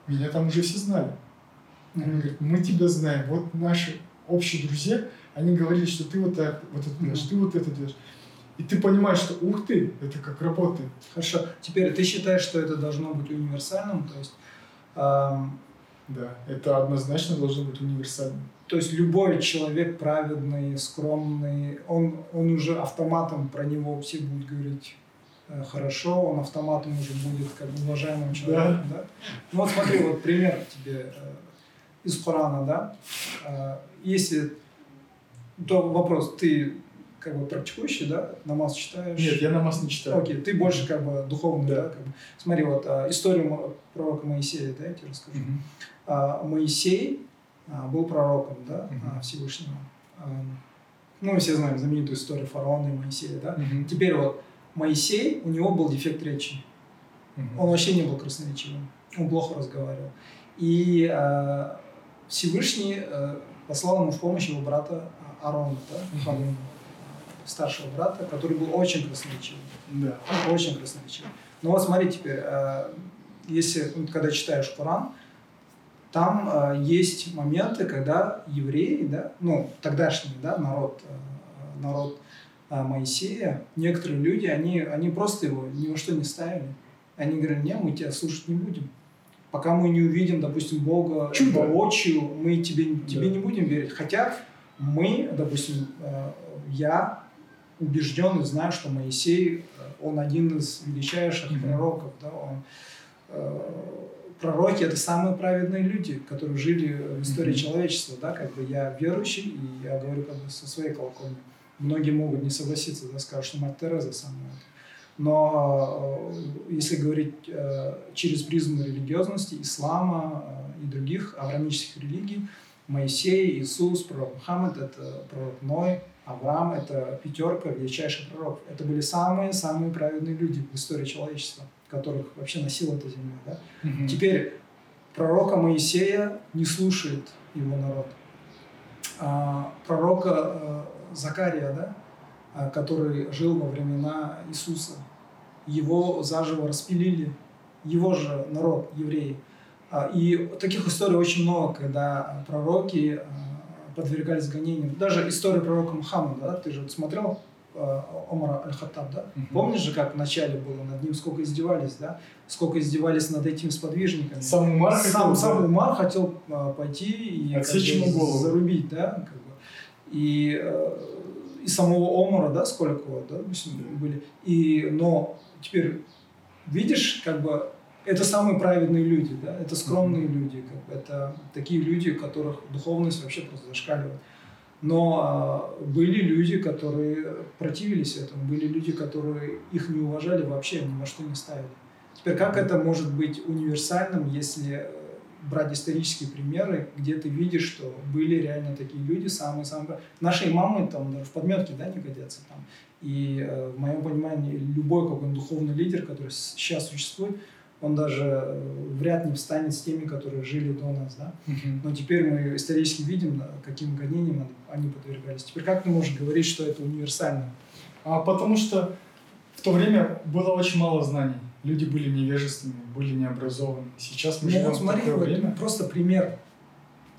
меня там уже все знали. Они говорят, мы тебя знаем, вот наши общие друзья, они говорили, что ты вот это, вот это делаешь, ты вот это делаешь. И ты понимаешь, что ух ты, это как работает.
Хорошо. Теперь ты считаешь, что это должно быть универсальным, то есть,
Да, это однозначно должно быть универсальным.
то есть любой человек праведный, скромный, он, он уже автоматом про него все будут говорить э, хорошо, он автоматом уже будет как бы уважаемым человеком, да? Ну вот смотри, вот пример тебе э, из Корана, да? Э, Если, то вопрос, ты как бы практикующий, да, намаз читаешь?
Нет, я намаз не читаю.
Окей, ты больше как бы духовный, да?
Да.
как бы. Смотри, вот а, историю пророка Моисея, да, я тебе расскажу.
Мгм.
А, Моисей а, был пророком, да, а, Всевышнего. Ну, мы все знаем знаменитую историю фараона и Моисея, да.
Мгм.
Теперь вот Моисей, у него был дефект речи.
Мгм.
Он вообще не был красноречивым, он плохо разговаривал. И а, Всевышний а, послал ему в помощь его брата Аарона, да. Харуна, старшего брата, который был очень красноречивым.
Да.
Очень красноречиво. Но вот смотри теперь, э, если, ну, когда читаешь Коран, там э, есть моменты, когда евреи, да, ну, тогдашний, да, народ, э, народ э, Моисея, некоторые люди, они, они просто его ни во что не ставили. Они говорили, не, мы тебя слушать не будем. Пока мы не увидим, допустим, Бога
Чудо.
воочию, мы тебе, тебе
Да.
не будем верить. Хотя мы, допустим, э, я убежден и знаю, что Моисей, э, он один из величайших
Мгм.
пророков. Да? Он, э, пророки – это самые праведные люди, которые жили в истории
Мгм.
человечества. Да? Как бы я верующий, и я говорю как бы со своей колокольни. Многие могут не согласиться, да, скажут, что мать Тереза самая. Но э, если говорить э, через призму религиозности, ислама э, и других авраамических религий, Моисей, Иисус, пророк Мухаммад, это пророк Ной, Авраам, это пятерка величайших пророков. Это были самые-самые праведные люди в истории человечества, которых вообще носила эта земля. Да?
Мгм.
Теперь пророка Моисея не слушает его народ. А, пророка э, Закария, да, а, который жил во времена Иисуса. Его заживо распилили, его же народ, евреи. А, и таких историй очень много, когда пророки а, подвергались гонениям. Даже история пророка Мухаммада, да, ты же вот смотрел Омара Аль-Хаттаб, да? Угу. Помнишь же, как вначале было над ним, сколько издевались, да? Сколько издевались над этим сподвижниками.
Сам Умар
сам, хотел, сам Умар хотел пойти и
Отсечь ему голову.
зарубить, да? Как бы. И э, и самого Омара, да, сколько вот, да, были. И, но теперь видишь, как бы это самые праведные люди, да, это скромные mm-hmm. люди, как бы, это такие люди, у которых духовность вообще просто зашкаливает. Но а, были люди, которые противились этому, были люди, которые их не уважали вообще, ни во что не ставили. Теперь как это может быть универсальным, если брать исторические примеры, где ты видишь, что были реально такие люди, самые-самые... Наши мамы там даже в подметке да, не годятся. Там. И э, в моем понимании любой какой духовный лидер, который сейчас существует, он даже э, вряд ли встанет с теми, которые жили до нас. Да? Но теперь мы исторически видим, каким гонениям они подвергались. Теперь как ты можешь говорить, что это универсально?
А потому что в то время было очень мало знаний люди были невежественны, были необразованы. Сейчас мы ну, живем вот смотри, в такое вот время.
Просто пример,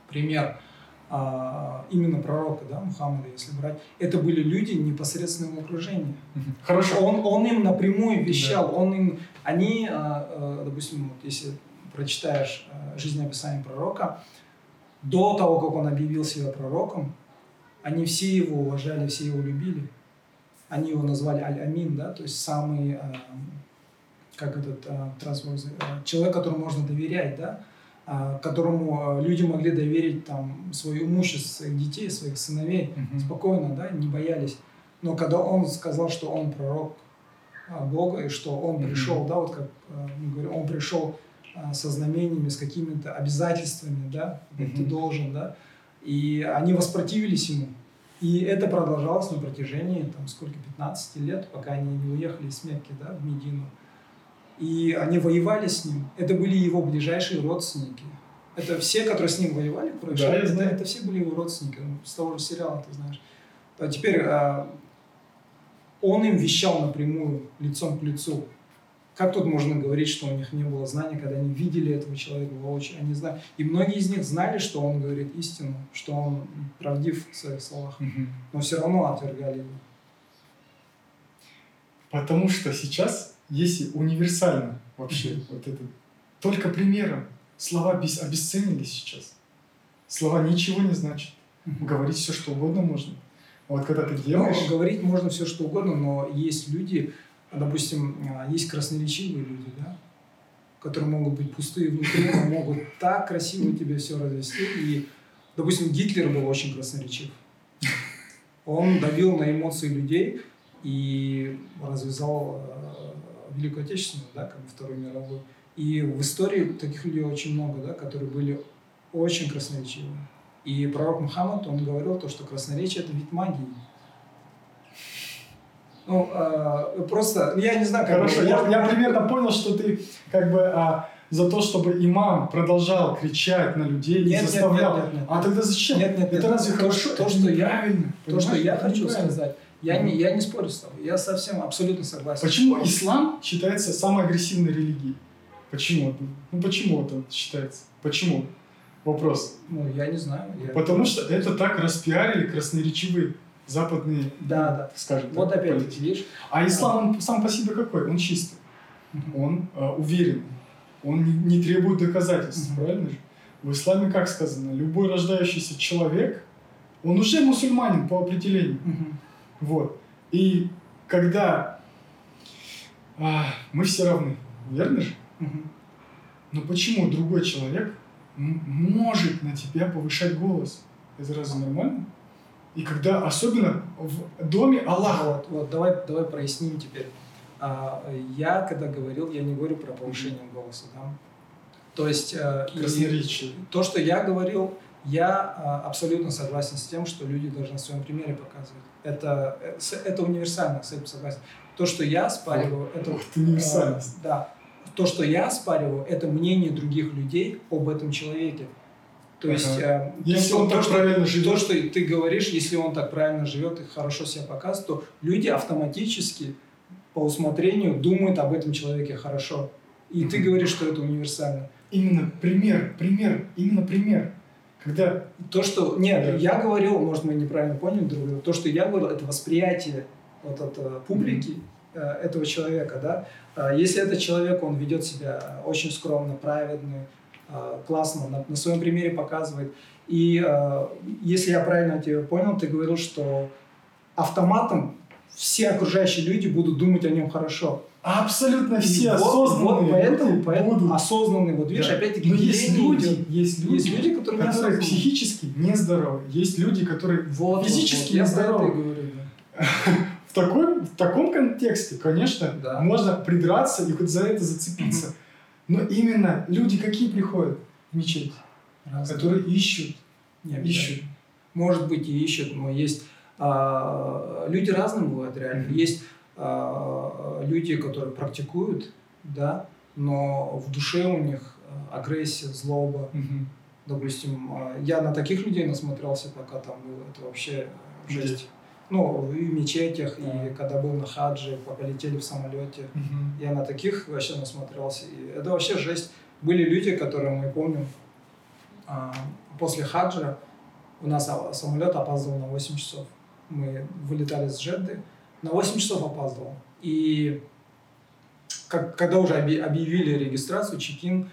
пример а, именно пророка, да, Мухаммада, если брать, это были люди непосредственного окружения.
Хорошо.
Он, он им напрямую вещал, да. он им, они, а, а, допустим, вот если прочитаешь жизнеописание пророка, до того, как он объявил себя пророком, они все его уважали, все его любили. Они его назвали Аль-Амин, да, то есть самый как этот трансформация, а, человек, которому можно доверять, да, которому а, люди могли доверить там свое имущество, своих детей, своих сыновей, mm-hmm. спокойно, да, не боялись. Но когда он сказал, что он пророк а, Бога и что он mm-hmm. пришел, да, вот как а, мы говорим, он пришел а, со знамениями, с какими-то обязательствами, да, mm-hmm. ты должен, да, и они воспротивились ему. И это продолжалось на протяжении, там, сколько, 15 лет, пока они не уехали из Мекки, да, в Медину и они воевали с ним. Это были его ближайшие родственники. Это все, которые с ним воевали, короче, да, это, это все были его родственники. Ну, с того же сериала, ты знаешь. А теперь а, он им вещал напрямую, лицом к лицу. Как тут можно говорить, что у них не было знания, когда они видели этого человека воочию? Они знали. И многие из них знали, что он говорит истину, что он правдив в своих словах, угу. но все равно отвергали его.
Потому что сейчас если универсально вообще mm-hmm. вот это, только примером, слова обесценились сейчас. Слова ничего не значат. Mm-hmm. Говорить все, что угодно можно. Вот когда ты делаешь...
Ну, говорить можно все, что угодно, но есть люди, допустим, а, есть красноречивые люди, да, которые могут быть пустые внутри, но могут так красиво тебе все развести. И, допустим, Гитлер был очень красноречив. Он давил на эмоции людей и развязал а, Великую Отечественную, да, как бы Вторую мировую. И в истории таких людей очень много, да, которые были очень красноречивы. И пророк Мухаммад, он говорил то, что красноречие – это вид магии. Ну, э, просто, я не знаю,
как Хорошо, бы, я, я примерно понял, что ты как бы а, за то, чтобы имам продолжал кричать на людей
нет, и заставлял. Нет, нет, нет, нет.
А тогда зачем?
Нет, нет, нет.
Это разве
то,
хорошо?
То, что я, то, что я хочу сказать, я не, я не спорю с тобой, я совсем абсолютно согласен.
Почему ислам считается самой агрессивной религией? Почему? Ну почему это считается? Почему? Вопрос.
Ну, я не знаю. Я...
Потому что это так распиарили красноречивые западные,
да, да.
скажем
вот так, опять политики. видишь.
А ислам он сам по себе какой? Он чистый. Он э, уверенный. Он не, не требует доказательств, uh правильно же? В исламе как сказано? Любой рождающийся человек, он уже мусульманин по определению. uh вот. И когда а, мы все равны, верно же? Угу. Но почему другой человек может на тебя повышать голос? Это разве нормально? И когда, особенно в доме Аллаха.
Вот, вот давай, давай проясним теперь. А, я, когда говорил, я не говорю про повышение голоса, да? То есть... А, то, что я говорил, я а, абсолютно согласен с тем, что люди должны в своем примере показывать. Это, э, это универсально, с этим согласен. То, что я спариваю, это...
Ух ты, универсальность.
Э, да. То, что я спариваю, это мнение других людей об этом человеке. То есть,
Ага.
э,
Если
то,
он
то,
так
что,
правильно живет.
то, что ты говоришь, если он так правильно живет и хорошо себя показывает, то люди автоматически по усмотрению думают об этом человеке хорошо. И ты
Мгм.
говоришь, что это универсально.
Именно пример, пример, именно пример. Когда
То, что... Нет,
Да.
я говорил, может, мы неправильно поняли друг друга, то, что я говорил, это восприятие вот от э, публики э, этого человека, да. А Если этот человек, он ведет себя очень скромно, праведно, э, классно, на, на своем примере показывает. И если я правильно тебя понял, ты говорил, что автоматом все окружающие люди будут думать о нем хорошо.
Абсолютно все
вот-
осознанные
вот поэтому, поэтому
будут.
осознанный, вот видишь,
Да.
опять-таки
Но есть люди,
идет.
есть люди,
Есть люди, которые
которые
осознанные.
психически нездоровы. Есть люди, которые
Вот, вот,
физически
вот, и
нездоровы.
говорю, да.
В, такой, в таком контексте, конечно,
Да.
можно придраться и хоть за это зацепиться. Но именно люди какие приходят в мечеть?
Разные.
Которые ищут.
Не
ищут.
Может быть, и ищут, но есть а, люди разные бывают реально. Есть люди, которые практикуют, да, но в душе у них а, агрессия, злоба.
Мгм.
Допустим, а, я на таких людей насмотрелся, пока там был. Это вообще
Где?
жесть. Ну, и в мечетях, и
А.
когда был на хадже, пока летели в самолете.
Мгм.
Я на таких вообще насмотрелся. И это вообще жесть. Были люди, которые мы помним, а, после хаджа у нас а- самолет опаздывал на 8 часов. Мы вылетали с Джедды, на 8 часов опаздывал. И как, когда уже объ- объявили регистрацию, чекин,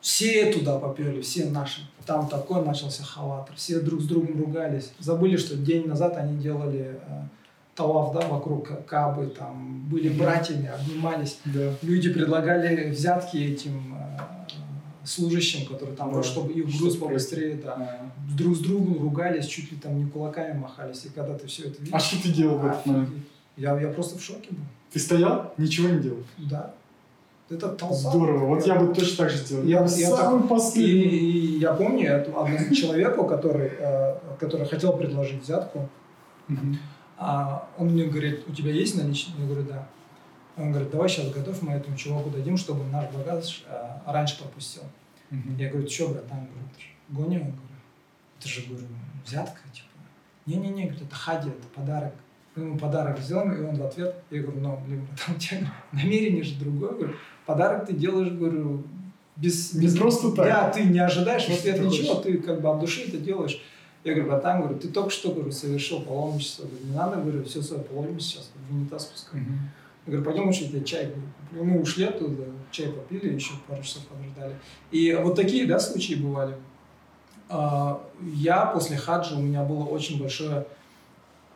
все туда поперли, все наши. Там такой начался халатр. Все друг с другом ругались. Забыли, что день назад они делали э, талав, да, вокруг Ка- Кабы, там были братьями, обнимались.
Да.
Люди предлагали взятки этим э, служащим, которые там,
Да.
вот, чтобы их груз
Чтобы
побыстрее, да.
А.
Друг с другом ругались, чуть ли там не кулаками махались. И когда ты все это видишь...
А что ты делал в этот момент?
Я, я просто в шоке был.
Ты стоял, ничего не делал.
Да. Это толпа.
Здорово. Вот я бы точно так же сделал.
Я-
Я,
я
самый
И,
последний.
и я помню одному человеку, который, э, который хотел предложить взятку, а он мне говорит, у тебя есть наличные? Я говорю, да. Он говорит, давай сейчас готов, мы этому чуваку дадим, чтобы наш багаж э, раньше пропустил.
Мгм.
Я говорю, ты что, братан, говорю, же гоним, говорю. Это же, говорю, взятка, типа. Не-не-не, говорит, это хади, это подарок. Мы ему подарок сделаем, и он в ответ, я говорю, ну, блин, братан, у тебя говорю, намерение же другое, говорю, подарок ты делаешь, говорю, без...
Не просто так.
Да, ты не ожидаешь в ответ ничего,
хочешь.
ты как бы от души это делаешь. Я говорю, братан, говорю, ты только что, говорю, совершил паломничество, говорю, не надо, говорю, все свое паломничество сейчас в унитаз пускай.
Мгм.
Я говорю, пойдем лучше тебе чай куплю». Мы ушли оттуда, чай попили, еще пару часов подождали. И вот такие, да, случаи бывали. А, Я после хаджа, у меня было очень большое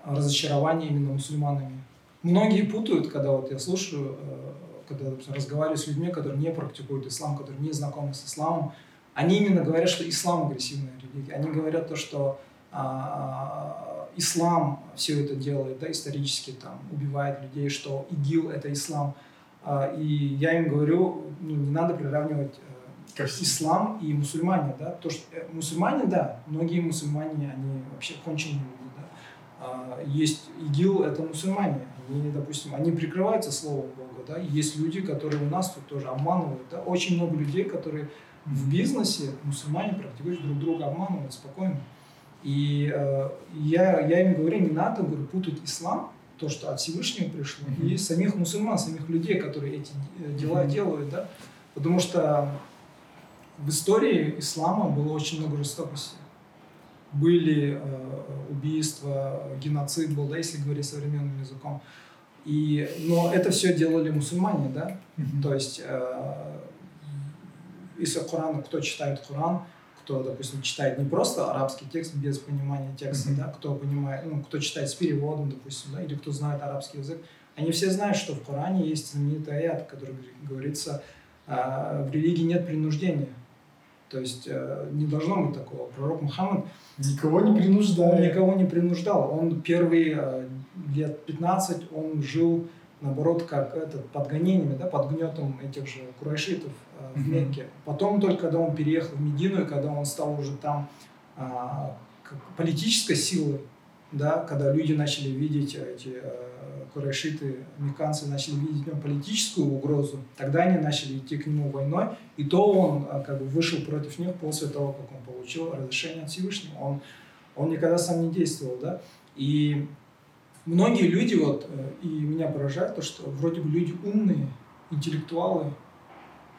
разочарование именно мусульманами. Многие путают, когда вот я слушаю, э, когда допустим, разговариваю с людьми, которые не практикуют ислам, которые не знакомы с исламом, они именно говорят, что ислам агрессивная религия. Они говорят то, что а, ислам все это делает, да, исторически там убивает людей, что ИГИЛ это ислам. А, и я им говорю, ну, не надо приравнивать э,
всем.
ислам и мусульмане, да, то, что э, мусульмане, да, многие мусульмане, они вообще конченые люди, да. А, есть ИГИЛ, это мусульмане, они, допустим, они прикрываются словом Бога, да, есть люди, которые у нас тут тоже обманывают, да, очень много людей, которые в бизнесе, мусульмане практикуют друг друга, обманывают спокойно. И э, я, я им говорю, не надо говорю, путать ислам, то, что от Всевышнего пришло,
Мгм.
и самих мусульман, самих людей, которые эти э, дела
Мгм.
делают, да, потому что в истории ислама было очень много жестокости. Были э, убийства, геноцид был, да, если говорить современным языком. И, но это все делали мусульмане, да,
Мгм.
то есть, э, если Коран, кто читает Коран, кто, допустим, читает не просто арабский текст без понимания текста,
Мгм.
да, кто понимает, ну, кто читает с переводом, допустим, да, или кто знает арабский язык, они все знают, что в Коране есть знаменитый аят, который говорит- говорится, э, в религии нет принуждения. То есть э, не должно быть такого. Пророк Мухаммад
Никого не
он
принуждает.
никого не принуждал. Он первые э, лет 15 он жил, наоборот, как этот, под гонениями, да, под гнетом этих же курайшитов э, в. Мекке. Потом только, когда он переехал в Медину, и когда он стал уже там как политической силой, да, когда люди начали видеть эти э, курайшиты, американцы начали видеть в нем политическую угрозу, тогда они начали идти к нему войной, и то он э, как бы вышел против них после того, как он получил разрешение от Всевышнего. Он, он никогда сам не действовал, да. И многие люди, вот, э, и меня поражает то, что вроде бы люди умные, интеллектуалы,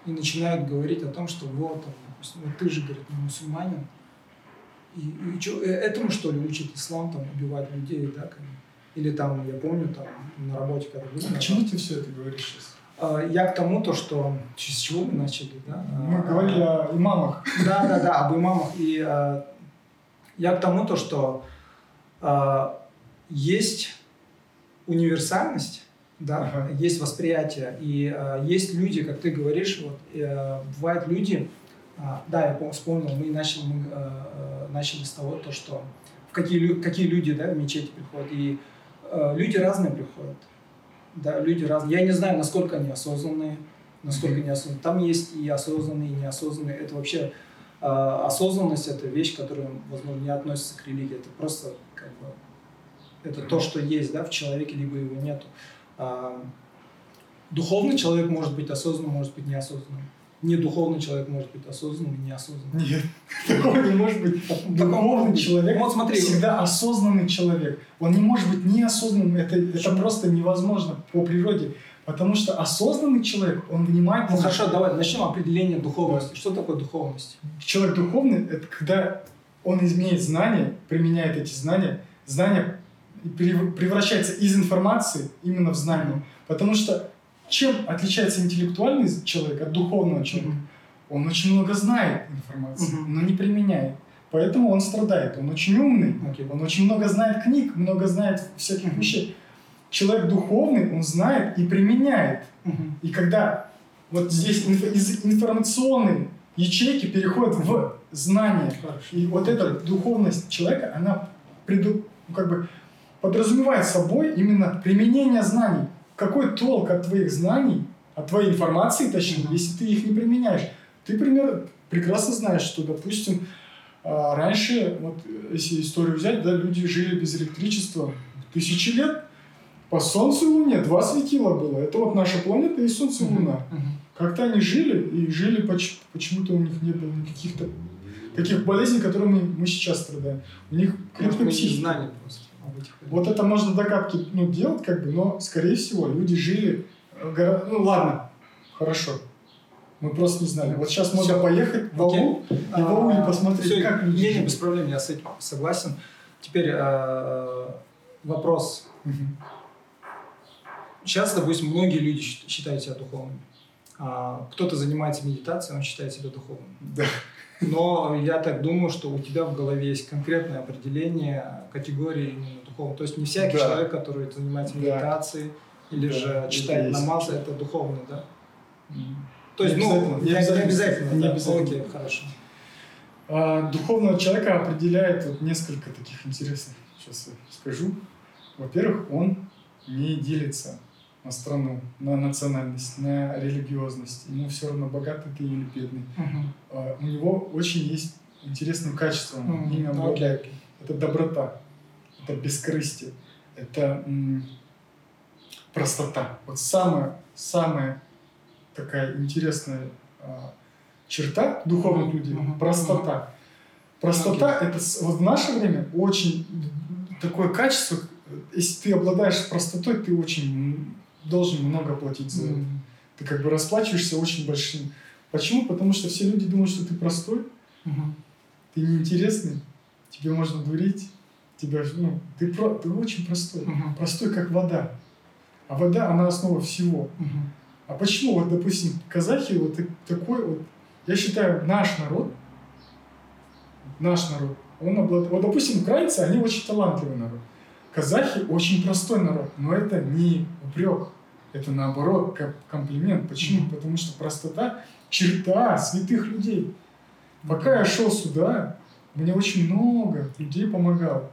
и начинают говорить о том, что вот, там, допустим, вот ты же, говорит, мусульманин, и, и чё, э, этому, что ли, учит ислам, там, убивать людей, да, как? Или там, я помню, там, на работе, когда был...
К чему ты все это говоришь сейчас?
А, Я к тому, то, что... С чего мы начали, да?
Мы
А,
говорили о имамах.
Да, да, да, об имамах. И а, я к тому, то, что а, есть универсальность, да,
Ага.
есть восприятие, и а, есть люди, как ты говоришь, вот, а, бывают люди, а, да, я пом- вспомнил, мы начали, мы, а, а, начали с того, то, что в какие, какие люди да, в мечети приходят, и а, люди разные приходят, да, люди разные. Я не знаю, насколько они осознанные, насколько
Мгм.
неосознанные. Там есть и осознанные, и неосознанные. Это вообще а, осознанность это вещь, которая, возможно, не относится к религии. Это просто как бы это то, что есть, да, в человеке, либо его нету. А, духовный человек может быть осознанным, может быть неосознанным. Недуховный человек может быть осознанным и неосознанным.
Нет, такого не может быть. Духовный человек
Вот смотри,
всегда осознанный человек. Он не может быть неосознанным. Это, это просто невозможно по природе. Потому что осознанный человек, он внимает...
ну хорошо, давай начнем определение духовности. Что такое духовность?
Человек духовный – это когда он имеет знания, применяет эти знания, знания превращается из информации именно в знание. Потому что чем отличается интеллектуальный человек от духовного человека? Он очень много знает информации, но не применяет. Поэтому он страдает. Он очень умный,
Окей.
он очень много знает книг, много знает всяких
Мгм.
вещей. Человек духовный, он знает и применяет.
Мгм.
И когда вот здесь инфо- из информационной ячейки переходит в знание,
Хорошо.
и вот эта духовность человека, она преду- ну, как бы подразумевает собой именно применение знаний. Какой толк от твоих знаний, от твоей информации, точнее, если ты их не применяешь? Ты, пример, прекрасно знаешь, что, допустим, а, раньше, вот если историю взять, да, люди жили без электричества тысячи лет, по Солнцу и Луне два светила было. Это вот наша планета и Солнце и Луна.
Мгм.
Как-то они жили, и жили поч- почему-то у них не было никаких-то таких болезней, которыми мы сейчас страдаем. У них крепкая психика.
знали просто
Вот это можно догадки ну, делать, как бы, но, скорее всего, люди жили... э, гора- Ну, ладно, хорошо. Мы просто не знали. Вот сейчас можно поехать в Аулу и в Ауле посмотреть,
Всё,
как люди
Не, без проблем, я с этим согласен. Теперь э, вопрос. Сейчас, допустим, многие люди считают себя духовными. А, кто-то занимается медитацией, он считает себя духовным.
Да.
Но я так думаю, что у тебя в голове есть конкретное определение категории духовного. То есть не всякий
Да.
человек, который занимается
Да.
медитацией или
Да,
же читает
есть.
намазы, это духовный, да?
М.
То есть,
Не
ну,
обязательно,
не, не обязательно,
не
да.
обязательно.
Окей, хорошо.
А, духовного человека определяет вот несколько таких интересных. Сейчас я скажу. Во-первых, он не делится на страну, на национальность, на религиозность. Ему все равно, богатый ты или бедный.
Мгм.
А, У него очень есть интересным качеством.
Мгм.
Ими
Окей,
обладает.
окей.
Это доброта, это бескорыстие, это м, простота. Вот самая, самая такая интересная а, черта духовных
Мгм.
людей
Мгм.
простота. Простота это с- вот в наше время очень такое качество. Если ты обладаешь простотой, ты очень должен много платить за это.
Мгм.
Ты как бы расплачиваешься очень большим. Почему? Потому что все люди думают, что ты простой,
Мгм.
ты неинтересный, тебе можно дурить, тебя, ну, ты, про, ты очень простой.
Мгм.
Простой, как вода. А вода, она основа всего.
Мгм.
А почему, вот, допустим, казахи, вот так- такой вот, я считаю, наш народ, наш народ, он обладает, вот, допустим, украинцы, они очень талантливый народ. Казахи очень простой народ, но это не упрек, это наоборот ком- комплимент. Почему?
Мгм.
Потому что простота – черта святых людей. Пока я шел сюда, мне очень много людей помогало.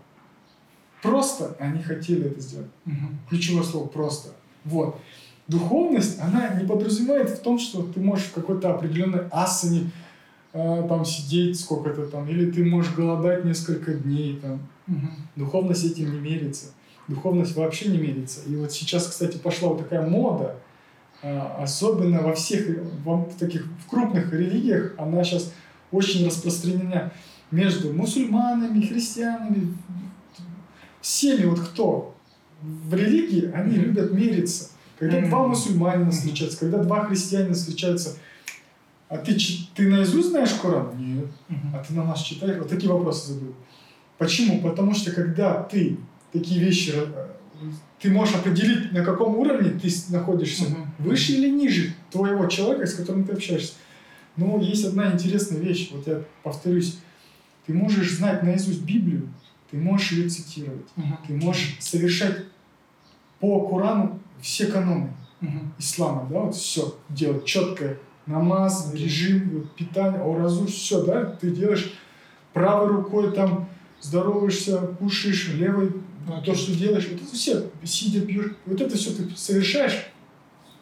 Просто они хотели это сделать.
Мгм.
Ключевое слово «просто». Вот. Духовность, она не подразумевает в том, что ты можешь в какой-то определенной асане э, там сидеть сколько-то там, или ты можешь голодать несколько дней там.
Мгм.
Духовность этим не мерится. духовность вообще не мерится. И вот сейчас, кстати, пошла вот такая мода, а, особенно во всех в таких в крупных религиях, она сейчас очень распространена между мусульманами, христианами, всеми вот кто в религии, они mm-hmm. любят мериться. Когда mm-hmm. два мусульманина встречаются, когда два христианина встречаются, а ты, ты наизусть знаешь Коран? Нет. Mm-hmm. А ты на нас читаешь? Вот такие вопросы задают. Почему? Потому что когда ты такие вещи, э, ты можешь определить, на каком уровне ты находишься, mm-hmm. выше или ниже твоего человека, с которым ты общаешься. Но есть одна интересная вещь, вот я повторюсь, ты можешь знать наизусть Библию, ты можешь ее цитировать, uh-huh. ты можешь совершать по Корану все каноны uh-huh. ислама, да, вот все делать четкое, намаз, режим, питание, ауразу, все, да, ты делаешь правой рукой там здороваешься, кушаешь, левой okay. то, что делаешь, вот это все, сидя пьешь, вот это все ты совершаешь,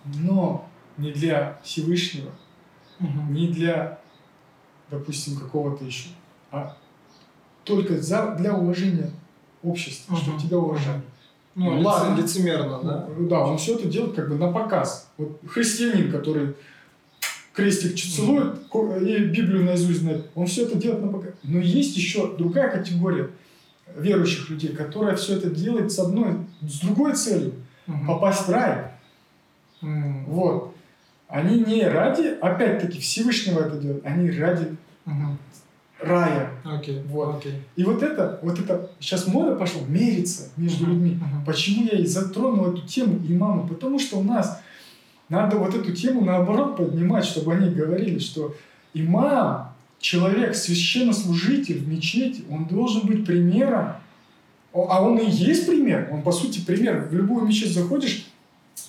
но не для Всевышнего, uh-huh. не для, допустим, какого-то еще, а только за, для уважения общества, uh-huh. чтобы тебя уважали.
Ну, ну ладно, лицемерно, да?
Ну, да, он все это делает как бы на показ. Вот христианин, который крестик целует mm-hmm. и Библию наизусть знает, он все это делает на показ. Но есть еще другая категория верующих людей, которая все это делает с одной, с другой целью. Mm-hmm. Попасть в рай. Mm-hmm. Вот. Они не ради, опять-таки, Всевышнего это делают, они ради mm-hmm рая.
Okay.
Вот. Okay. И вот это, вот это, сейчас мода пошла мериться между uh-huh. людьми. Uh-huh. Почему я и затронул эту тему имама? Потому что у нас надо вот эту тему наоборот поднимать, чтобы они говорили, что имам, человек, священнослужитель в мечети, он должен быть примером. А он и есть пример. Он, по сути, пример. В любую мечеть заходишь,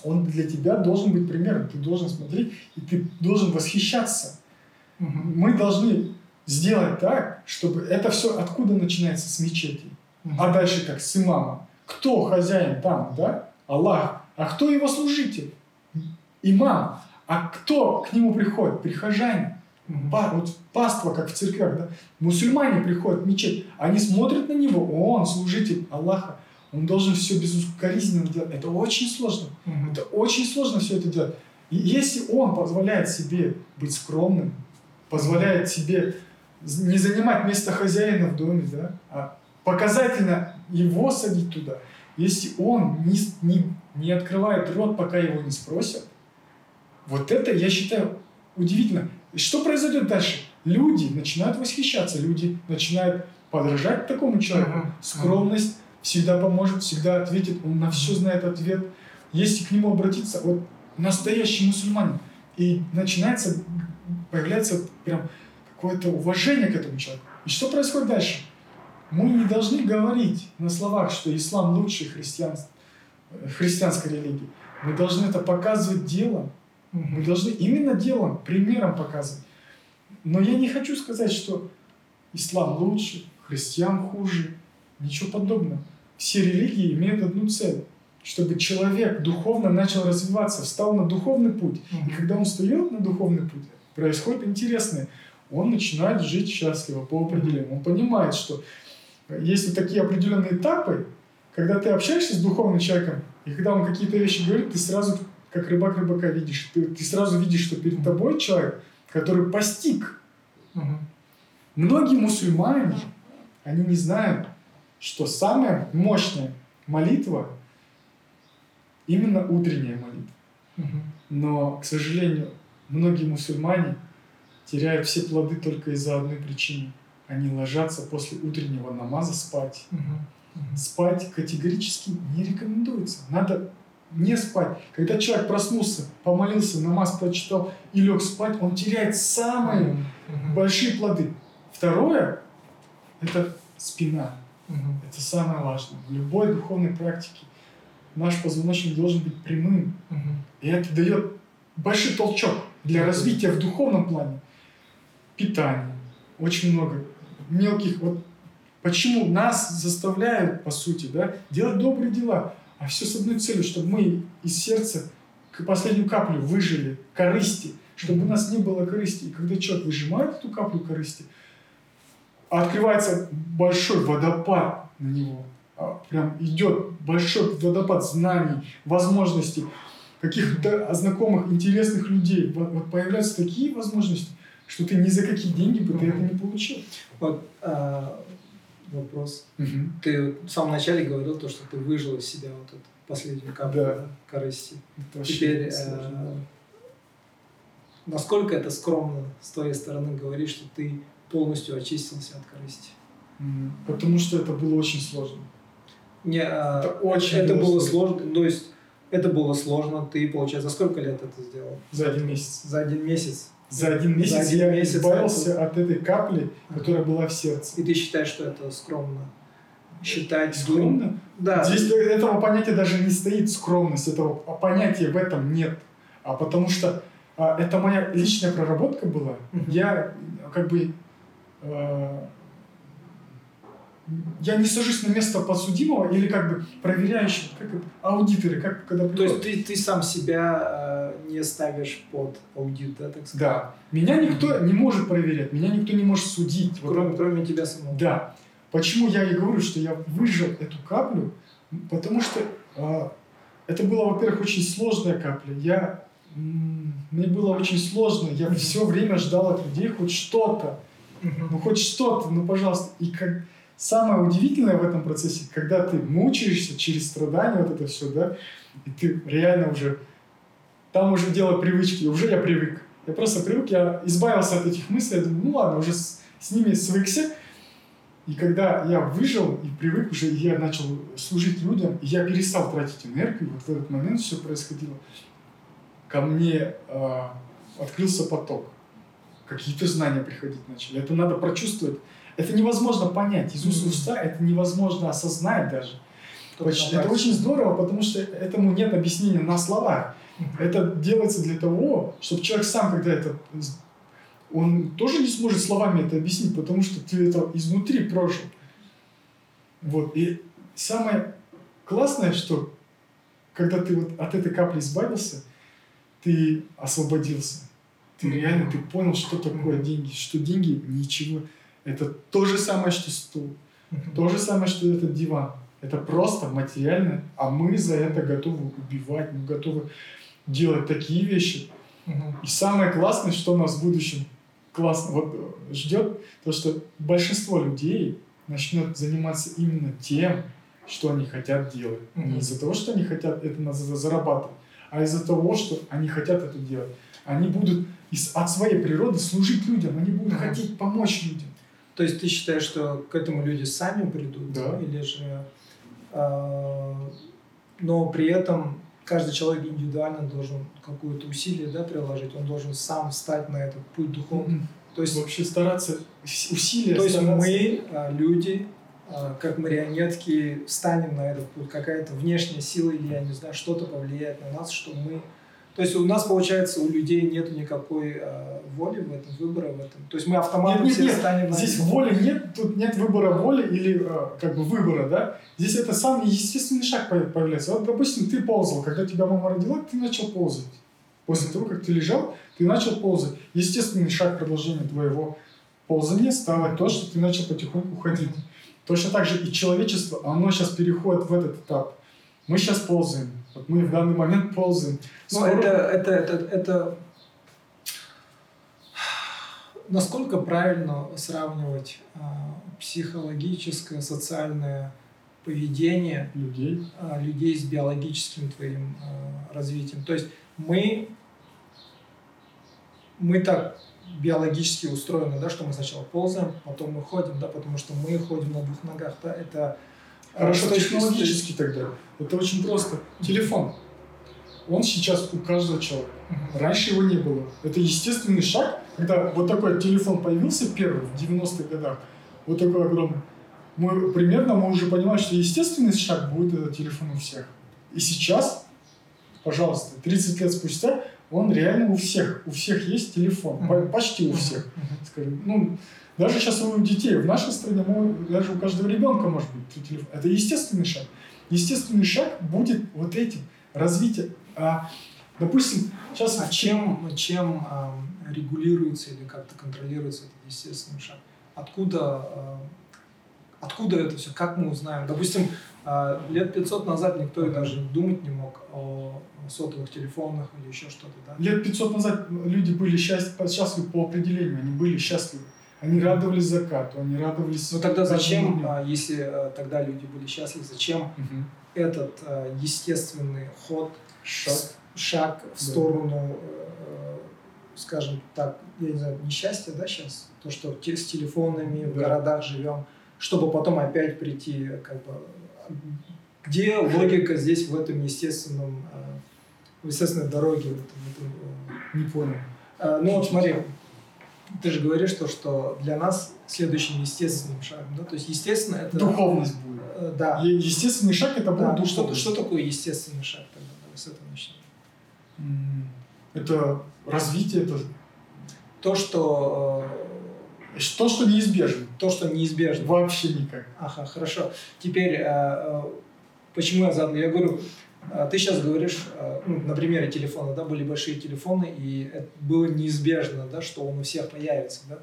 он для тебя должен быть примером. Ты должен смотреть, и ты должен восхищаться. Угу. Мы должны сделать так, чтобы это все откуда начинается с мечети, mm-hmm. а дальше как с имамом. Кто хозяин там, да? Аллах. А кто его служитель? Имам. А кто к нему приходит? Прихожане. Mm-hmm. Па, вот паства, как в церквях, да? Мусульмане приходят в мечеть, они смотрят на него, он служитель Аллаха. Он должен все безукоризненно делать. Это очень сложно. Mm-hmm. Это очень сложно все это делать. И если он позволяет себе быть скромным, позволяет себе не занимать место хозяина в доме, да, а показательно его садить туда. Если он не, не, не открывает рот, пока его не спросят, вот это, я считаю, удивительно. И что произойдет дальше? Люди начинают восхищаться, люди начинают подражать такому человеку. Uh-huh. Скромность всегда поможет, всегда ответит, он на все знает ответ. Если к нему обратиться, вот настоящий мусульманин, и начинается, появляется прям какое-то уважение к этому человеку. И что происходит дальше? Мы не должны говорить на словах, что ислам лучший христианств, христианской религии. Мы должны это показывать делом. Мы должны именно делом, примером показывать. Но я не хочу сказать, что ислам лучше, христиан хуже. Ничего подобного. Все религии имеют одну цель чтобы человек духовно начал развиваться, встал на духовный путь. И когда он встает на духовный путь, происходит интересное он начинает жить счастливо по определению. Он понимает, что есть вот такие определенные этапы, когда ты общаешься с духовным человеком, и когда он какие-то вещи говорит, ты сразу, как рыбак рыбака, видишь. Ты, ты сразу видишь, что перед тобой человек, который постиг. Угу. Многие мусульмане, они не знают, что самая мощная молитва именно утренняя молитва. Угу. Но, к сожалению, многие мусульмане – теряют все плоды только из-за одной причины. Они ложатся после утреннего намаза спать. Угу. Угу. Спать категорически не рекомендуется. Надо не спать. Когда человек проснулся, помолился, намаз прочитал и лег спать, он теряет самые угу. большие плоды. Второе – это спина. Угу. Это самое важное. В любой духовной практике наш позвоночник должен быть прямым. Угу. И это дает большой толчок для развития в духовном плане питание, очень много мелких вот Почему нас заставляют, по сути, да, делать добрые дела, а все с одной целью, чтобы мы из сердца к последнюю каплю выжили корысти, чтобы у нас не было корысти. И когда человек выжимает эту каплю корысти, открывается большой водопад на него. а, прям идет большой водопад знаний, возможностей, каких-то знакомых, интересных людей. Вот появляются такие возможности, что ты ни за какие деньги бы ты это не получил.
Вот а, вопрос.
Угу.
Ты в самом начале говорил то, что ты выжил из себя вот эту последнюю каплю
Да.
корысти. Теперь, э, насколько это скромно с твоей стороны говорить, что ты полностью очистился от корысти?
Потому что это было очень сложно.
Не, а,
Это очень
это
было
было
сложно.
сложно. То есть это было сложно. Ты, получается, за сколько лет это сделал?
За один месяц.
За один месяц.
За один месяц
один
я
месяц
избавился от этой капли, которая была в сердце.
И ты считаешь, что это скромно? Считать
Скромно?
Да.
Здесь этого понятия даже не стоит скромность, этого понятия в этом нет. А потому что а, это моя личная проработка была. Я как бы э, я не сажусь на место подсудимого или как бы проверяющего, как это, аудиторы, как когда
То есть
приходят.
ты, ты сам себя э, не ставишь под аудит, да, так сказать?
Да. Меня никто не может проверять, меня никто не может судить. Вот
Кроме, кроме тебя самого.
Да. Почему я и говорю, что я выжил эту каплю? Потому что а, это была, во-первых, очень сложная капля. Я, мне было очень сложно. Я все время ждал от людей хоть что-то. Ну, хоть что-то, ну, пожалуйста. И как самое удивительное в этом процессе, когда ты мучаешься через страдания, вот это все, да, и ты реально уже, там уже дело привычки, уже я привык. Я просто привык, я избавился от этих мыслей, я думаю, ну ладно, уже с, с ними свыкся. И когда я выжил и привык уже, и я начал служить людям, и я перестал тратить энергию, вот в этот момент все происходило, ко мне а, открылся поток. Какие-то знания приходить начали. Это надо прочувствовать. Это невозможно понять. Из уст в уста это невозможно осознать даже. Очень- Это очень здорово, потому что этому нет объяснения на словах. Это делается для того, чтобы человек сам, когда это... Он тоже не сможет словами это объяснить, потому что ты это изнутри прожил. Вот. И самое классное, что когда ты вот от этой капли избавился, ты освободился. Ты реально, ты понял, что такое деньги. Что деньги ничего. Это то же самое, что стул. То же самое, что этот диван. Это просто материально, а мы за это готовы убивать, мы готовы делать такие вещи. И самое классное, что нас в будущем классно вот, э, ждет, то, что большинство людей начнет заниматься именно тем, что они хотят делать. Не из-за того, что они хотят это зарабатывать, а из-за того, что они хотят это делать. Они будут из, от своей природы служить людям, они будут хотеть помочь людям.
То есть ты считаешь, что к этому люди сами придут?
Да.
Или же... э, но при этом каждый человек индивидуально должен какое-то усилие да, приложить, он должен сам встать на этот путь духовный. То есть,
Вообще стараться, усилия
то есть
стараться.
мы, э, люди, э, как марионетки, встанем на этот путь, какая-то внешняя сила или, я не знаю, что-то повлияет на нас, что мы... То есть у нас, получается, у людей нет никакой э, воли в этом, выбора в этом. То есть мы автоматом
Нет, нет,
все
нет.
станем на
Здесь
этот
воли нет, тут нет выбора воли или э, как бы выбора, да? Здесь это самый естественный шаг по- появляется. Вот, допустим, ты ползал, когда тебя мама родила, ты начал ползать. После того, как ты лежал, ты начал ползать. Естественный шаг продолжения твоего ползания стало то, что ты начал потихоньку ходить. Точно так же и человечество, оно сейчас переходит в этот этап. Мы сейчас ползаем. Вот мы в данный момент ползаем.
Ну,
Скоро-
это, это, это, это... Насколько правильно сравнивать а, психологическое, социальное поведение
людей.
а, людей с биологическим твоим а, развитием? То есть мы, мы так биологически устроены, да, что мы сначала ползаем, потом мы ходим, да, потому что мы ходим на двух ногах, да, это...
Хорошо, технологически тогда. Это очень просто. Телефон. Он сейчас у каждого человека. Раньше его не было. Это естественный шаг, когда вот такой телефон появился первый в 90-х годах, вот такой огромный. Мы примерно мы уже понимаем, что естественный шаг будет этот телефон у всех. И сейчас, пожалуйста, 30 лет спустя, он реально у всех. У всех есть телефон. Почти у всех скажем, ну, даже сейчас у детей, в нашей стране, ну, даже у каждого ребенка может быть телефон. Это естественный шаг. Естественный шаг будет вот этим, развитие. А, допустим, сейчас...
А чем, чем ам, регулируется или как-то контролируется этот естественный шаг? Откуда, а, Откуда это все? Как мы узнаем? Допустим, а, лет 500 назад никто и даже думать не мог о сотовых телефонах или еще что-то, да?
Лет 500 назад люди были счастливы, счастливы по определению, они были счастливы. Они радовались закату, они радовались...
Ну тогда зачем, а, если а, тогда люди были счастливы, зачем
Мгм.
этот а, естественный ход,
Шаг.
шаг в
Да.
сторону, э, скажем так, я не знаю, несчастья, да, сейчас? То, что с телефонами в
Да.
городах живем, чтобы потом опять прийти, как бы, где логика здесь в этом естественном, э, в естественной дороге? в этом- в этом, э,
Не понял.
Э, Ну вот смотри, ты же говоришь то, что для нас следующим естественным шагом, да, то есть естественно это...
Духовность будет.
Э, Да.
Е- Естественный шаг это
Да,
будет
что,
духовность.
что такое естественный шаг тогда? Давай с этого начнем.
Это развитие, это
То, что,
то, что неизбежно.
э, то, что неизбежно.
Вообще никак.
Ага, хорошо. Теперь, э, э, почему я задал? Я говорю, э, ты сейчас говоришь, э, ну, на примере телефона, да, были большие телефоны, и это было неизбежно, да, что он у всех появится, да.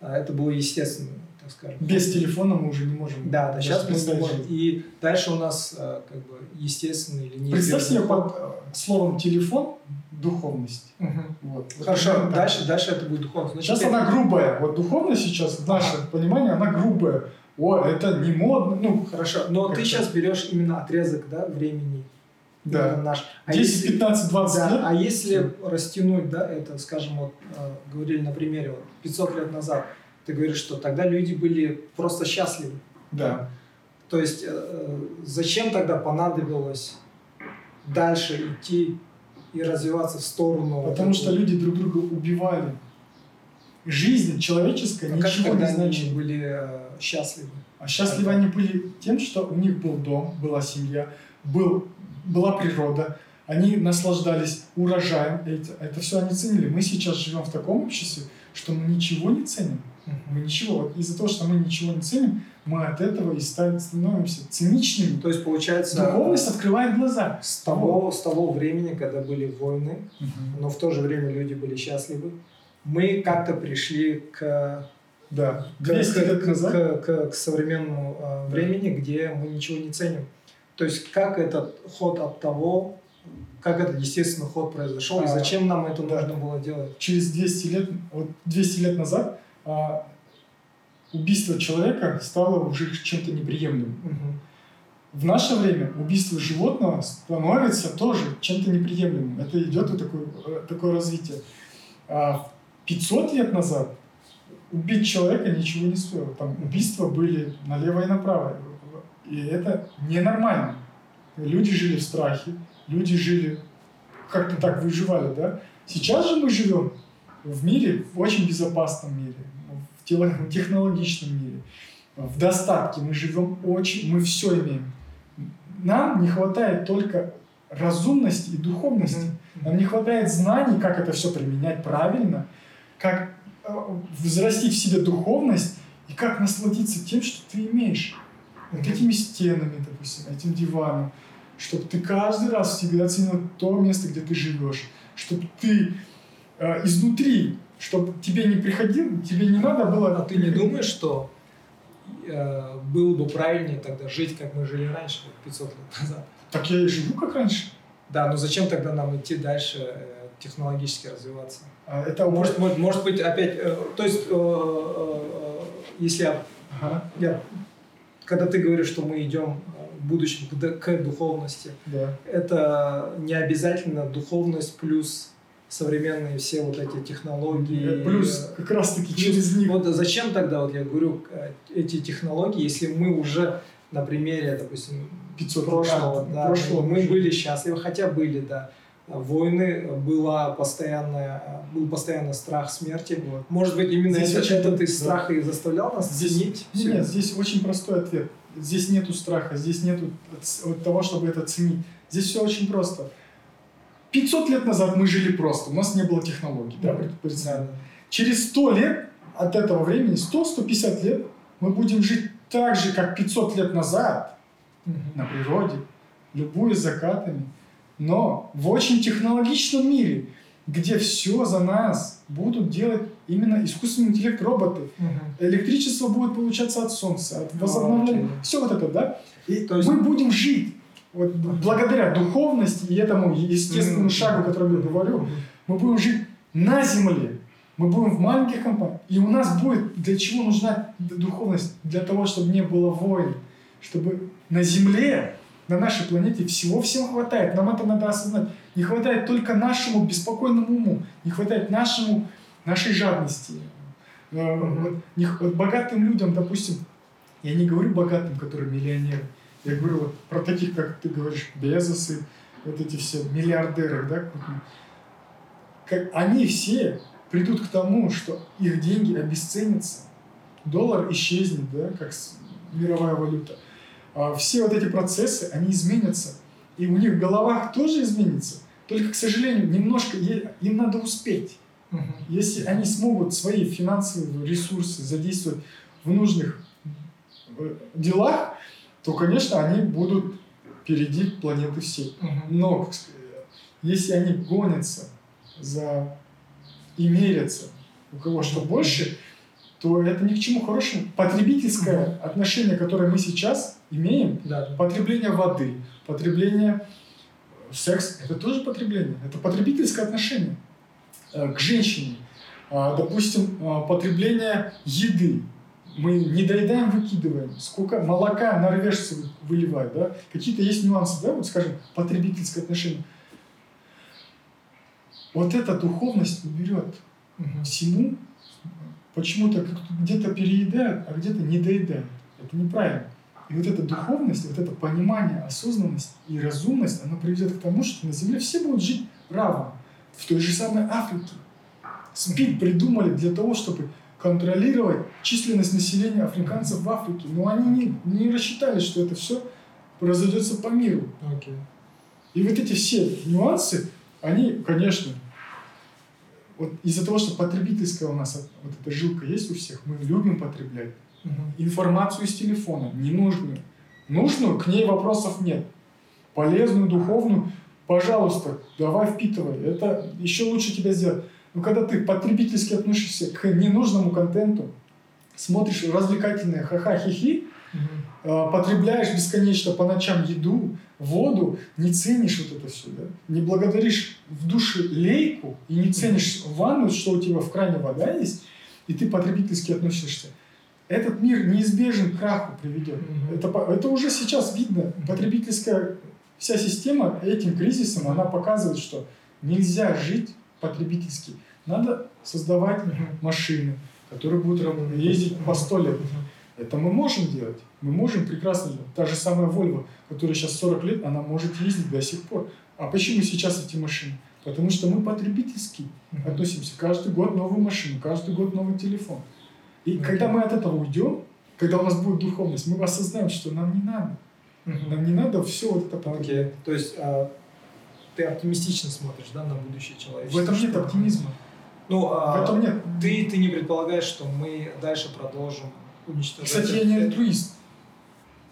А Это было естественно, так скажем.
Без телефона мы уже не можем.
Да, да, сейчас мы не можем. И дальше у нас как бы естественный или неизбежный
Представь себе под словом телефон духовность.
Мгм.
Вот. Вот
Хорошо,
так.
дальше, дальше это будет духовность. Ну,
Сейчас
теперь-
она грубая. Вот духовность сейчас, в наше понимание, она грубая. О, это не модно. Ну,
Хорошо, но ты сейчас берешь именно отрезок да, времени.
Да.
наш. А
10,
если-
15, 20
да,
лет.
а если растянуть, да, это, скажем, вот э, говорили на примере, вот 500 лет назад, ты говоришь, что тогда люди были просто счастливы.
Да.
То есть э, э, зачем тогда понадобилось дальше идти и развиваться в сторону...
Потому
вот
что люди друг друга убивали. Жизнь человеческая
А как
ничего не
они
значит.
были э, счастливы?
А счастливы они были тем, что у них был дом, была семья, был, была природа, они наслаждались урожаем, это, это все они ценили. Мы сейчас живем в таком обществе, что мы ничего не ценим. Мы ничего. Вот из-за того, что мы ничего не ценим, мы от этого и ста- становимся циничными.
То есть, получается,
Духовность открывает глаза.
с того, с того времени, когда были войны, но в то же время люди были счастливы, мы как-то пришли к,
Да.
к,
200
к-
лет
к-
назад.
к- к- к современному э, времени, где мы ничего не ценим. То есть как этот ход от того, как этот естественный ход произошел, и
А,
зачем нам это
да.
нужно было делать?
через 200 лет, вот 200 лет назад а, убийство человека стало уже чем-то неприемлемым.
Мгм.
В наше время убийство животного становится тоже чем-то неприемлемым. Это идет вот такое, э, такое развитие. А 500 лет назад убить человека ничего не стоило. Там убийства были налево и направо. И это ненормально. Люди жили в страхе, люди жили, как-то так выживали, да? Сейчас же мы живем в мире, в очень безопасном мире, в технологичном мире, в достатке. Мы живем очень, мы все имеем. Нам не хватает только разумности и духовности. Нам не хватает знаний, как это все применять правильно, как э, взрастить в себе духовность и как насладиться тем, что ты имеешь. Вот этими стенами, допустим, этим диваном, чтобы ты каждый раз всегда ценил то место, где ты живешь, чтобы ты э, изнутри, чтобы тебе не приходил, тебе не надо было...
А ты не думаешь, что э, было бы правильнее тогда жить, как мы жили раньше, вот 500 лет назад?
Так я и живу, как раньше.
Да, но зачем тогда нам идти дальше э, технологически развиваться?
А Это
Может, может, может быть, опять, э, то есть, э, э, э, если я,
Ага,
я- когда ты говоришь, что мы идем э, в будущем к, духовности,
да.
это не обязательно духовность плюс современные все вот эти технологии.
Э, Плюс как раз-таки
плюс-
через них.
Вот зачем тогда, вот я говорю, э, эти технологии, если мы уже на примере, допустим,
500
прошлого, да,
прошлого
мы
уже.
были счастливы, хотя были, да, войны, была постоянная, был постоянно страх смерти.
Вот.
Может быть, именно
Здесь
этот,
очень-
этот из
да.
страха и заставлял нас
Здесь,
ценить всё
нет, здесь очень простой ответ. Здесь нету страха, здесь нету того, чтобы это ценить. Здесь все очень просто. 500 лет назад мы жили просто, у нас не было технологий. Да.
Да,
Через 100 лет от этого времени, 100-150 лет, мы будем жить так же, как 500 лет назад
да.
на природе, любуясь закатами, но в очень технологичном мире. где все за нас будут делать именно искусственный интеллект роботы.
Мгм.
Электричество будет получаться от солнца, от
Ну,
возобновления.
окей.
Все вот это, да? И
То есть-
мы будем жить. Вот благодаря духовности и этому естественному шагу, о котором я говорю, мы будем жить на земле. Мы будем в маленьких компаниях. И у нас будет, для чего нужна духовность? Для того, чтобы не было войн. Чтобы на земле, на нашей планете всего всем хватает. Нам это надо осознать. Не хватает только нашему беспокойному уму. Не хватает нашему, нашей жадности. Вот не вот богатым людям, допустим, я не говорю богатым, которые миллионеры. Я говорю вот про таких, как ты говоришь, Безосы, вот эти все миллиардеры, да, как они все придут к тому, что их деньги обесценятся, доллар исчезнет, да, как мировая валюта. А все вот эти процессы, они изменятся, и у них в головах тоже изменится. Только, к сожалению, немножко им надо успеть.
Мгм.
Если они смогут свои финансовые ресурсы задействовать в нужных э, делах, то, конечно, они будут впереди планеты всей.
Мгм.
Но сказать, если они гонятся за и мерятся, у кого что больше, то это ни к чему хорошему. Потребительское отношение, которое мы сейчас имеем,
Да,
потребление воды, потребление э, секс, это тоже потребление. Это потребительское отношение э, к женщине. А, Допустим, а, потребление еды. Мы не доедаем, выкидываем. Сколько молока норвежцы вы- выливают, да? Какие-то есть нюансы, да, вот скажем, потребительское отношение. Вот эта духовность уберет всему почему-то где-то переедают, а где-то не доедают. Это неправильно. И вот эта духовность, вот это понимание, осознанность и разумность, она приведет к тому, что на Земле все будут жить равно. В той же самой Африке. СПИД придумали для того, чтобы контролировать численность населения африканцев в Африке. Но они не, не рассчитали, что это все разойдется по миру.
Окей.
И вот эти все нюансы, они, конечно, вот из-за того, что потребительская у нас вот эта жилка есть у всех, мы любим потреблять
Мгм.
информацию из телефона, ненужную. Нужную, к ней вопросов нет. Полезную, духовную, пожалуйста, давай впитывай. Это еще лучше тебя сделать. Но когда ты потребительски относишься к ненужному контенту, смотришь развлекательные ха-ха-хи-хи, а, потребляешь бесконечно по ночам еду, воду, не ценишь вот это все, да? не благодаришь в душе лейку и не ценишь ванну, что у тебя в кране вода есть, и ты потребительски относишься. Этот мир неизбежен к краху приведет.
Мгм.
Это, это уже сейчас видно. Потребительская вся система этим кризисом, она показывает, что нельзя жить потребительски. Надо создавать машины, которые будут ездить по сто лет. Это мы можем делать. Мы можем прекрасно. Та же самая Volvo, которая сейчас 40 лет, она может ездить до сих пор. А почему сейчас эти машины? Потому что мы потребительски
Мгм.
относимся. Каждый год новую машину, каждый год новый телефон. И
Окей.
когда мы от этого уйдем, когда у нас будет духовность, мы осознаем, что нам не надо.
Мгм.
Нам не надо все вот это потреблять.
Окей. То есть а, ты оптимистично смотришь, да, на будущее человечества?
В этом нет оптимизма.
Ну, а,
В этом нет.
Ты, ты не предполагаешь, что мы дальше продолжим уничтожать...
Кстати, я не альтруист.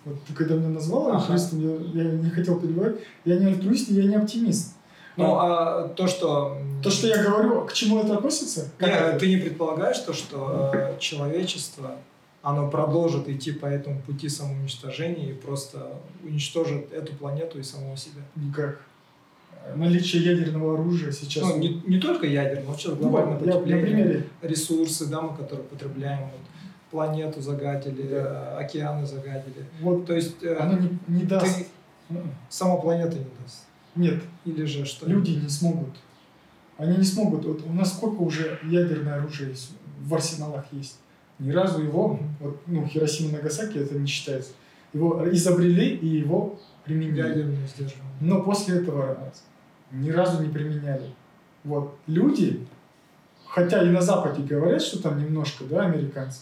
Вот ты когда меня назвал
Ага.
альтруистом, я, я не хотел перебивать. Я не альтруист, и я не оптимист.
Ну, а то, что...
То, что я говорю, к чему это относится? Как
Не,
это?
ты не предполагаешь то, что э, человечество, оно продолжит идти по этому пути самоуничтожения и просто уничтожит эту планету и самого себя?
Никак. Наличие ядерного оружия сейчас...
Ну, не, не только ядерное, но вообще
Ну,
глобальное
я на
потепление,
примере.
ресурсы, да, мы которые потребляем, вот, планету загадили, э, океаны загадили.
Вот
То есть э,
оно не, не даст.
ты,
М-м.
сама планета не даст.
Нет,
Или же что?
люди не смогут. Они не смогут. Вот у нас сколько уже ядерное оружие есть, в арсеналах есть? Ни разу его, вот, ну, Хиросима Нагасаки это не считается. Его изобрели и его применили.
Ядерное сдерживание.
Но после этого ни разу не применяли. Вот. Люди, хотя и на Западе говорят, что там немножко, да, американцы,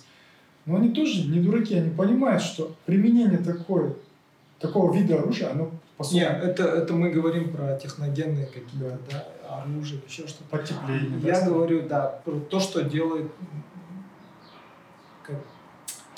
но они тоже не дураки, они понимают, что применение такое, такого вида оружия, оно по сути
Нет, это, это мы говорим про техногенные какие-то, да, оружие, еще что-то.
потепление. да,
Я
скажем.
говорю, да, про то, что делает как.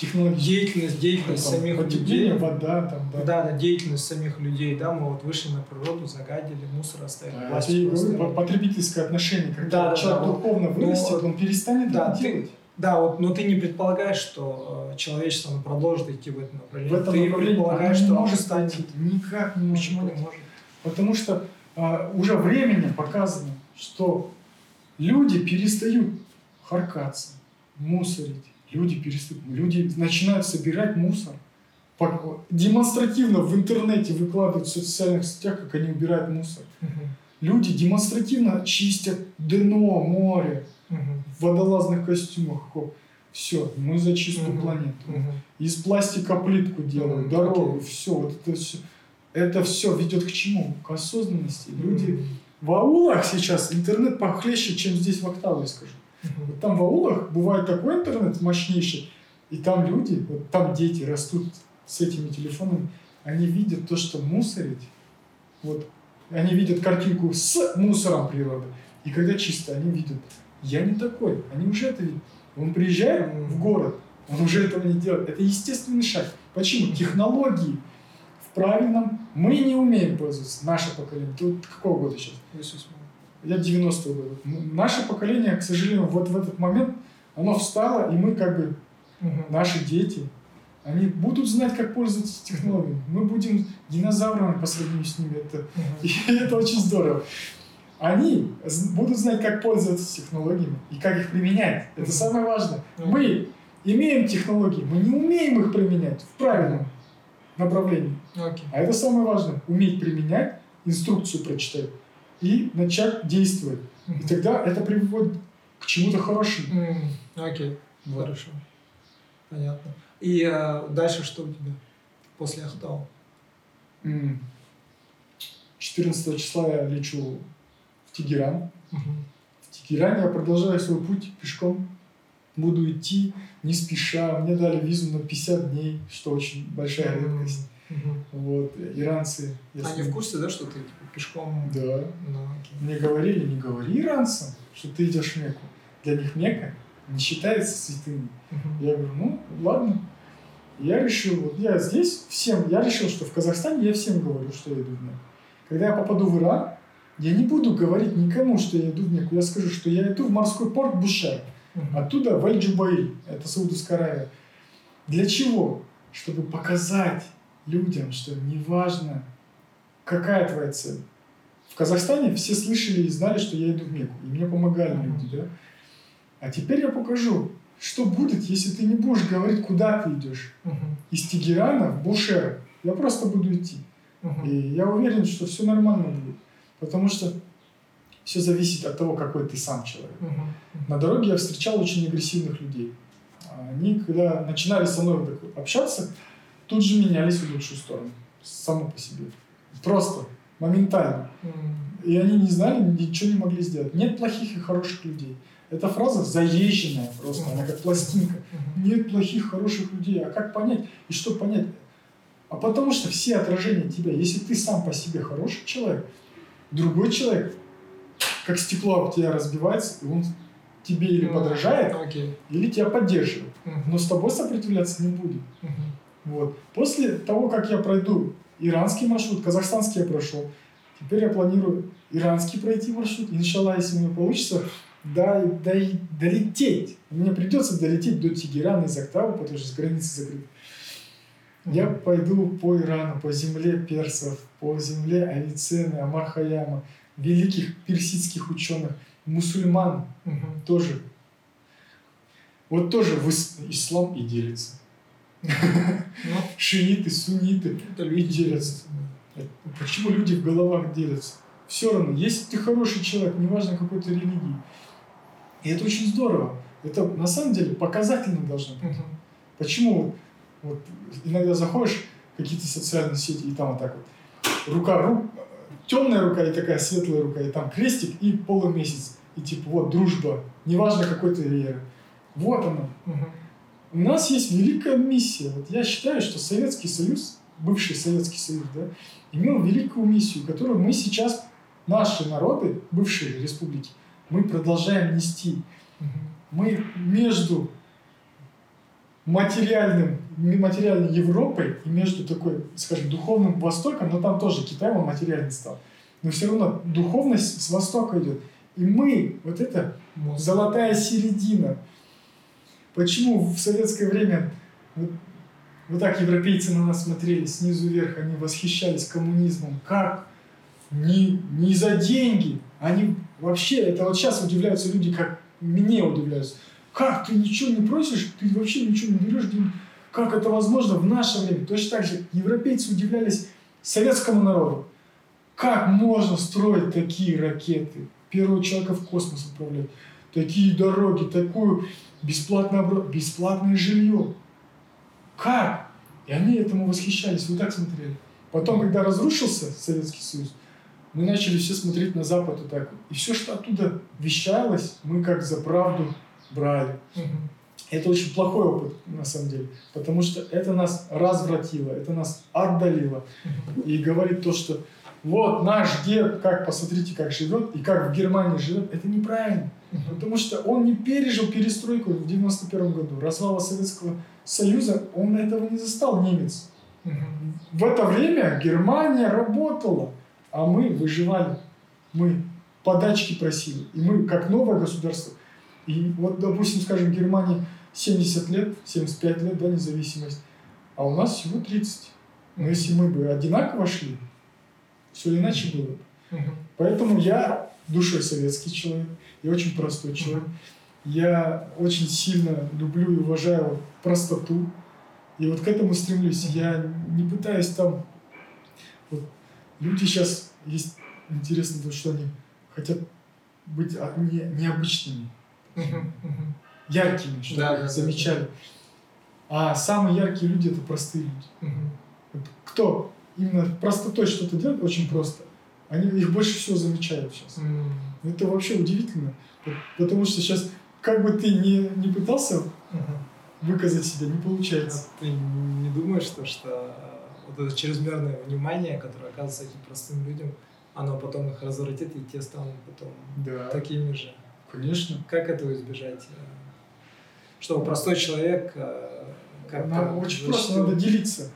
Деятельность, деятельность
Там,
самих людей.
вода, там, да.
Да, да, деятельность самих людей, да, мы вот вышли на природу, загадили, мусор оставили,
А,
пластик оставили.
по- потребительское отношение, когда
Да, да,
человек
да,
духовно вырастет,
Ну,
он перестанет
да,
это делать.
Да, вот, но ты не предполагаешь, что э, человечество оно продолжит идти в этом направлении.
В этом
ты
направлении
предполагаешь, что оно
может пойти. Никак не может
Почему не может?
Потому что а, уже временем показано, что люди перестают харкаться, мусорить. Люди перестают, люди начинают собирать мусор. Демонстративно в интернете выкладывают в социальных сетях, как они убирают мусор. Люди демонстративно чистят дно, в водолазных костюмах. Все, мы за чистую
Мгм.
планету.
мгм.
Из пластика плитку делают,
Мгм,
дорогу,
окей.
все. Вот это все. Это все ведет к чему? К осознанности. Люди
Мгм,
в аулах сейчас интернет похлеще, чем здесь в Октаве, скажу.
мгм.
Вот там в аулах бывает такой интернет мощнейший, и там люди, вот там дети растут с этими телефонами, они видят то, что мусорить, вот они видят картинку с мусором природы, и когда чисто, они видят, я не такой, они уже это видят. Он приезжает в город, он уже этого не делает. Это естественный шаг. Почему? Технологии в правильном мы не умеем пользоваться, наше поколение. Вот какого года сейчас? Я 90-го года. Наше поколение, к сожалению, вот в этот момент, оно встало, и мы как бы,
Мгм.
наши дети, они будут знать, как пользоваться технологиями. Мы будем динозаврами по сравнению с ними. Это,
Мгм.
и это очень здорово. Они будут знать, как пользоваться технологиями и как их применять. Это самое важное. Мы имеем технологии, мы не умеем их применять в правильном направлении. А это самое важное. Уметь применять, инструкцию прочитать и начать действовать. И тогда это приводит к чему-то хорошему.
Окей,
Вот.
хорошо. Понятно. И э, дальше что у тебя после Ахтау?
М. 14 числа я лечу в Тегеран.
Мгм.
В Тегеране я продолжаю свой путь пешком. Буду идти не спеша. Мне дали визу на 50 дней, что очень большая редкость.
Мгм.
Вот, иранцы. если-
Они в курсе, да, что ты типа, пешком?
Да.
Ну, окей.
Мне говорили, не говори иранцам, что ты идешь в Мекку. Для них Мекка не считается святыней.
Мгм.
Я говорю, ну, ладно. Я решил, вот я здесь всем, я решил, что в Казахстане я всем говорю, что я иду в Мекку. Когда я попаду в Иран, я не буду говорить никому, что я иду в Мекку. Я скажу, что я иду в морской порт Бушер.
Мгм.
Оттуда в Аль-Джубаиль, это Саудовская Аравия. Для чего? Чтобы показать людям, что неважно, какая твоя цель. В Казахстане все слышали и знали, что я иду в Мекку. И мне помогали
Мгм.
люди, да? А теперь я покажу, что будет, если ты не будешь говорить, куда ты идешь.
Мгм.
Из Тегерана в Бушер. Я просто буду идти.
Мгм.
И я уверен, что все нормально будет. Потому что все зависит от того, какой ты сам человек.
Мгм.
На дороге я встречал очень агрессивных людей. Они, когда начинали со мной так общаться, тут же менялись в лучшую сторону. Само по себе. Просто, моментально.
М.
И они не знали, ничего не могли сделать. Нет плохих и хороших людей. Эта фраза заезженная просто, она как пластинка.
Мгм.
Нет плохих, хороших людей. А как понять? И что понять? А потому что все отражения тебя, если ты сам по себе хороший человек, другой человек, как стекло об тебя разбивается, и он тебе или
Ну,
подражает,
Окей.
или тебя поддерживает.
Мгм.
Но с тобой сопротивляться не будет.
Мгм.
Вот. После того, как я пройду иранский маршрут, казахстанский я прошел, теперь я планирую иранский пройти маршрут. Иншаллах, если у меня получится, да, да, долететь. Мне придется долететь до Тегерана из Октавы, потому что с границы закрыты. Я пойду по Ирану, по земле персов, по земле Авиценны, Амар Хаяма, великих персидских ученых, мусульман
Мгм.
тоже. Вот тоже в ис- ислам и делится.
Ну,
Шииты, сунниты.
люди
делятся. Почему люди в головах делятся? Все равно, если ты хороший человек, неважно какой то религии. И это очень здорово. Это на самом деле показательно должно быть. Почему вот, иногда заходишь в какие-то социальные сети, и там вот так вот рука, рук, темная рука и такая светлая рука, и там крестик и полумесяц. И типа вот дружба, неважно какой ты веры. Вот она.
Мгм.
У нас есть великая миссия. Вот я считаю, что Советский Союз, бывший Советский Союз, да, имел великую миссию, которую мы сейчас, наши народы, бывшие республики, мы продолжаем нести.
Мгм.
Мы между материальным, материальной Европой и между такой, скажем, духовным Востоком, но там тоже Китай, он материальный стал. Но все равно духовность с Востока идет. И мы, вот это золотая середина. Почему в советское время вот, вот так европейцы на нас смотрели снизу вверх, они восхищались коммунизмом. Как? Не, не за деньги. Они вообще, это вот сейчас удивляются люди, как мне удивляются. Как ты ничего не просишь, ты вообще ничего не берешь. Как это возможно в наше время? Точно так же европейцы удивлялись советскому народу. Как можно строить такие ракеты? Первого человека в космос отправлять. Такие дороги, такую бесплатное, бесплатное жилье. Как? И они этому восхищались, вот так смотрели. Потом, когда разрушился Советский Союз, мы начали все смотреть на Запад вот так. И все, что оттуда вещалось, мы как за правду брали. Угу. Это очень плохой опыт, на самом деле, потому что это нас развратило, это нас отдалило. И говорит то, что вот наш дед, как посмотрите, как живет, и как в Германии живет, это неправильно. Потому что он не пережил перестройку в 91 году, развала Советского Союза, он этого не застал, немец. В это время Германия работала, а мы выживали. Мы подачки просили. И мы, как новое государство, и вот, допустим, скажем, Германии 70 лет, 75 лет, да, независимость, а у нас всего 30. Но если мы бы одинаково шли, все иначе было бы. Поэтому я душой советский человек, я очень простой человек. Я очень сильно люблю и уважаю простоту. И вот к этому стремлюсь. Я не пытаюсь там... Вот, люди сейчас есть интересно то, что они хотят быть а, не, необычными, яркими, чтобы да, замечали. А самые яркие люди это простые люди. Вот кто именно простотой что-то делает, очень просто, они их больше всего замечают сейчас. Это вообще удивительно. Потому что сейчас как бы ты не, не пытался угу. выказать себя, не получается.
А ты не думаешь, что, что вот это чрезмерное внимание, которое оказывается этим простым людям, оно потом их развратит, и те станут потом да. такими же.
Конечно.
Как этого избежать? Чтобы простой человек
э, как Нам очень просто надо делиться.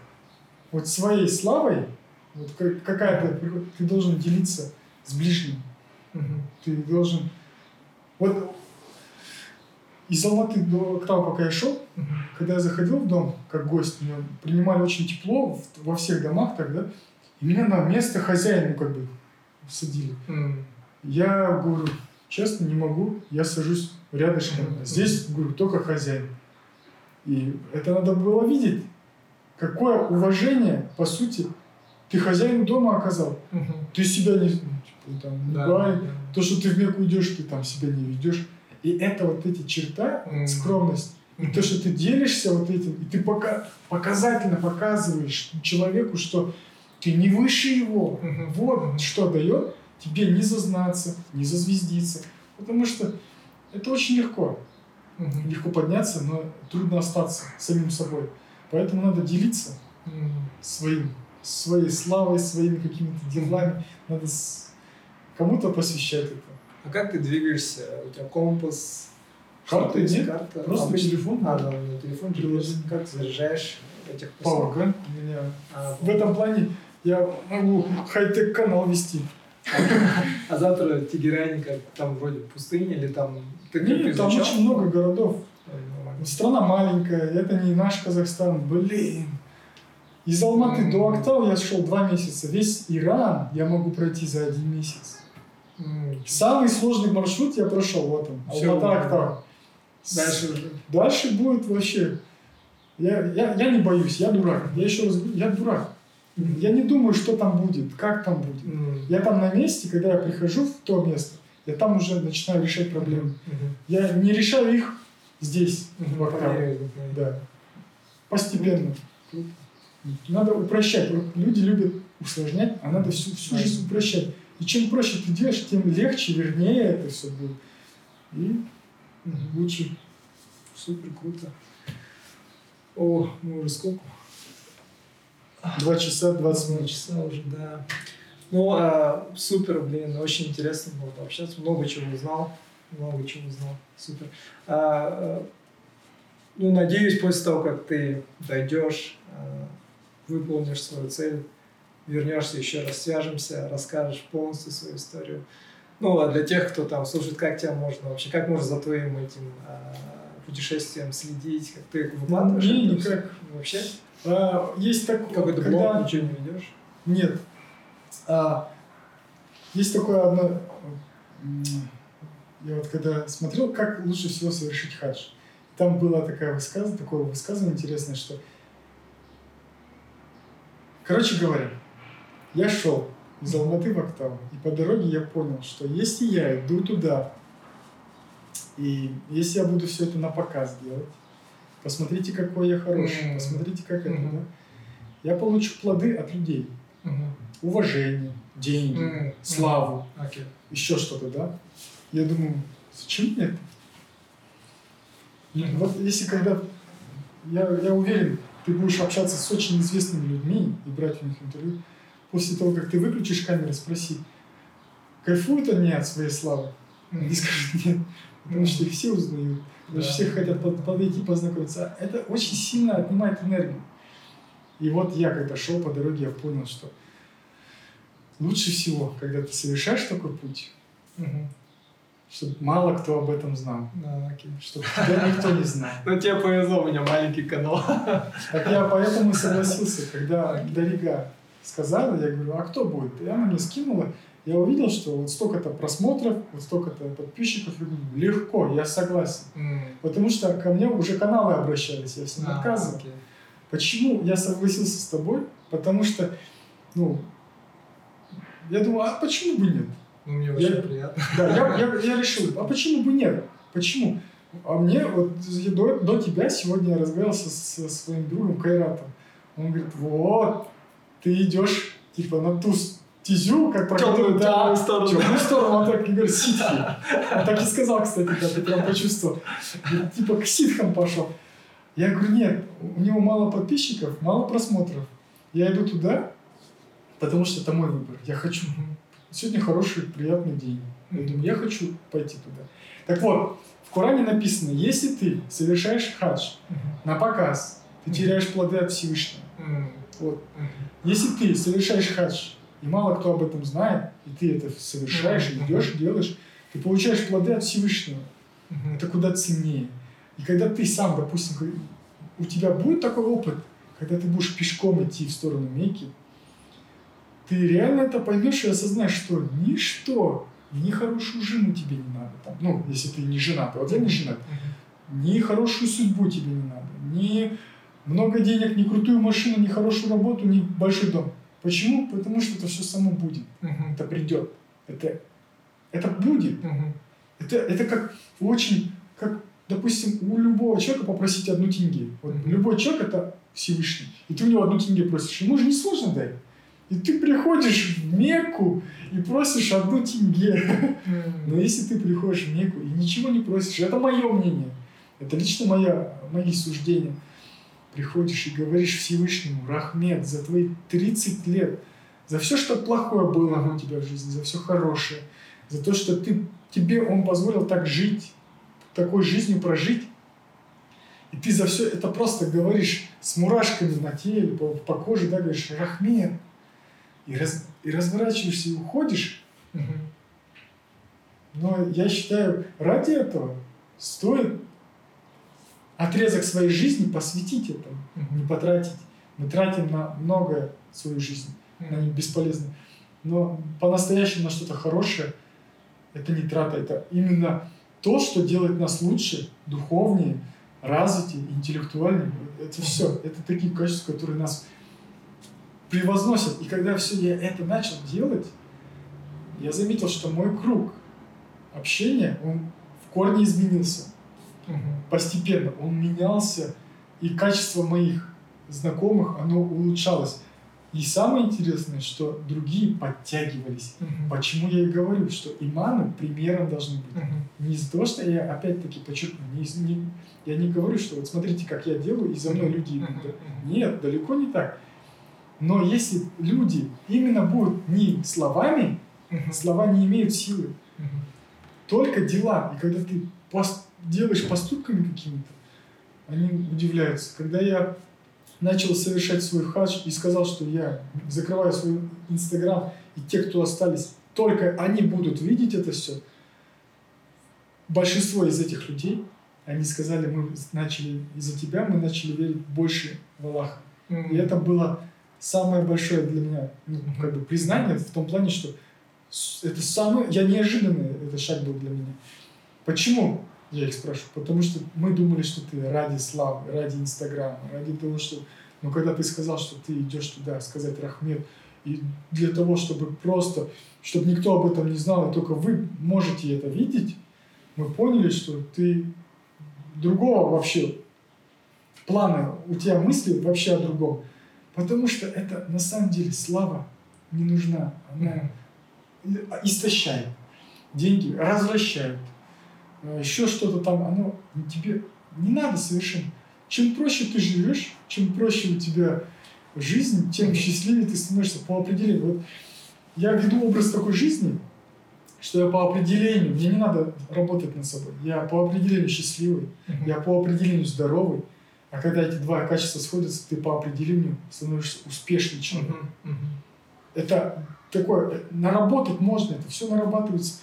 Вот своей славой, вот какая-то, ты должен делиться с ближним. Угу. Ты должен... Вот из Алматы до Октава, пока я шел, uh-huh. когда я заходил в дом как гость, меня принимали очень тепло во всех домах тогда, и меня на место хозяина ну, как бы садили. Uh-huh. Я говорю, честно, не могу, я сажусь рядышком. Uh-huh. Здесь, говорю, только хозяин. И это надо было видеть. Какое уважение, по сути, ты хозяин дома оказал. Ты себя не, типа, там, не да, бай, да. то, что ты в Мекку идешь, ты там себя не ведешь. И это вот эти черта, скромность, и то, что ты делишься вот этим, и ты пока, показательно показываешь человеку, что ты не выше его. Mm-hmm. Вот что дает тебе не зазнаться, не зазвездиться. Потому что это очень легко. Mm-hmm. Легко подняться, но трудно остаться самим собой. Поэтому надо делиться своим, своей славой, своими какими-то делами. Надо с... кому-то посвящать это.
А как ты двигаешься? У тебя компас?
Карта нет, карта. просто Обычно... телефон.
А, да, на телефон приложение. Как ты заряжаешь этих
Powerbank у меня. А, в этом плане я могу хай-тек канал вести.
А завтра в Тегеране там вроде пустыня или там...
Ты Нет, там очень много городов. Страна маленькая, это не наш Казахстан. Блин. Из Алматы до Актау я шел два месяца. Весь Иран я могу пройти за один месяц. Самый сложный маршрут я прошел, вот он, Алмата Дальше уже. Дальше будет вообще... Я, я, я не боюсь, я дурак. Я еще раз говорю, я дурак. Я не думаю, что там будет, как там будет. Mm. Я там на месте, когда я прихожу в то место, я там уже начинаю решать проблемы. Mm-hmm. Я не решаю их здесь, mm-hmm. в Октаве. Да. Постепенно. Надо упрощать. Люди любят усложнять, а надо всю, всю жизнь упрощать. И чем проще ты делаешь, тем легче, вернее это все будет. И лучше.
Супер, круто. О, мы уже сколько?
Два часа, двадцать
минут. Два часа уже, да. Ну, а, супер, блин, очень интересно было пообщаться. Много чего узнал. Много чего узнал. Супер. А, ну, надеюсь, после того, как ты дойдешь, э, выполнишь свою цель, вернешься еще раз, свяжемся, расскажешь полностью свою историю. Ну, а для тех, кто там слушает, как тебя можно вообще, как можно за твоим этим а, путешествием следить, как ты выкладываешь?
Не, никак.
Вообще?
А, есть такой...
Какой-то
когда...
блог, ничего не ведешь?
Нет. А, есть такое одно... Я вот когда смотрел, как лучше всего совершить хадж, там было такое высказывание, такое высказывание интересное, что... Короче говоря, я шел из Алматы в Октаву, и по дороге я понял, что если я иду туда, и если я буду все это на показ делать, посмотрите, какой я хороший, mm-hmm. посмотрите, как mm-hmm. это, да, я получу плоды от людей. Mm-hmm. Уважение, деньги, mm-hmm. славу, okay. еще что-то, да. Я думаю, зачем мне это? Mm-hmm. Вот если когда, я, я уверен, ты будешь общаться с очень известными людьми и брать у них интервью, после того, как ты выключишь камеру, спроси, кайфуют они от своей славы? Они скажут нет, потому что их все узнают, потому что все хотят подойти, познакомиться. Это очень сильно отнимает энергию. И вот я, когда шел по дороге, я понял, что лучше всего, когда ты совершаешь такой путь, угу. чтобы мало кто об этом знал.
Да, окей.
Чтобы тебя никто не знал.
Ну, тебе повезло, у меня маленький канал.
Так я поэтому и согласился, когда Дарига сказала, я говорю, а кто будет? И она мне скинула, я увидел, что вот столько-то просмотров, вот столько-то подписчиков, я говорю, легко, я согласен. Mm. Потому что ко мне уже каналы обращались, я всем а, отказывал. Okay. Почему я согласился с тобой? Потому что, ну, я думаю, а почему бы нет?
Ну, мне очень я, приятно.
Да, я, я, я решил, а почему бы нет? Почему? А мне вот до, до тебя сегодня я разговаривал со, со своим другом Кайратом. Он говорит, вот, ты идешь типа на ту тизю, как
про темную, да,
сторону. Темную сторону, он так и говорит, ситхи. Он так и сказал, кстати, когда ты прям почувствовал. Типа к ситхам пошел. Я говорю, нет, у него мало подписчиков, мало просмотров. Я иду туда, потому что это мой выбор. Я хочу. Сегодня хороший, приятный день. Я думаю, я хочу пойти туда. Так вот, в Коране написано, если ты совершаешь хадж на показ, ты теряешь плоды от Всевышнего. Вот. Если ты совершаешь хадж, и мало кто об этом знает, и ты это совершаешь, идешь, делаешь, ты получаешь плоды от Всевышнего. Это куда ценнее. И когда ты сам, допустим, у тебя будет такой опыт, когда ты будешь пешком идти в сторону Мекки, ты реально это поймешь и осознаешь, что ничто, ни хорошую жену тебе не надо. Там, ну, если ты не женат, вот я не женат, ни хорошую судьбу тебе не надо, ни много денег, ни крутую машину, ни хорошую работу, ни большой дом. Почему? Потому что это все само будет. Uh-huh. Это придет. Это, это будет. Uh-huh. Это, это как очень, как, допустим, у любого человека попросить одну тенге. Вот uh-huh. любой человек это Всевышний. И ты у него одну тенге просишь. Ему же несложно дать. И ты приходишь в Мекку и просишь одну тенге. Но если ты приходишь в Мекку и ничего не просишь, это мое мнение. Это лично моя, мои суждения приходишь и говоришь Всевышнему, Рахмет, за твои 30 лет, за все, что плохое было у тебя в жизни, за все хорошее, за то, что ты, тебе Он позволил так жить, такой жизнью прожить, и ты за все это просто говоришь с мурашками на теле, по, по коже, да, говоришь Рахмет, и, раз, и разворачиваешься и уходишь. Но я считаю, ради этого стоит отрезок своей жизни посвятить этому, mm-hmm. не потратить. Мы тратим на многое свою жизнь, mm-hmm. на них бесполезно. Но по-настоящему на что-то хорошее это не трата, это именно то, что делает нас лучше, духовнее, развитее, интеллектуальнее. Это все, это такие качества, которые нас превозносят. И когда все я это начал делать, я заметил, что мой круг общения, он в корне изменился угу. постепенно он менялся, и качество моих знакомых, оно улучшалось. И самое интересное, что другие подтягивались. Угу. Почему я и говорю, что иманы примером должны быть. Угу. Не из-за того, что я опять-таки подчеркну, не, не, я не говорю, что вот смотрите, как я делаю, и за мной люди идут. Угу. Нет, далеко не так. Но если люди именно будут не словами, слова не имеют силы, только дела. И когда ты пост делаешь поступками какими-то, они удивляются. Когда я начал совершать свой хадж и сказал, что я закрываю свой Инстаграм, и те, кто остались, только они будут видеть это все, большинство из этих людей, они сказали, мы начали из-за тебя, мы начали верить больше в Аллаха. Mm-hmm. И это было самое большое для меня ну, как бы признание в том плане, что это самое, я неожиданный этот шаг был для меня. Почему? Я их спрашиваю. Потому что мы думали, что ты ради славы, ради Инстаграма, ради того, что... Но когда ты сказал, что ты идешь туда сказать Рахмет, и для того, чтобы просто, чтобы никто об этом не знал, и только вы можете это видеть, мы поняли, что ты другого вообще плана, у тебя мысли вообще о другом. Потому что это на самом деле слава не нужна. Она истощает. Деньги развращают. А еще что-то там, оно тебе не надо совершенно. Чем проще ты живешь, чем проще у тебя жизнь, тем счастливее ты становишься по определению. Вот я веду образ такой жизни, что я по определению, мне не надо работать над собой, я по определению счастливый, uh-huh. я по определению здоровый, а когда эти два качества сходятся, ты по определению становишься успешным человеком. Uh-huh. Uh-huh. Это такое, наработать можно, это все нарабатывается.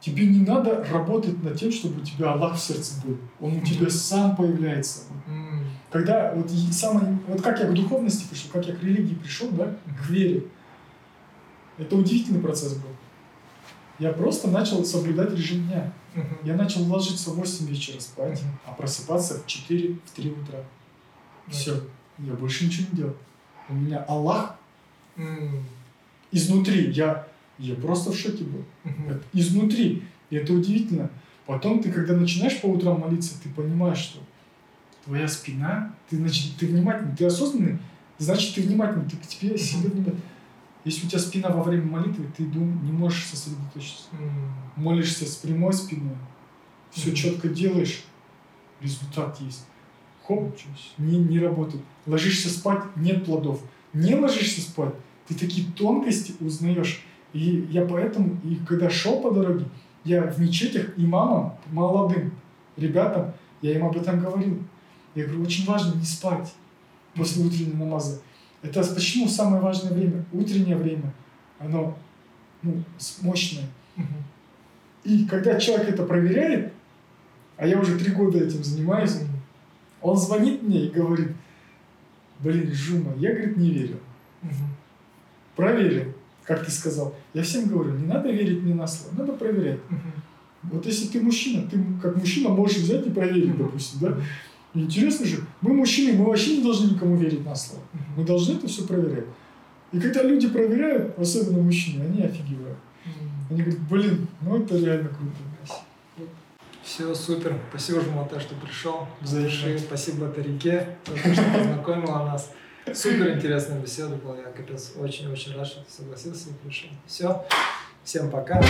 Тебе не надо работать над тем, чтобы у тебя Аллах в сердце был. Он у тебя сам появляется. Когда вот самое, вот как я к духовности пришел, как я к религии пришел, да, к вере, это удивительный процесс был. Я просто начал соблюдать режим дня. Я начал ложиться в 8 вечера спать, а просыпаться в 4, в 3 утра. Все. Я больше ничего не делал. У меня Аллах изнутри. Я, я просто в шоке был. Изнутри. И это удивительно. Потом ты, когда начинаешь по утрам молиться, ты понимаешь, что твоя спина, ты, значит, ты внимательный, ты осознанный, значит, ты внимательный, ты к тебе себе внимательный. Если у тебя спина во время молитвы, ты дум, не можешь сосредоточиться. Mm. Молишься с прямой спиной, все mm. четко делаешь, результат есть. Хоп, не, не работает. Ложишься спать, нет плодов. Не ложишься спать, ты такие тонкости узнаешь. И я поэтому, и когда шел по дороге, я в мечетях имамам, молодым ребятам, я им об этом говорил. Я говорю, очень важно не спать после утреннего намаза. Это почему самое важное время? Утреннее время. Оно ну, мощное. И когда человек это проверяет, а я уже три года этим занимаюсь, он звонит мне и говорит, блин, Жума, я, говорит, не верил. Проверил, как ты сказал. Я всем говорю, не надо верить мне на слово, надо проверять. Вот если ты мужчина, ты как мужчина можешь взять и проверить, допустим, да? Интересно же, мы мужчины, мы вообще не должны никому верить на слово. Мы должны это все проверять. И когда люди проверяют, особенно мужчины, они офигевают. Они говорят, блин, ну это реально круто.
Все, супер. Спасибо, Жмата, что пришел. Заверши. Спасибо Тарике, что познакомила нас. Супер интересная беседа была. Я капец очень-очень рад, что ты согласился и пришел. Все. Всем пока.